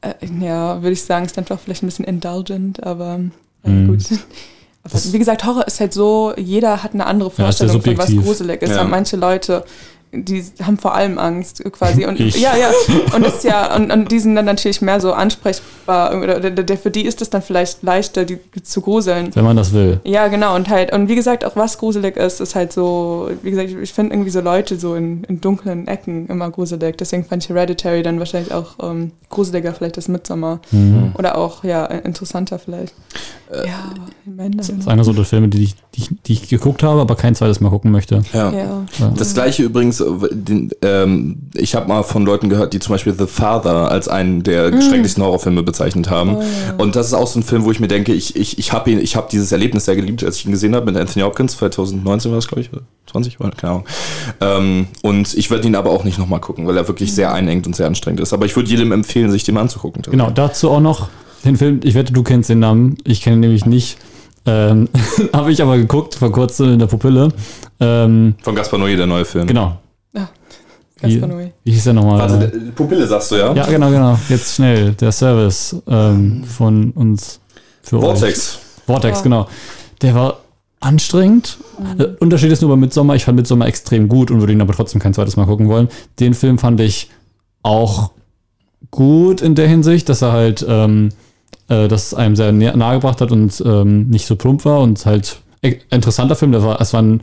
Äh, ja, würde ich sagen, ist einfach vielleicht ein bisschen indulgent, aber äh, Mhm. gut. Aber wie gesagt, Horror ist halt so, jeder hat eine andere Ja, Vorstellung von was gruselig ist. Ja. Manche Leute, die haben vor allem Angst quasi. Und Ich. ja, ja. Und das ist ja, und, und die sind dann natürlich mehr so ansprechbar. Oder der, der, für die ist es dann vielleicht leichter, die zu gruseln. Wenn man das will. Ja, genau. Und halt, und wie gesagt, auch was gruselig ist, ist halt so, wie gesagt, ich, ich finde irgendwie so Leute so in, in dunklen Ecken immer gruselig. Deswegen fand ich Hereditary dann wahrscheinlich auch ähm, gruseliger vielleicht als Midsommar. Mhm. Oder auch, ja, interessanter vielleicht. ja, ich meine, Das ist einer so der Filme, die ich, die, ich, die ich geguckt habe, aber kein zweites Mal gucken möchte. Ja. ja. Das gleiche übrigens, den, ähm, ich habe mal von Leuten gehört, die zum Beispiel The Father als einen der schrecklichsten Horrorfilme bezeichnet haben. Und das ist auch so ein Film, wo ich mir denke, ich, ich, ich habe ihn, ich habe dieses Erlebnis sehr geliebt, als ich ihn gesehen habe mit Anthony Hopkins, 2019 war das, glaube ich, oder 20, oder? keine Ahnung. Ähm, und ich werde ihn aber auch nicht nochmal gucken, weil er wirklich sehr einengt und sehr anstrengend ist. Aber ich würde jedem empfehlen, sich den anzugucken. Genau, dazu auch noch den Film, ich wette, du kennst den Namen, ich kenne ihn nämlich nicht. Ähm, habe ich aber geguckt vor kurzem in der Pupille. Ähm, Von Gaspar Noé, der neue Film. genau. Ganz Wie, wie hieß der nochmal? Warte, der- Pupille sagst du, ja? ja, genau, genau. Jetzt schnell. Der Service ähm, von uns für euch. Vortex. Vortex, Ja. genau. Der war anstrengend. Der Unterschied ist nur bei Midsommar. Ich fand Midsommar extrem gut und würde ihn aber trotzdem kein zweites Mal gucken wollen. Den Film fand ich auch gut in der Hinsicht, dass er halt ähm, äh, das einem sehr nä- nahegebracht hat und ähm, nicht so plump war und halt e- interessanter Film. Der war, es war ein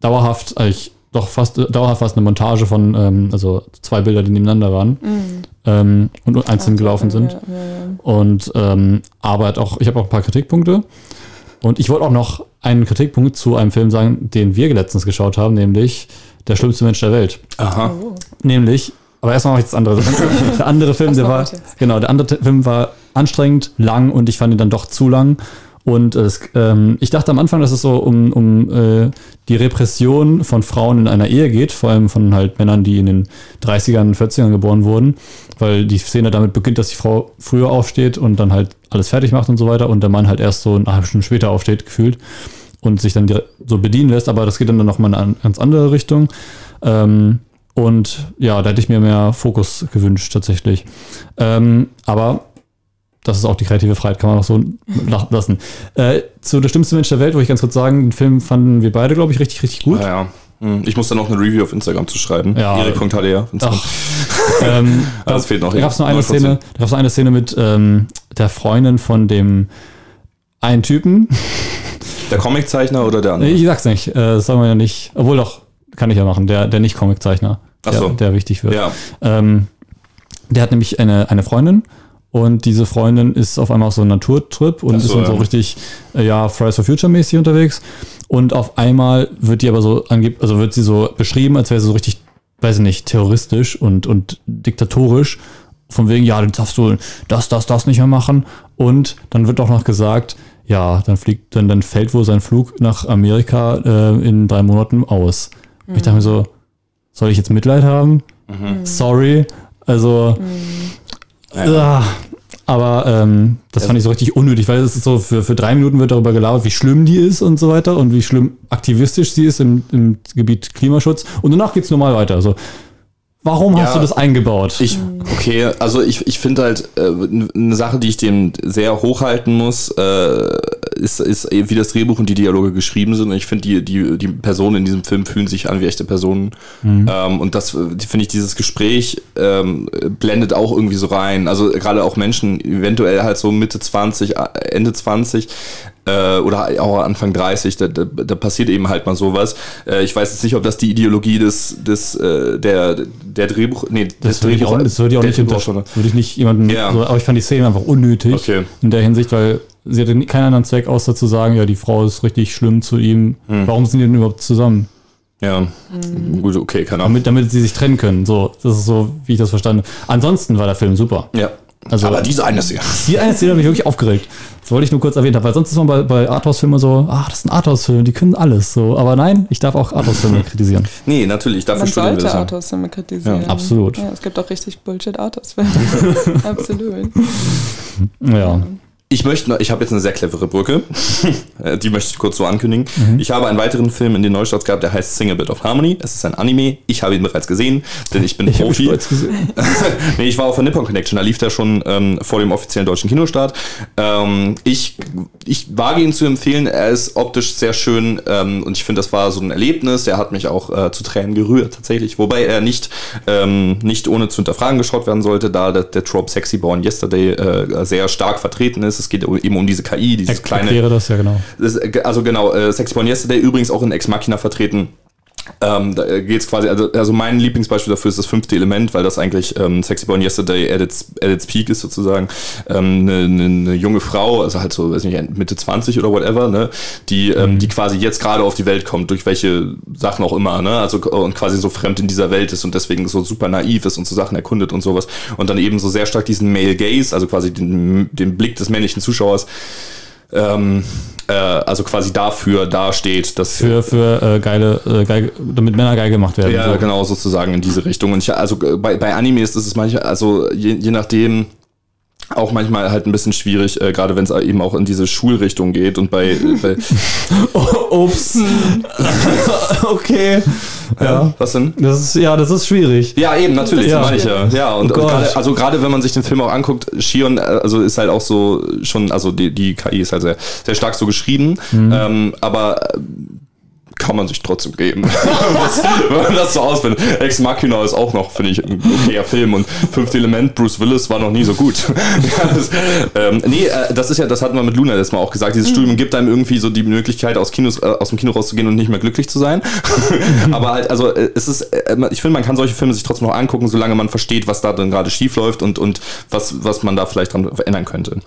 dauerhaft, eigentlich doch fast dauerhaft fast eine Montage von, ähm, also zwei Bilder, die nebeneinander waren ähm, und einzeln gelaufen sind. Ja, ja, ja. Und ähm, aber hat auch, ich habe auch ein paar Kritikpunkte. Und ich wollte auch noch einen Kritikpunkt zu einem Film sagen, den wir letztens geschaut haben, nämlich Der schlimmste Mensch der Welt. Aha. Oh. Nämlich, aber erstmal mache ich das andere. Der andere Film, der war, genau, der andere Film war anstrengend, lang und ich fand ihn dann doch zu lang. Und es, ähm, ich dachte am Anfang, dass es so um, um äh, die Repression von Frauen in einer Ehe geht, vor allem von halt Männern, die in den 30ern, 40ern geboren wurden, weil die Szene damit beginnt, dass die Frau früher aufsteht und dann halt alles fertig macht und so weiter und der Mann halt erst so eine halbe Stunde später aufsteht, gefühlt und sich dann so bedienen lässt, aber das geht dann nochmal in eine ganz andere Richtung. Ähm, und ja, da hätte ich mir mehr Fokus gewünscht, tatsächlich. Ähm, aber das ist auch die kreative Freiheit, kann man auch so la- lassen. Äh, zu Der schlimmste Mensch der Welt, wo ich ganz kurz sagen, den Film fanden wir beide, glaube ich, richtig, richtig gut. Ja, ja. Hm, Ich muss dann noch eine Review auf Instagram zu schreiben. Ja. Erik.hdr. Instagram. ähm, das fehlt noch. Da gab es noch eine 9%. Szene, da gab's noch eine Szene mit ähm, der Freundin von dem einen Typen. Der Comiczeichner oder der andere? Ich sag's nicht, äh, das sagen wir ja nicht. Obwohl doch, kann ich ja machen, der, der nicht Comiczeichner, der, so. der wichtig wird. Ja. Ähm, der hat nämlich eine, eine Freundin und diese Freundin ist auf einmal auf so einem Naturtrip und so, ist dann so richtig, äh, ja, Fridays for Future mäßig unterwegs. Und auf einmal wird die aber so angeb also wird sie so beschrieben, als wäre sie so richtig, weiß ich nicht, terroristisch und, und diktatorisch. Von wegen, ja, du darfst du das, das, das nicht mehr machen. Und dann wird auch noch gesagt, ja, dann fliegt, dann, dann fällt wohl sein Flug nach Amerika äh, in drei Monaten aus. Und Ich dachte mir so, soll ich jetzt Mitleid haben? Sorry. Also, ah, aber ähm, das fand ich so richtig unnötig, weil es ist so, für, für drei Minuten wird darüber gelabert, wie schlimm die ist und so weiter und wie schlimm aktivistisch sie ist im, im Gebiet Klimaschutz. Und danach geht's normal weiter. Also, warum hast Ja. du das eingebaut? Ich, okay, also ich, ich finde halt, äh, eine Sache, die ich dem sehr hochhalten muss, äh, ist, ist wie das Drehbuch und die Dialoge geschrieben sind. Und ich finde, die, die, die Personen in diesem Film fühlen sich an wie echte Personen. Ähm, und das äh, finde ich, dieses Gespräch ähm, blendet auch irgendwie so rein. Also gerade auch Menschen, eventuell halt so Mitte 20, äh, Ende 20, äh, oder auch Anfang 30, da, da, da passiert eben halt mal sowas. Äh, ich weiß jetzt nicht, ob das die Ideologie des, des äh, der, der Drehbuch, nee, das würde ich auch, das würde ich auch nicht unter, würde ich nicht jemanden, Ja. so, aber ich fand die Szene einfach unnötig Okay. in der Hinsicht, weil sie hatte keinen anderen Zweck, außer zu sagen, ja, die Frau ist richtig schlimm zu ihm. Hm. Warum sind die denn überhaupt zusammen? Ja, gut, okay, keine Ahnung. Damit, damit sie sich trennen können. So, das ist so, wie ich das verstanden habe. Ansonsten war der Film super. Ja. Also- Aber diese eine Szene. Die eine Szene hat mich wirklich aufgeregt. Das wollte ich nur kurz erwähnt haben, weil sonst ist man bei, bei Arthouse-Filmen so, ach, das ist ein Arthouse-Film, die können alles so. Aber nein, ich darf auch Arthouse-Filme kritisieren. Nee, natürlich, dafür Man studieren wir sollte. Autosfilme kritisieren. Ja, absolut. Ja, es gibt auch richtig Bullshit-Autosfilme. absolut. Ja. Ich möchte ich habe jetzt eine sehr clevere Brücke. Äh, Die möchte ich kurz so ankündigen. Ich habe einen weiteren Film in den Neustarts gehabt, der heißt Sing a Bit of Harmony. Es ist ein Anime. Ich habe ihn bereits gesehen, denn ich bin Ich Profi. bereits gesehen. nee, ich war auf der Nippon Connection, da lief der schon ähm, vor dem offiziellen deutschen Kinostart. Ähm, ich, ich wage ihn zu empfehlen, er ist optisch sehr schön ähm, und ich finde, das war so ein Erlebnis. Er hat mich auch äh, zu Tränen gerührt, tatsächlich. Wobei er nicht, ähm, nicht ohne zu hinterfragen geschaut werden sollte, da der, der Trope Sexy Born Yesterday äh, sehr stark vertreten ist. Es geht eben um diese KI, dieses kleine. Erkläre das ja genau. Ist, also genau, äh, Sex Yesterday übrigens auch in Ex Machina vertreten. Ähm, da geht's quasi, also, also mein Lieblingsbeispiel dafür ist das fünfte Element, weil das eigentlich ähm, Sexy Born Yesterday at its, at its peak ist sozusagen. Ähm, eine, eine, eine junge Frau, also halt so, weiß nicht, Mitte 20 oder whatever, ne, die, ähm, die quasi jetzt gerade auf die Welt kommt, durch welche Sachen auch immer, ne, also und quasi so fremd in dieser Welt ist und deswegen so super naiv ist und so Sachen erkundet und sowas. Und dann eben so sehr stark diesen Male Gaze, also quasi den, den Blick des männlichen Zuschauers, ähm, äh, also quasi dafür dasteht, dass Für, für äh, geile, äh, geil, damit Männer geil gemacht werden. ja so. genau sozusagen in diese Richtung und ich also äh, bei, bei Animes ist es manchmal also je, je nachdem auch manchmal halt ein bisschen schwierig, äh, gerade wenn es eben auch in diese Schulrichtung geht und bei, bei Ups. okay. Ja. was denn? Das ist, ja, das ist schwierig. Ja, eben, natürlich, Ja. ja. meine ich ja. Ja, und, Oh und Gott. gerade, also gerade wenn man sich den Film auch anguckt, Shion, äh, also ist halt auch so schon, also die, die KI ist halt sehr, sehr stark so geschrieben, Mhm. ähm, aber äh, kann man sich trotzdem geben. das, wenn man das so ausfindet. Ex Machina ist auch noch, finde ich, ein okayer Film und Fünfte Element, Bruce Willis war noch nie so gut. ja, das, ähm, nee, äh, das ist ja, das hatten wir mit Luna letztes Mal auch gesagt, dieses Studium gibt einem irgendwie so die Möglichkeit, aus, Kinos, äh, aus dem Kino rauszugehen und nicht mehr glücklich zu sein. Aber halt, also äh, es ist, äh, ich finde, man kann solche Filme sich trotzdem noch angucken, solange man versteht, was da dann gerade schief läuft und, und was, was man da vielleicht dran verändern könnte.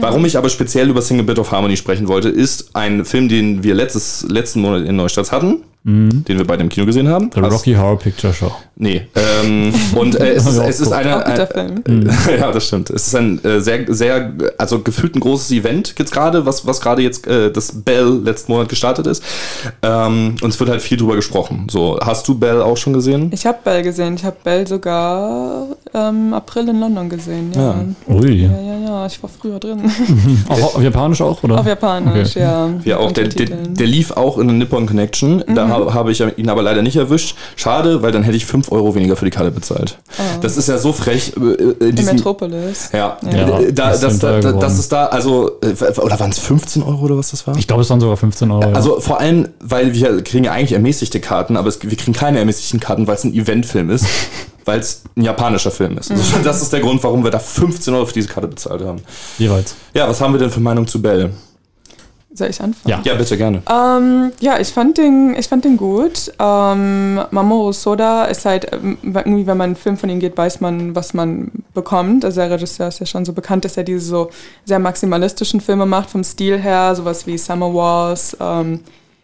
Warum ich aber speziell über Single Bit of Harmony sprechen wollte, ist ein Film, den wir letztes, letzten Monat in Neustadt hatten, den wir beide im Kino gesehen haben. The Hast- Rocky Horror Picture Show. Nee. Ähm, und äh, es, ist, es ist eine. Ein- Film. ja, das stimmt. Es ist ein äh, sehr, sehr, also gefühlt ein großes Event jetzt gerade, was, was gerade jetzt äh, das Bell letzten Monat gestartet ist. Ähm, und es wird halt viel drüber gesprochen. So, hast du Bell auch schon gesehen? Ich habe Bell gesehen. Ich habe Bell sogar ähm, April in London gesehen. Ja. Ja. Ui. ja, ja, ja. Ich war früher drin. Auch auf Japanisch auch, oder? Auf Japanisch, Okay. ja. Ja, auch der, der, der lief auch in der Nippon Connection. Da ha- habe ich ihn aber leider nicht erwischt. Schade, weil dann hätte ich 5 Euro weniger für die Karte bezahlt. Das ist ja so frech. äh, In In diesem, Metropolis. ja, Ja, Äh, da, das, da, das ist da, also, äh, oder waren es 15 Euro oder was das war? Ich glaube, es waren sogar 15 Euro. ja. Also vor allem, weil wir kriegen ja eigentlich ermäßigte Karten, aber es, wir kriegen keine ermäßigten Karten, weil es ein Eventfilm ist, weil es ein japanischer Film ist. Also das ist der Grund, warum wir da 15 Euro für diese Karte bezahlt haben. jeweils. Ja, was haben wir denn für Meinung zu Bell? Soll ich anfangen? Ja. Ja, bitte gerne. Ähm, ja, ich fand den, ich fand den gut. Ähm, Mamoru Soda ist halt, ähm, irgendwie, wenn man einen Film von ihm geht, weiß man, was man bekommt. Also der Regisseur ist ja schon so bekannt, dass er diese so sehr maximalistischen Filme macht, vom Stil her, sowas wie Summer Wars. Ähm,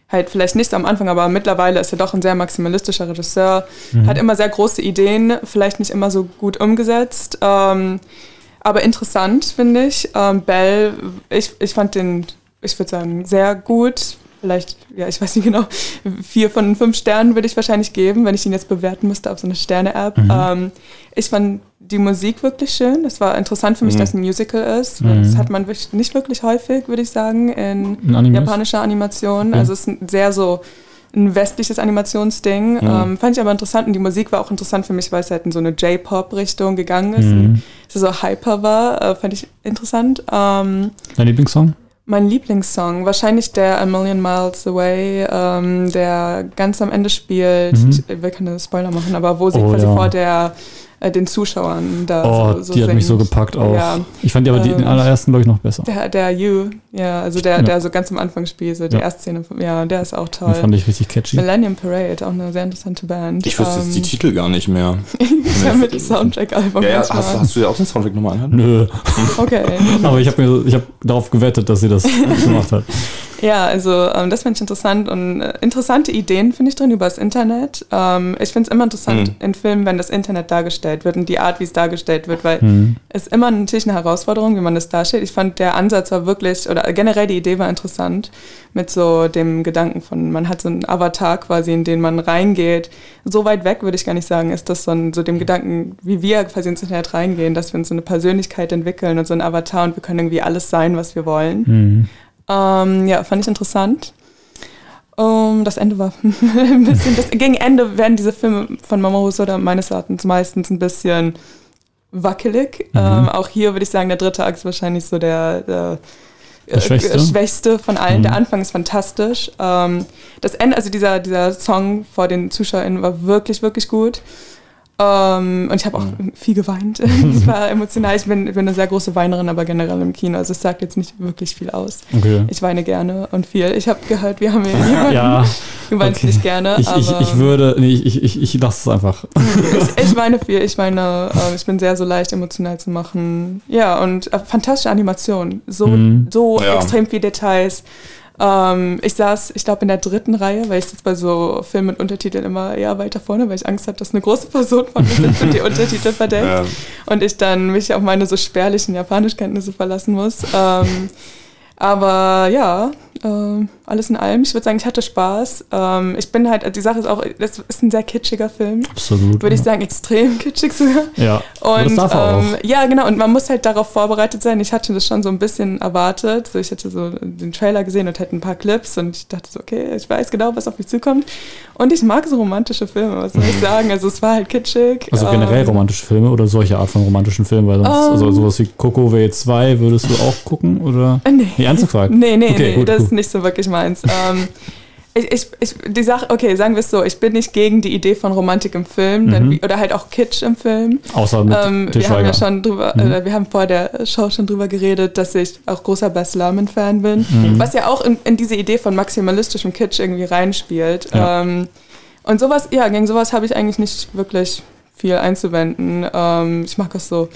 halt vielleicht nicht am Anfang, aber mittlerweile ist er doch ein sehr maximalistischer Regisseur. Hat immer sehr große Ideen, vielleicht nicht immer so gut umgesetzt. Ähm, aber interessant, finde ich. Ähm, Bell, ich, ich fand den, ich würde sagen, sehr gut. Vielleicht, ja, ich weiß nicht genau, vier von fünf Sternen würde ich wahrscheinlich geben, wenn ich ihn jetzt bewerten müsste auf so eine Sterne-App. Ähm, ich fand die Musik wirklich schön. Das war interessant für mich, dass es ein Musical ist. Das hat man wirklich, nicht wirklich häufig, würde ich sagen, in In japanischer Animation. Also es ist ein sehr so ein westliches Animationsding. Ähm, fand ich aber interessant und die Musik war auch interessant für mich, weil es halt in so eine J-Pop-Richtung gegangen ist. Und es so hyper war, äh, fand ich interessant. Ähm, Dein Lieblingssong? Mein Lieblingssong, wahrscheinlich der A Million Miles Away, ähm, der ganz am Ende spielt. Ich will keine Spoiler machen, aber wo sie Mhm. Oh, quasi ja. vor der äh, den Zuschauern da Oh, so, so die hat mich so singt. gepackt auch. Ja. Ich fand die aber die, den Ähm, allerersten, glaube ich, noch besser. Der, der You, ja, also der, Ja. der so ganz am Anfang spielt, so die Ja. Erstszene, ja, der ist auch Den toll. fand ich richtig catchy. Millennium Parade, auch eine sehr interessante Band. Ich wüsste jetzt die Ähm, Titel gar nicht mehr. Ich habe mit dem Soundtrack-Album Ja, ja, hast, hast du dir auch den Soundtrack nochmal anhören? Nö. Okay. Aber ich habe mir, ich habe darauf gewettet, dass sie das gemacht hat. Ja, also ähm, das finde ich interessant und äh, interessante Ideen finde ich drin über das Internet. Ähm, ich finde es immer interessant Mhm. in Filmen, wenn das Internet dargestellt wird und die Art, wie es dargestellt wird, weil Mhm. es immer natürlich eine Herausforderung, wie man das darstellt. Ich fand der Ansatz war wirklich, oder generell die Idee war interessant mit so dem Gedanken von, man hat so einen Avatar quasi, in den man reingeht. So weit weg würde ich gar nicht sagen, ist das so, ein, so dem Gedanken, wie wir quasi ins Internet reingehen, dass wir uns so eine Persönlichkeit entwickeln und so ein Avatar und wir können irgendwie alles sein, was wir wollen. Mhm. Ähm, ja, fand ich interessant. Ähm, das Ende war ein bisschen. Das, gegen Ende werden diese Filme von Mamoru Soda meines Erachtens meistens ein bisschen wackelig. Ähm, auch hier würde ich sagen, der dritte Akt ist wahrscheinlich so der, der, Der schwächste? äh, schwächste von allen. Mhm. Der Anfang ist fantastisch. Ähm, das Ende, also dieser, dieser Song vor den ZuschauerInnen war wirklich, wirklich gut. Ähm, und ich habe auch viel geweint. ich war emotional. Ich bin, bin eine sehr große Weinerin, aber generell im Kino. Also es sagt jetzt nicht wirklich viel aus. Okay. Ich weine gerne und viel. Ich habe gehört, wir haben hier jemanden, Ja, du weinst okay. nicht gerne, ich, ich, aber ich würde, nee, ich, ich, ich lasse es einfach. ich, ich weine viel. Ich weine, äh, ich bin sehr so leicht emotional zu machen. Ja, und äh, fantastische Animation. So, Mhm. so Ja. extrem viele Details. Ähm, ich saß, ich glaube, in der dritten Reihe, weil ich sitze bei so Filmen mit Untertiteln immer eher weiter vorne, weil ich Angst habe, dass eine große Person von mir sitzt und die Untertitel verdeckt. Ja. und ich dann mich auf meine so spärlichen Japanischkenntnisse verlassen muss. Ähm, aber ja, ähm, alles in allem, ich würde sagen, ich hatte Spaß. Ähm, ich bin halt, die Sache ist auch, das ist ein sehr kitschiger Film. Absolut. Würde ich sagen, extrem kitschig sogar. Ja, das Und er ähm, ja, genau, und man muss halt darauf vorbereitet sein. Ich hatte das schon so ein bisschen erwartet. So, ich hatte so den Trailer gesehen und hatte ein paar Clips und ich dachte so, okay, ich weiß genau, was auf mich zukommt. Und ich mag so romantische Filme, was soll ich sagen? Also es war halt kitschig. Also generell ähm, romantische Filme oder solche Art von romantischen Filmen, weil sonst, Ähm. also sowas wie Coco W2 würdest du auch gucken oder? Äh, Nee. Nee, ernst gefragt? Nee, nee, Okay, nee, gut, das gut. ist nicht so wirklich meins. ich, ich, ich, die Sache, okay, sagen wir es so, ich bin nicht gegen die Idee von Romantik im Film Mhm. oder halt auch Kitsch im Film. Außer mit Ähm, wir haben ja schon drüber, Mhm. äh, wir haben vor der Show schon drüber geredet, dass ich auch großer Bess Luhrmann-Fan bin, Mhm. was ja auch in, in diese Idee von maximalistischem Kitsch irgendwie reinspielt. Ja. Ähm, und sowas, ja, gegen sowas habe ich eigentlich nicht wirklich viel einzuwenden. Ähm, ich mag auch so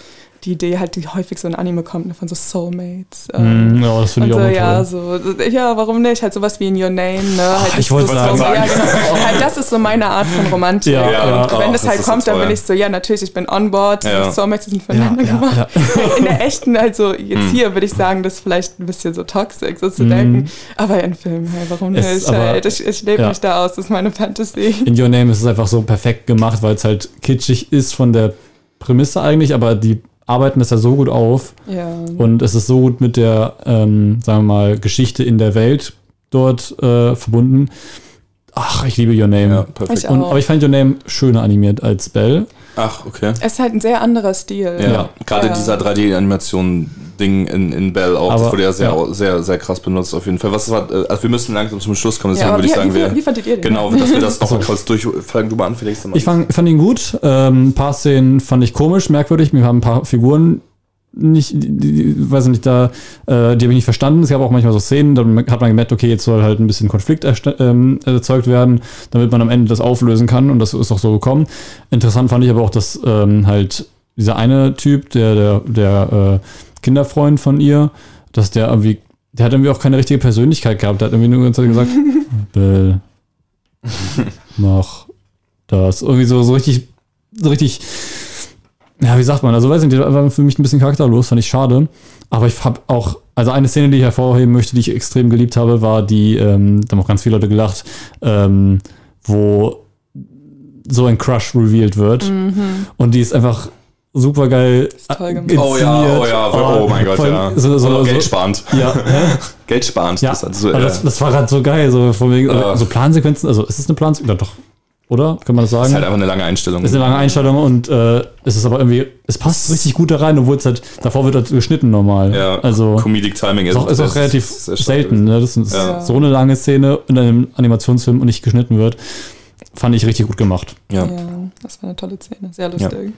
die Idee halt, die häufig so in Anime kommt, ne, von so Soulmates. ähm, Mhm, ja, das finde ich so, auch ja, toll. so, ja, warum nicht? Halt sowas wie in Your Name, ne? Halt ich wollte das gerade so, sagen. ja, genau. halt, das ist so meine Art von Romantik. Ja, und ja, wenn oh, das das halt ist so kommt, dann bin ich so, ja, natürlich, ich bin on board. Ja. Soulmates sind Ja, füreinander ja, gemacht. ja. In der echten, also jetzt Hm. hier würde ich sagen, das ist vielleicht ein bisschen so toxisch, so zu Mhm. denken. Aber in Filmen, hey, warum nicht? aber- Halt, ich ich lebe ja. mich da aus, das ist meine Fantasy. In Your Name ist es einfach so perfekt gemacht, weil es halt kitschig ist von der Prämisse eigentlich, aber die arbeiten das ja so gut auf Ja. und es ist so gut mit der, ähm, sagen wir mal, Geschichte in der Welt dort äh, verbunden. Ach, ich liebe Your Name. Ja, perfekt. Ich Und, aber ich fand Your Name schöner animiert als Bell. Ach, okay. Es ist halt ein sehr anderer Stil. Ja, Ja. gerade Ja. dieser 3D-Animation-Ding in, in Bell auch, Aber- das wurde ja sehr, ja. sehr, sehr krass benutzt auf jeden Fall. Was war, äh, also wir müssen langsam zum Schluss kommen, deswegen würde wie, ich sagen, wie, wir, wie fandet ihr den? genau, dass wir das noch Achso. mal kurz durch, fang du mal an, Felix. Ich fand, fand ihn gut. Ähm, ein paar Szenen fand ich komisch, merkwürdig. Mir haben ein paar Figuren nicht, weiß nicht, da, äh, die habe ich nicht verstanden. Es gab auch manchmal so Szenen, dann hat man gemerkt, okay, jetzt soll halt ein bisschen Konflikt ähm, erzeugt werden, damit man am Ende das auflösen kann und das ist auch so gekommen. Interessant fand ich aber auch, dass ähm, halt dieser eine Typ, der, der, der äh, Kinderfreund von ihr, dass der irgendwie, der hat irgendwie auch keine richtige Persönlichkeit gehabt. Der hat irgendwie nur die ganze Zeit gesagt, Bill, mach das. Irgendwie so, so richtig, so richtig, ja, wie sagt man, also weiß nicht, der war für mich ein bisschen charakterlos, fand ich schade. Aber ich habe auch, also eine Szene, die ich hervorheben möchte, die ich extrem geliebt habe, war die, ähm, da haben auch ganz viele Leute gelacht, ähm, wo so ein Crush revealed wird. Mhm. Und die ist einfach super geil. toll gemacht. Oh ja, oh ja, oh, mein Gott, voll- ja. So, so, Oder so, geldsparend. ja, hä? Geldsparend. ja. Das, also, aber äh, das, das war gerade so geil, so von wegen, Ah. so Plansequenzen, also ist es eine Plansequenz? Ja, doch. Oder? Kann man das sagen? ist halt einfach eine lange Einstellung. ist eine lange Einstellung und äh, es ist aber irgendwie, es passt richtig gut da rein, obwohl es halt, davor wird halt geschnitten normal. ja, Also Comedic Timing ist auch, ist auch das relativ stark. selten, ne? dass Ja. so eine lange Szene in einem Animationsfilm und nicht geschnitten wird. Fand ich richtig gut gemacht. Ja. Ja, das war eine tolle Szene. Sehr lustig.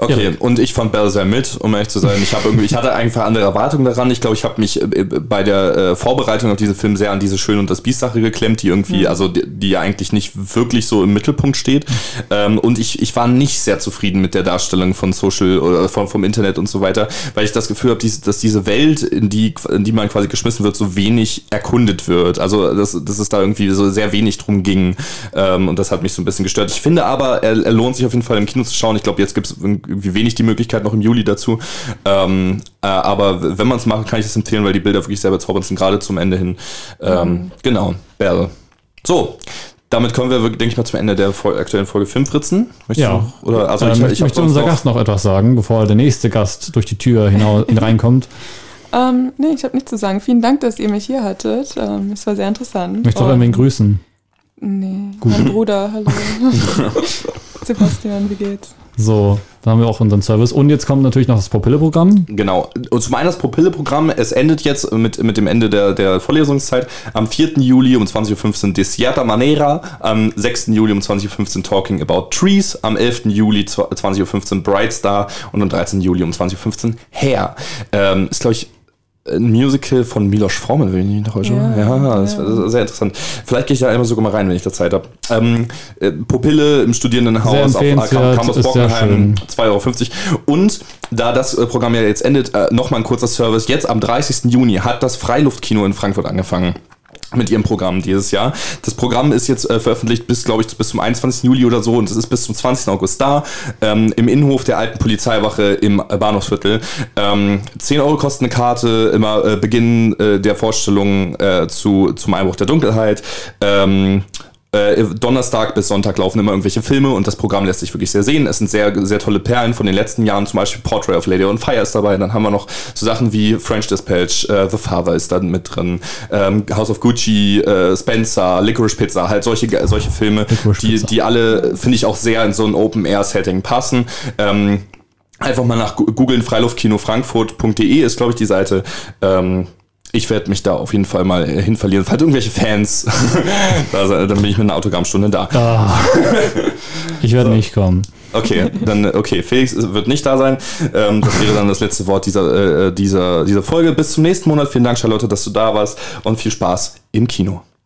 Okay, Ja. und ich fand Bell sehr mit, um ehrlich zu sein. Ich habe irgendwie, ich hatte einfach andere Erwartungen daran. Ich glaube, ich habe mich äh, bei der äh, Vorbereitung auf diesen Film sehr an diese Schön und das Biest-Sache geklemmt, die irgendwie, also die, die ja eigentlich nicht wirklich so im Mittelpunkt steht. Ähm, und ich, ich war nicht sehr zufrieden mit der Darstellung von Social oder von, vom Internet und so weiter, weil ich das Gefühl habe, dass diese Welt, in die, in die man quasi geschmissen wird, so wenig erkundet wird. Also, dass, dass es da irgendwie so sehr wenig drum ging. Ähm, und das hat mich so ein bisschen gestört. Ich finde aber, er, er lohnt sich auf jeden Fall im Kino zu schauen. Ich glaube, jetzt gibt es irgendwie wenig die Möglichkeit noch im Juli dazu. Ähm, äh, aber wenn man es macht, kann ich das empfehlen, weil die Bilder wirklich sehr bezaubernd sind, gerade zum Ende hin. Ähm, Genau, Bell. So. Damit kommen wir, denke ich mal, zum Ende der aktuellen Folge Filmfritzen. Möchtest Ja. du- Oder, also äh, ich, möchte, ich möchte unser noch- Gast noch etwas sagen, bevor der nächste Gast durch die Tür hinaus reinkommt? Ähm, nee, ich habe nichts zu sagen. Vielen Dank, dass ihr mich hier hattet. Ähm, es war sehr interessant. Möchtest du auch irgendwen grüßen? Nee, mein Bruder, hallo. Sebastian, wie geht's? So, da haben wir auch unseren Service. Und jetzt kommt natürlich noch das Popille-Programm. Genau. Und zum einen das Propille-Programm. Es endet jetzt mit, mit dem Ende der, der Vorlesungszeit. Am 4. Juli um 20.15 Uhr Desierta Manera. Am 6. Juli um 20.15 Uhr Talking About Trees. Am 11. Juli 20.15 Uhr Bright Star. Und am 13. Juli um 20.15 Uhr Hair. Ähm, ist, glaube ich, ein Musical von Milos Forman, wenn ich mich noch täusche. Ja, Ja, das ja. war sehr interessant. Vielleicht gehe ich da einmal sogar mal rein, wenn ich da Zeit habe. Ähm, äh, Pupille im Studierendenhaus auf empfehlenswert, Campus Bockenheim, schön. 2,50 Euro. Und da das äh, Programm ja jetzt endet, äh, nochmal ein kurzer Service. Jetzt am 30. Juni hat das Freiluftkino in Frankfurt angefangen. Mit ihrem Programm dieses Jahr. Das Programm ist jetzt äh, veröffentlicht bis, glaube ich, bis zum 21. Juli oder so und es ist bis zum 20. August da. Ähm, Im Innenhof der alten Polizeiwache im äh, Bahnhofsviertel. Ähm, 10 Euro kostet eine Karte, immer äh, Beginn äh, der Vorstellung äh, zu, zum Einbruch der Dunkelheit. Ähm, äh, Donnerstag bis Sonntag laufen immer irgendwelche Filme und das Programm lässt sich wirklich sehr sehen. Es sind sehr, sehr tolle Perlen von den letzten Jahren, zum Beispiel Portrait of Lady on Fire ist dabei. Dann haben wir noch so Sachen wie French Dispatch, äh, The Father ist dann mit drin, ähm, House of Gucci, äh, Spencer, Licorice Pizza, halt solche, solche Filme, die, die alle, finde ich, auch sehr in so ein Open-Air-Setting passen. Ähm, einfach mal nach googeln, freiluftkino-frankfurt.de ist, glaube ich, die Seite. Ähm, ich werde mich da auf jeden Fall mal äh, hin verlieren. Falls irgendwelche Fans, da, dann bin ich mit einer Autogrammstunde da. Ah, ich werde nicht kommen. Okay, dann, äh, okay, Felix wird nicht da sein. Ähm, das wäre dann das letzte Wort dieser, äh, dieser, dieser Folge. Bis zum nächsten Monat. Vielen Dank, Charlotte, dass du da warst und viel Spaß im Kino.